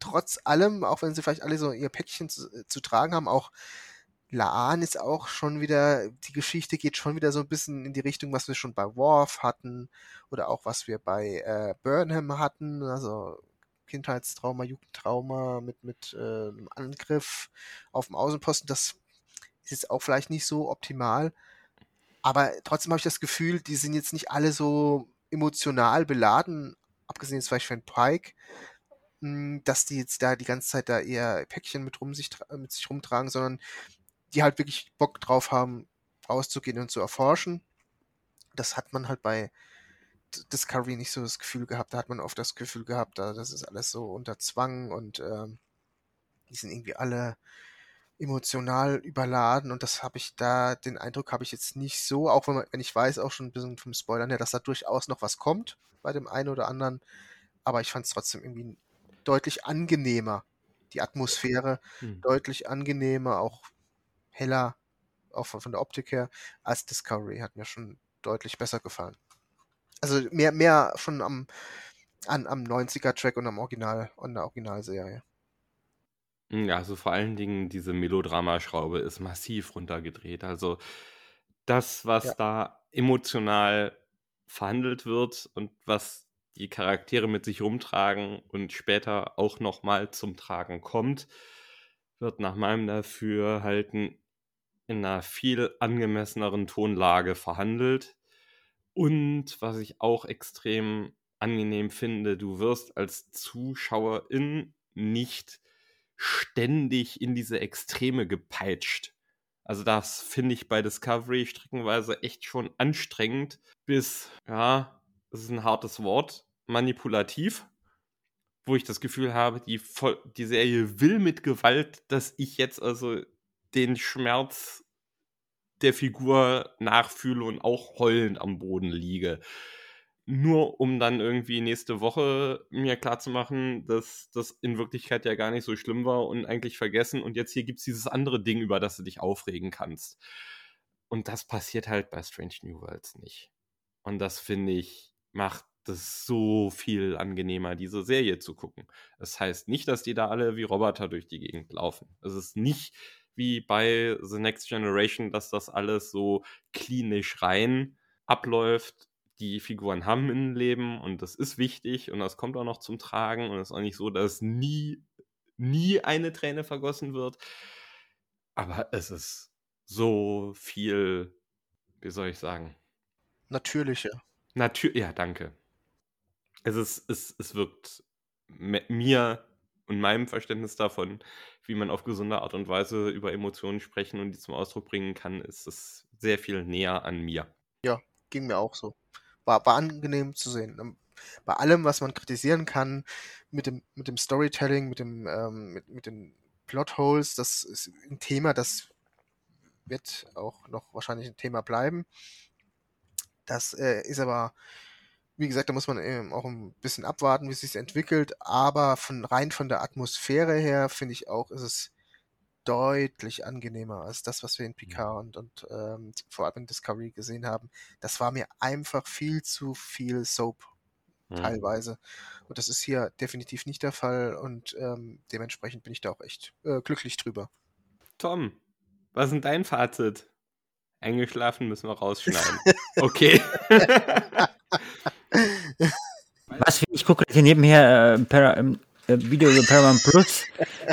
trotz allem, auch wenn sie vielleicht alle so ihr Päckchen zu, zu tragen haben, auch Laan ist auch schon wieder, die Geschichte geht schon wieder so ein bisschen in die Richtung, was wir schon bei Worf hatten oder auch was wir bei äh, Burnham hatten, also Kindheitstrauma, Jugendtrauma mit, mit äh, einem Angriff auf dem Außenposten. Das ist jetzt auch vielleicht nicht so optimal, aber trotzdem habe ich das Gefühl, die sind jetzt nicht alle so emotional beladen, abgesehen jetzt vielleicht von Pike, mh, dass die jetzt da die ganze Zeit da eher Päckchen mit, rum sich, mit sich rumtragen, sondern die halt wirklich Bock drauf haben, rauszugehen und zu erforschen. Das hat man halt bei Discovery nicht so das Gefühl gehabt. Da hat man oft das Gefühl gehabt, da, das ist alles so unter Zwang und ähm, die sind irgendwie alle emotional überladen und das habe ich da, den Eindruck habe ich jetzt nicht so, auch wenn, man, wenn ich weiß, auch schon ein bisschen vom Spoilern her, dass da durchaus noch was kommt bei dem einen oder anderen, aber ich fand es trotzdem irgendwie deutlich angenehmer, die Atmosphäre hm. deutlich angenehmer, auch heller, auch von, von der Optik her, als Discovery, hat mir schon deutlich besser gefallen. Also mehr, mehr schon am, an, am 90er-Track und am Original, an der Originalserie. Ja, also vor allen Dingen diese Melodramaschraube ist massiv runtergedreht. Also das, was ja. da emotional verhandelt wird und was die Charaktere mit sich rumtragen und später auch nochmal zum Tragen kommt, wird nach meinem Dafürhalten in einer viel angemesseneren Tonlage verhandelt. Und was ich auch extrem angenehm finde, du wirst als Zuschauerin nicht ständig in diese Extreme gepeitscht. Also das finde ich bei Discovery streckenweise echt schon anstrengend bis, ja, das ist ein hartes Wort, manipulativ, wo ich das Gefühl habe, die, die Serie will mit Gewalt, dass ich jetzt also den Schmerz der Figur nachfühle und auch heulend am Boden liege nur um dann irgendwie nächste Woche mir klarzumachen, dass das in Wirklichkeit ja gar nicht so schlimm war und eigentlich vergessen. Und jetzt hier gibt es dieses andere Ding, über das du dich aufregen kannst. Und das passiert halt bei Strange New Worlds nicht. Und das finde ich, macht es so viel angenehmer, diese Serie zu gucken. Das heißt nicht, dass die da alle wie Roboter durch die Gegend laufen. Es ist nicht wie bei The Next Generation, dass das alles so klinisch rein abläuft die Figuren haben ein Leben und das ist wichtig und das kommt auch noch zum Tragen und es ist auch nicht so, dass nie, nie eine Träne vergossen wird. Aber es ist so viel, wie soll ich sagen? Natürlicher. Natür ja, danke. Es, ist, es, es wirkt mir und meinem Verständnis davon, wie man auf gesunde Art und Weise über Emotionen sprechen und die zum Ausdruck bringen kann, ist es sehr viel näher an mir. Ja, ging mir auch so war, war angenehm zu sehen. Ähm, bei allem, was man kritisieren kann, mit dem, mit dem Storytelling, mit dem, ähm, mit, mit den Plotholes, das ist ein Thema, das wird auch noch wahrscheinlich ein Thema bleiben. Das äh, ist aber, wie gesagt, da muss man eben auch ein bisschen abwarten, wie es sich entwickelt. Aber von rein von der Atmosphäre her finde ich auch, ist es deutlich angenehmer als das, was wir in Picard und, und ähm, vor allem in Discovery gesehen haben. Das war mir einfach viel zu viel Soap mhm. teilweise. Und das ist hier definitiv nicht der Fall und ähm, dementsprechend bin ich da auch echt äh, glücklich drüber. Tom, was ist denn dein Fazit? Eingeschlafen müssen wir rausschneiden. okay. was, ich gucke hier nebenher äh, per, ähm, äh, Video über Paramount Plus,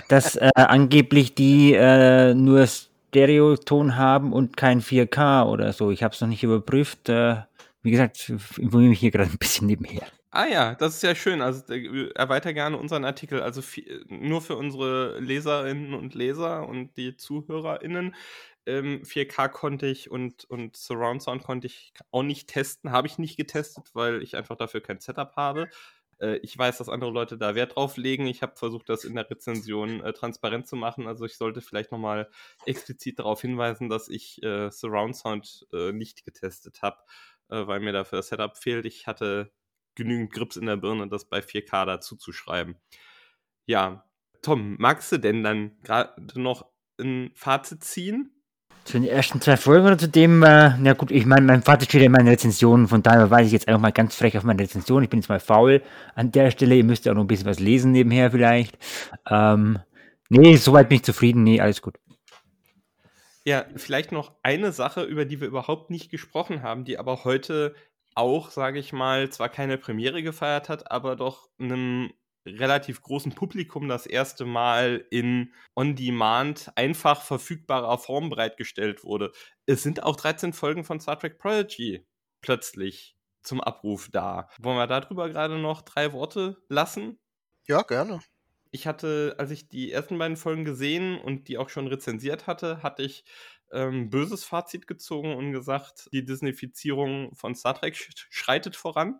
dass äh, angeblich die äh, nur Stereoton haben und kein 4K oder so. Ich habe es noch nicht überprüft. Äh, wie gesagt, informiere mich hier gerade ein bisschen nebenher. Ah ja, das ist ja schön. Also erweiter gerne unseren Artikel. Also nur für unsere Leserinnen und Leser und die ZuhörerInnen. Ähm, 4K konnte ich und, und Surround Sound konnte ich auch nicht testen. Habe ich nicht getestet, weil ich einfach dafür kein Setup habe. Äh, ich weiß, dass andere Leute da Wert drauf legen. Ich habe versucht, das in der Rezension äh, transparent zu machen. Also ich sollte vielleicht nochmal explizit darauf hinweisen, dass ich äh, Surround Sound äh, nicht getestet habe, äh, weil mir dafür das Setup fehlt. Ich hatte genügend Grips in der Birne, das bei 4K dazu zu schreiben. Ja, Tom, magst du denn dann gerade noch ein Fazit ziehen? Zu den ersten zwei Folgen oder zu dem, äh, na gut, ich meine, mein Vater steht in meinen Rezensionen, von daher weise ich jetzt einfach mal ganz frech auf meine Rezension. Ich bin jetzt mal faul an der Stelle, ihr müsst ja auch noch ein bisschen was lesen nebenher vielleicht. Ähm, nee, soweit bin ich zufrieden, nee, alles gut. Ja, vielleicht noch eine Sache, über die wir überhaupt nicht gesprochen haben, die aber heute auch, sage ich mal, zwar keine Premiere gefeiert hat, aber doch einem relativ großen Publikum das erste Mal in On-Demand einfach verfügbarer Form bereitgestellt wurde. Es sind auch 13 Folgen von Star Trek Prodigy plötzlich zum Abruf da. Wollen wir darüber gerade noch drei Worte lassen? Ja, gerne. Ich hatte, als ich die ersten beiden Folgen gesehen und die auch schon rezensiert hatte, hatte ich ähm, böses Fazit gezogen und gesagt, die Disneyfizierung von Star Trek schreitet voran.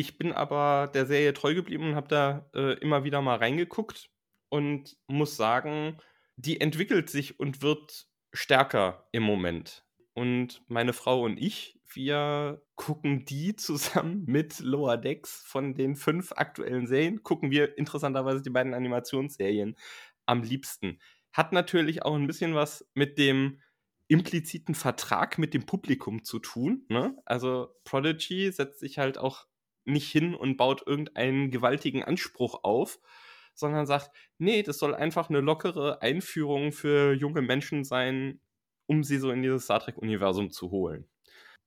Ich bin aber der Serie treu geblieben und habe da äh, immer wieder mal reingeguckt und muss sagen, die entwickelt sich und wird stärker im Moment. Und meine Frau und ich, wir gucken die zusammen mit Lower Decks von den fünf aktuellen Serien, gucken wir interessanterweise die beiden Animationsserien am liebsten. Hat natürlich auch ein bisschen was mit dem impliziten Vertrag mit dem Publikum zu tun. Ne? Also Prodigy setzt sich halt auch nicht hin und baut irgendeinen gewaltigen Anspruch auf, sondern sagt, nee, das soll einfach eine lockere Einführung für junge Menschen sein, um sie so in dieses Star Trek-Universum zu holen.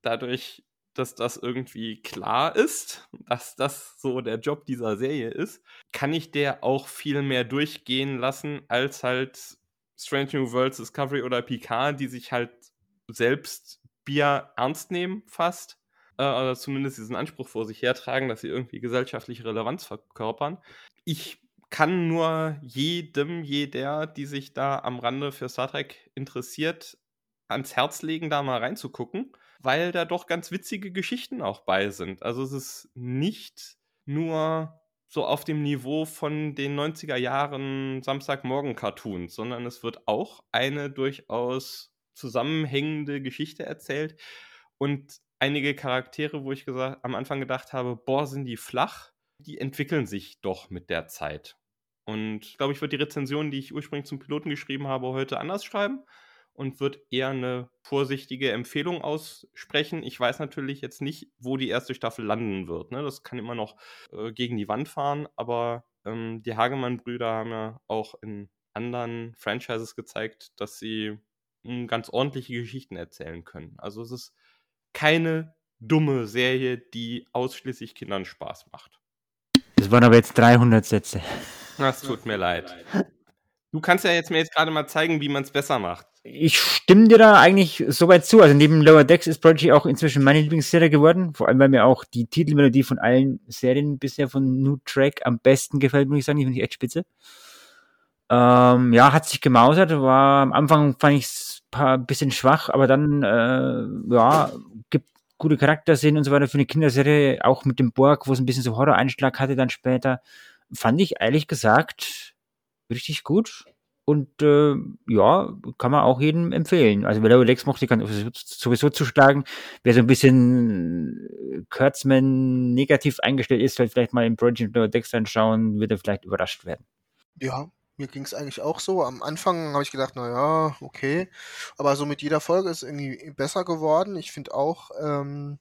Dadurch, dass das irgendwie klar ist, dass das so der Job dieser Serie ist, kann ich der auch viel mehr durchgehen lassen, als halt Strange New Worlds Discovery oder Picard, die sich halt selbst Bier ernst nehmen, fast. Äh, oder zumindest diesen Anspruch vor sich hertragen, dass sie irgendwie gesellschaftliche Relevanz verkörpern. Ich kann nur jedem, jeder, die sich da am Rande für Star Trek interessiert, ans Herz legen, da mal reinzugucken, weil da doch ganz witzige Geschichten auch bei sind. Also es ist nicht nur so auf dem Niveau von den 90er Jahren Samstagmorgen-Cartoons, sondern es wird auch eine durchaus zusammenhängende Geschichte erzählt und einige Charaktere, wo ich gesagt, am Anfang gedacht habe, boah, sind die flach, die entwickeln sich doch mit der Zeit. Und ich glaube, ich würde die Rezension, die ich ursprünglich zum Piloten geschrieben habe, heute anders schreiben und wird eher eine vorsichtige Empfehlung aussprechen. Ich weiß natürlich jetzt nicht, wo die erste Staffel landen wird. Ne? Das kann immer noch äh, gegen die Wand fahren, aber ähm, die Hagemann-Brüder haben ja auch in anderen Franchises gezeigt, dass sie mh, ganz ordentliche Geschichten erzählen können. Also es ist keine dumme Serie, die ausschließlich Kindern Spaß macht. Das waren aber jetzt 300 Sätze. Das tut mir leid. Du kannst ja jetzt mir jetzt gerade mal zeigen, wie man es besser macht ich stimme dir da eigentlich soweit zu. Also neben Lower Decks ist Prodigy auch inzwischen meine Lieblingsserie geworden. Vor allem, weil mir auch die Titelmelodie von allen Serien bisher von New Track am besten gefällt, muss ich sagen. Die finde ich echt spitze. Ähm, ja, hat sich gemausert. War am Anfang fand ich es ein bisschen schwach, aber dann, äh, ja, gibt gute Charaktersinn und so weiter für eine Kinderserie. Auch mit dem Borg, wo es ein bisschen so Horror-Einschlag hatte dann später. Fand ich ehrlich gesagt richtig gut. Und äh, ja, kann man auch jedem empfehlen. Also wer Decks mochte, kann sowieso zuschlagen. Wer so ein bisschen äh, Kurtzman negativ eingestellt ist, soll vielleicht mal im Project Decks anschauen, wird er vielleicht überrascht werden. Ja, mir ging es eigentlich auch so. Am Anfang habe ich gedacht, naja, okay. Aber so mit jeder Folge ist irgendwie besser geworden. Ich finde auch, ähm,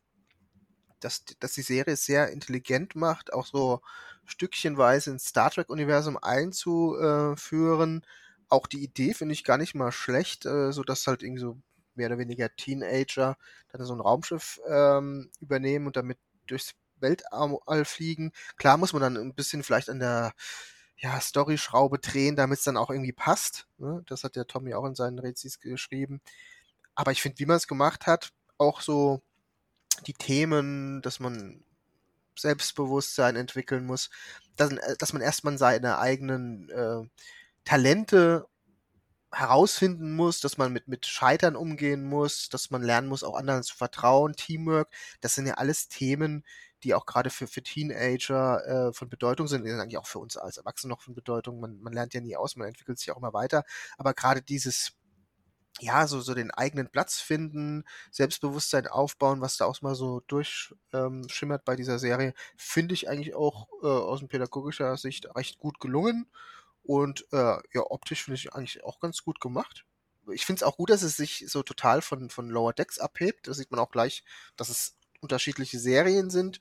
dass, dass die Serie es sehr intelligent macht, auch so stückchenweise ins Star Trek-Universum einzuführen auch die Idee finde ich gar nicht mal schlecht, äh, so halt irgendwie so mehr oder weniger Teenager dann so ein Raumschiff ähm, übernehmen und damit durchs Weltall fliegen. Klar muss man dann ein bisschen vielleicht an der ja, Story-Schraube drehen, damit es dann auch irgendwie passt. Ne? Das hat der Tommy auch in seinen Rezis geschrieben. Aber ich finde, wie man es gemacht hat, auch so die Themen, dass man Selbstbewusstsein entwickeln muss, dass, äh, dass man erstmal seine eigenen äh, Talente herausfinden muss, dass man mit, mit Scheitern umgehen muss, dass man lernen muss, auch anderen zu vertrauen, Teamwork. Das sind ja alles Themen, die auch gerade für, für Teenager äh, von Bedeutung sind, eigentlich auch für uns als Erwachsene noch von Bedeutung. Man, man lernt ja nie aus, man entwickelt sich auch immer weiter. Aber gerade dieses, ja, so, so den eigenen Platz finden, Selbstbewusstsein aufbauen, was da auch mal so durchschimmert ähm, bei dieser Serie, finde ich eigentlich auch äh, aus pädagogischer Sicht recht gut gelungen. Und äh, ja, optisch finde ich eigentlich auch ganz gut gemacht. Ich finde es auch gut, dass es sich so total von, von Lower Decks abhebt. Da sieht man auch gleich, dass es unterschiedliche Serien sind.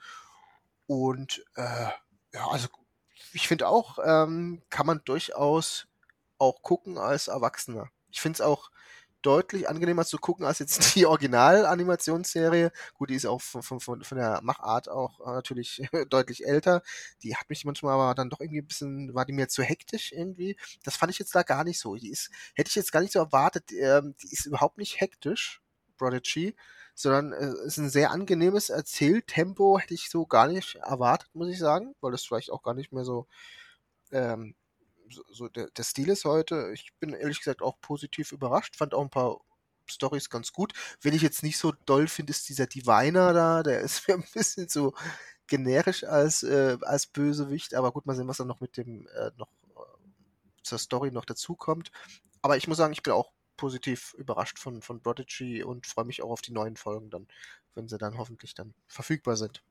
Und äh, ja, also ich finde auch, ähm, kann man durchaus auch gucken als Erwachsener. Ich finde es auch deutlich angenehmer zu gucken als jetzt die Original-Animationsserie. Gut, die ist auch von, von, von der Machart auch äh, natürlich deutlich älter. Die hat mich manchmal aber dann doch irgendwie ein bisschen, war die mir zu hektisch irgendwie. Das fand ich jetzt da gar nicht so. Die ist, hätte ich jetzt gar nicht so erwartet, ähm, die ist überhaupt nicht hektisch, Prodigy, sondern äh, ist ein sehr angenehmes Erzähltempo, hätte ich so gar nicht erwartet, muss ich sagen, weil das vielleicht auch gar nicht mehr so ähm, so, so der, der Stil ist heute. Ich bin ehrlich gesagt auch positiv überrascht, fand auch ein paar Stories ganz gut. Wenn ich jetzt nicht so doll finde, ist dieser Diviner da, der ist mir ein bisschen zu generisch als, äh, als Bösewicht, aber gut, mal sehen, was dann noch mit dem äh, noch äh, zur Story noch dazukommt. Aber ich muss sagen, ich bin auch positiv überrascht von, von Prodigy und freue mich auch auf die neuen Folgen dann, wenn sie dann hoffentlich dann verfügbar sind.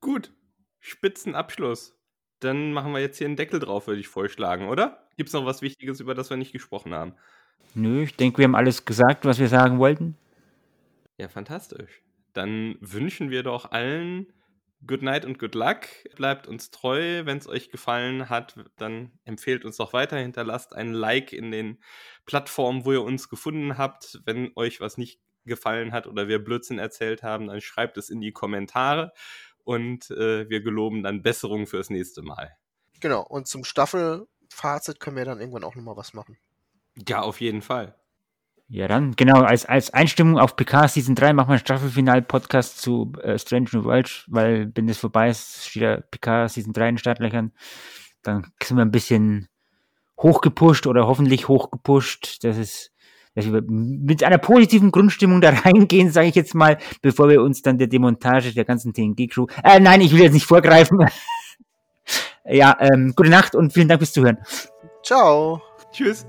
Gut, Spitzenabschluss. Dann machen wir jetzt hier einen Deckel drauf, würde ich vorschlagen, oder? Gibt es noch was Wichtiges, über das wir nicht gesprochen haben? Nö, ich denke, wir haben alles gesagt, was wir sagen wollten. Ja, fantastisch. Dann wünschen wir doch allen Good night und good luck. Bleibt uns treu. Wenn es euch gefallen hat, dann empfehlt uns doch weiter. Hinterlasst ein Like in den Plattformen, wo ihr uns gefunden habt. Wenn euch was nicht gefallen hat oder wir Blödsinn erzählt haben, dann schreibt es in die Kommentare und äh, wir geloben dann Besserung fürs nächste Mal. Genau, und zum Staffelfazit können wir dann irgendwann auch nochmal was machen. Ja, auf jeden Fall. Ja, dann, genau, als, als Einstimmung auf PK Season 3 machen wir einen Staffelfinal-Podcast zu äh, Strange New World, weil wenn das vorbei ist, steht ja PK Season 3 in den Startlöchern. Dann sind wir ein bisschen hochgepusht oder hoffentlich hochgepusht. Das ist, dass wir mit einer positiven Grundstimmung da reingehen, sage ich jetzt mal, bevor wir uns dann der Demontage der ganzen TNG-Crew. Äh, nein, ich will jetzt nicht vorgreifen. ja, ähm, gute Nacht und vielen Dank fürs Zuhören. Ciao. Tschüss.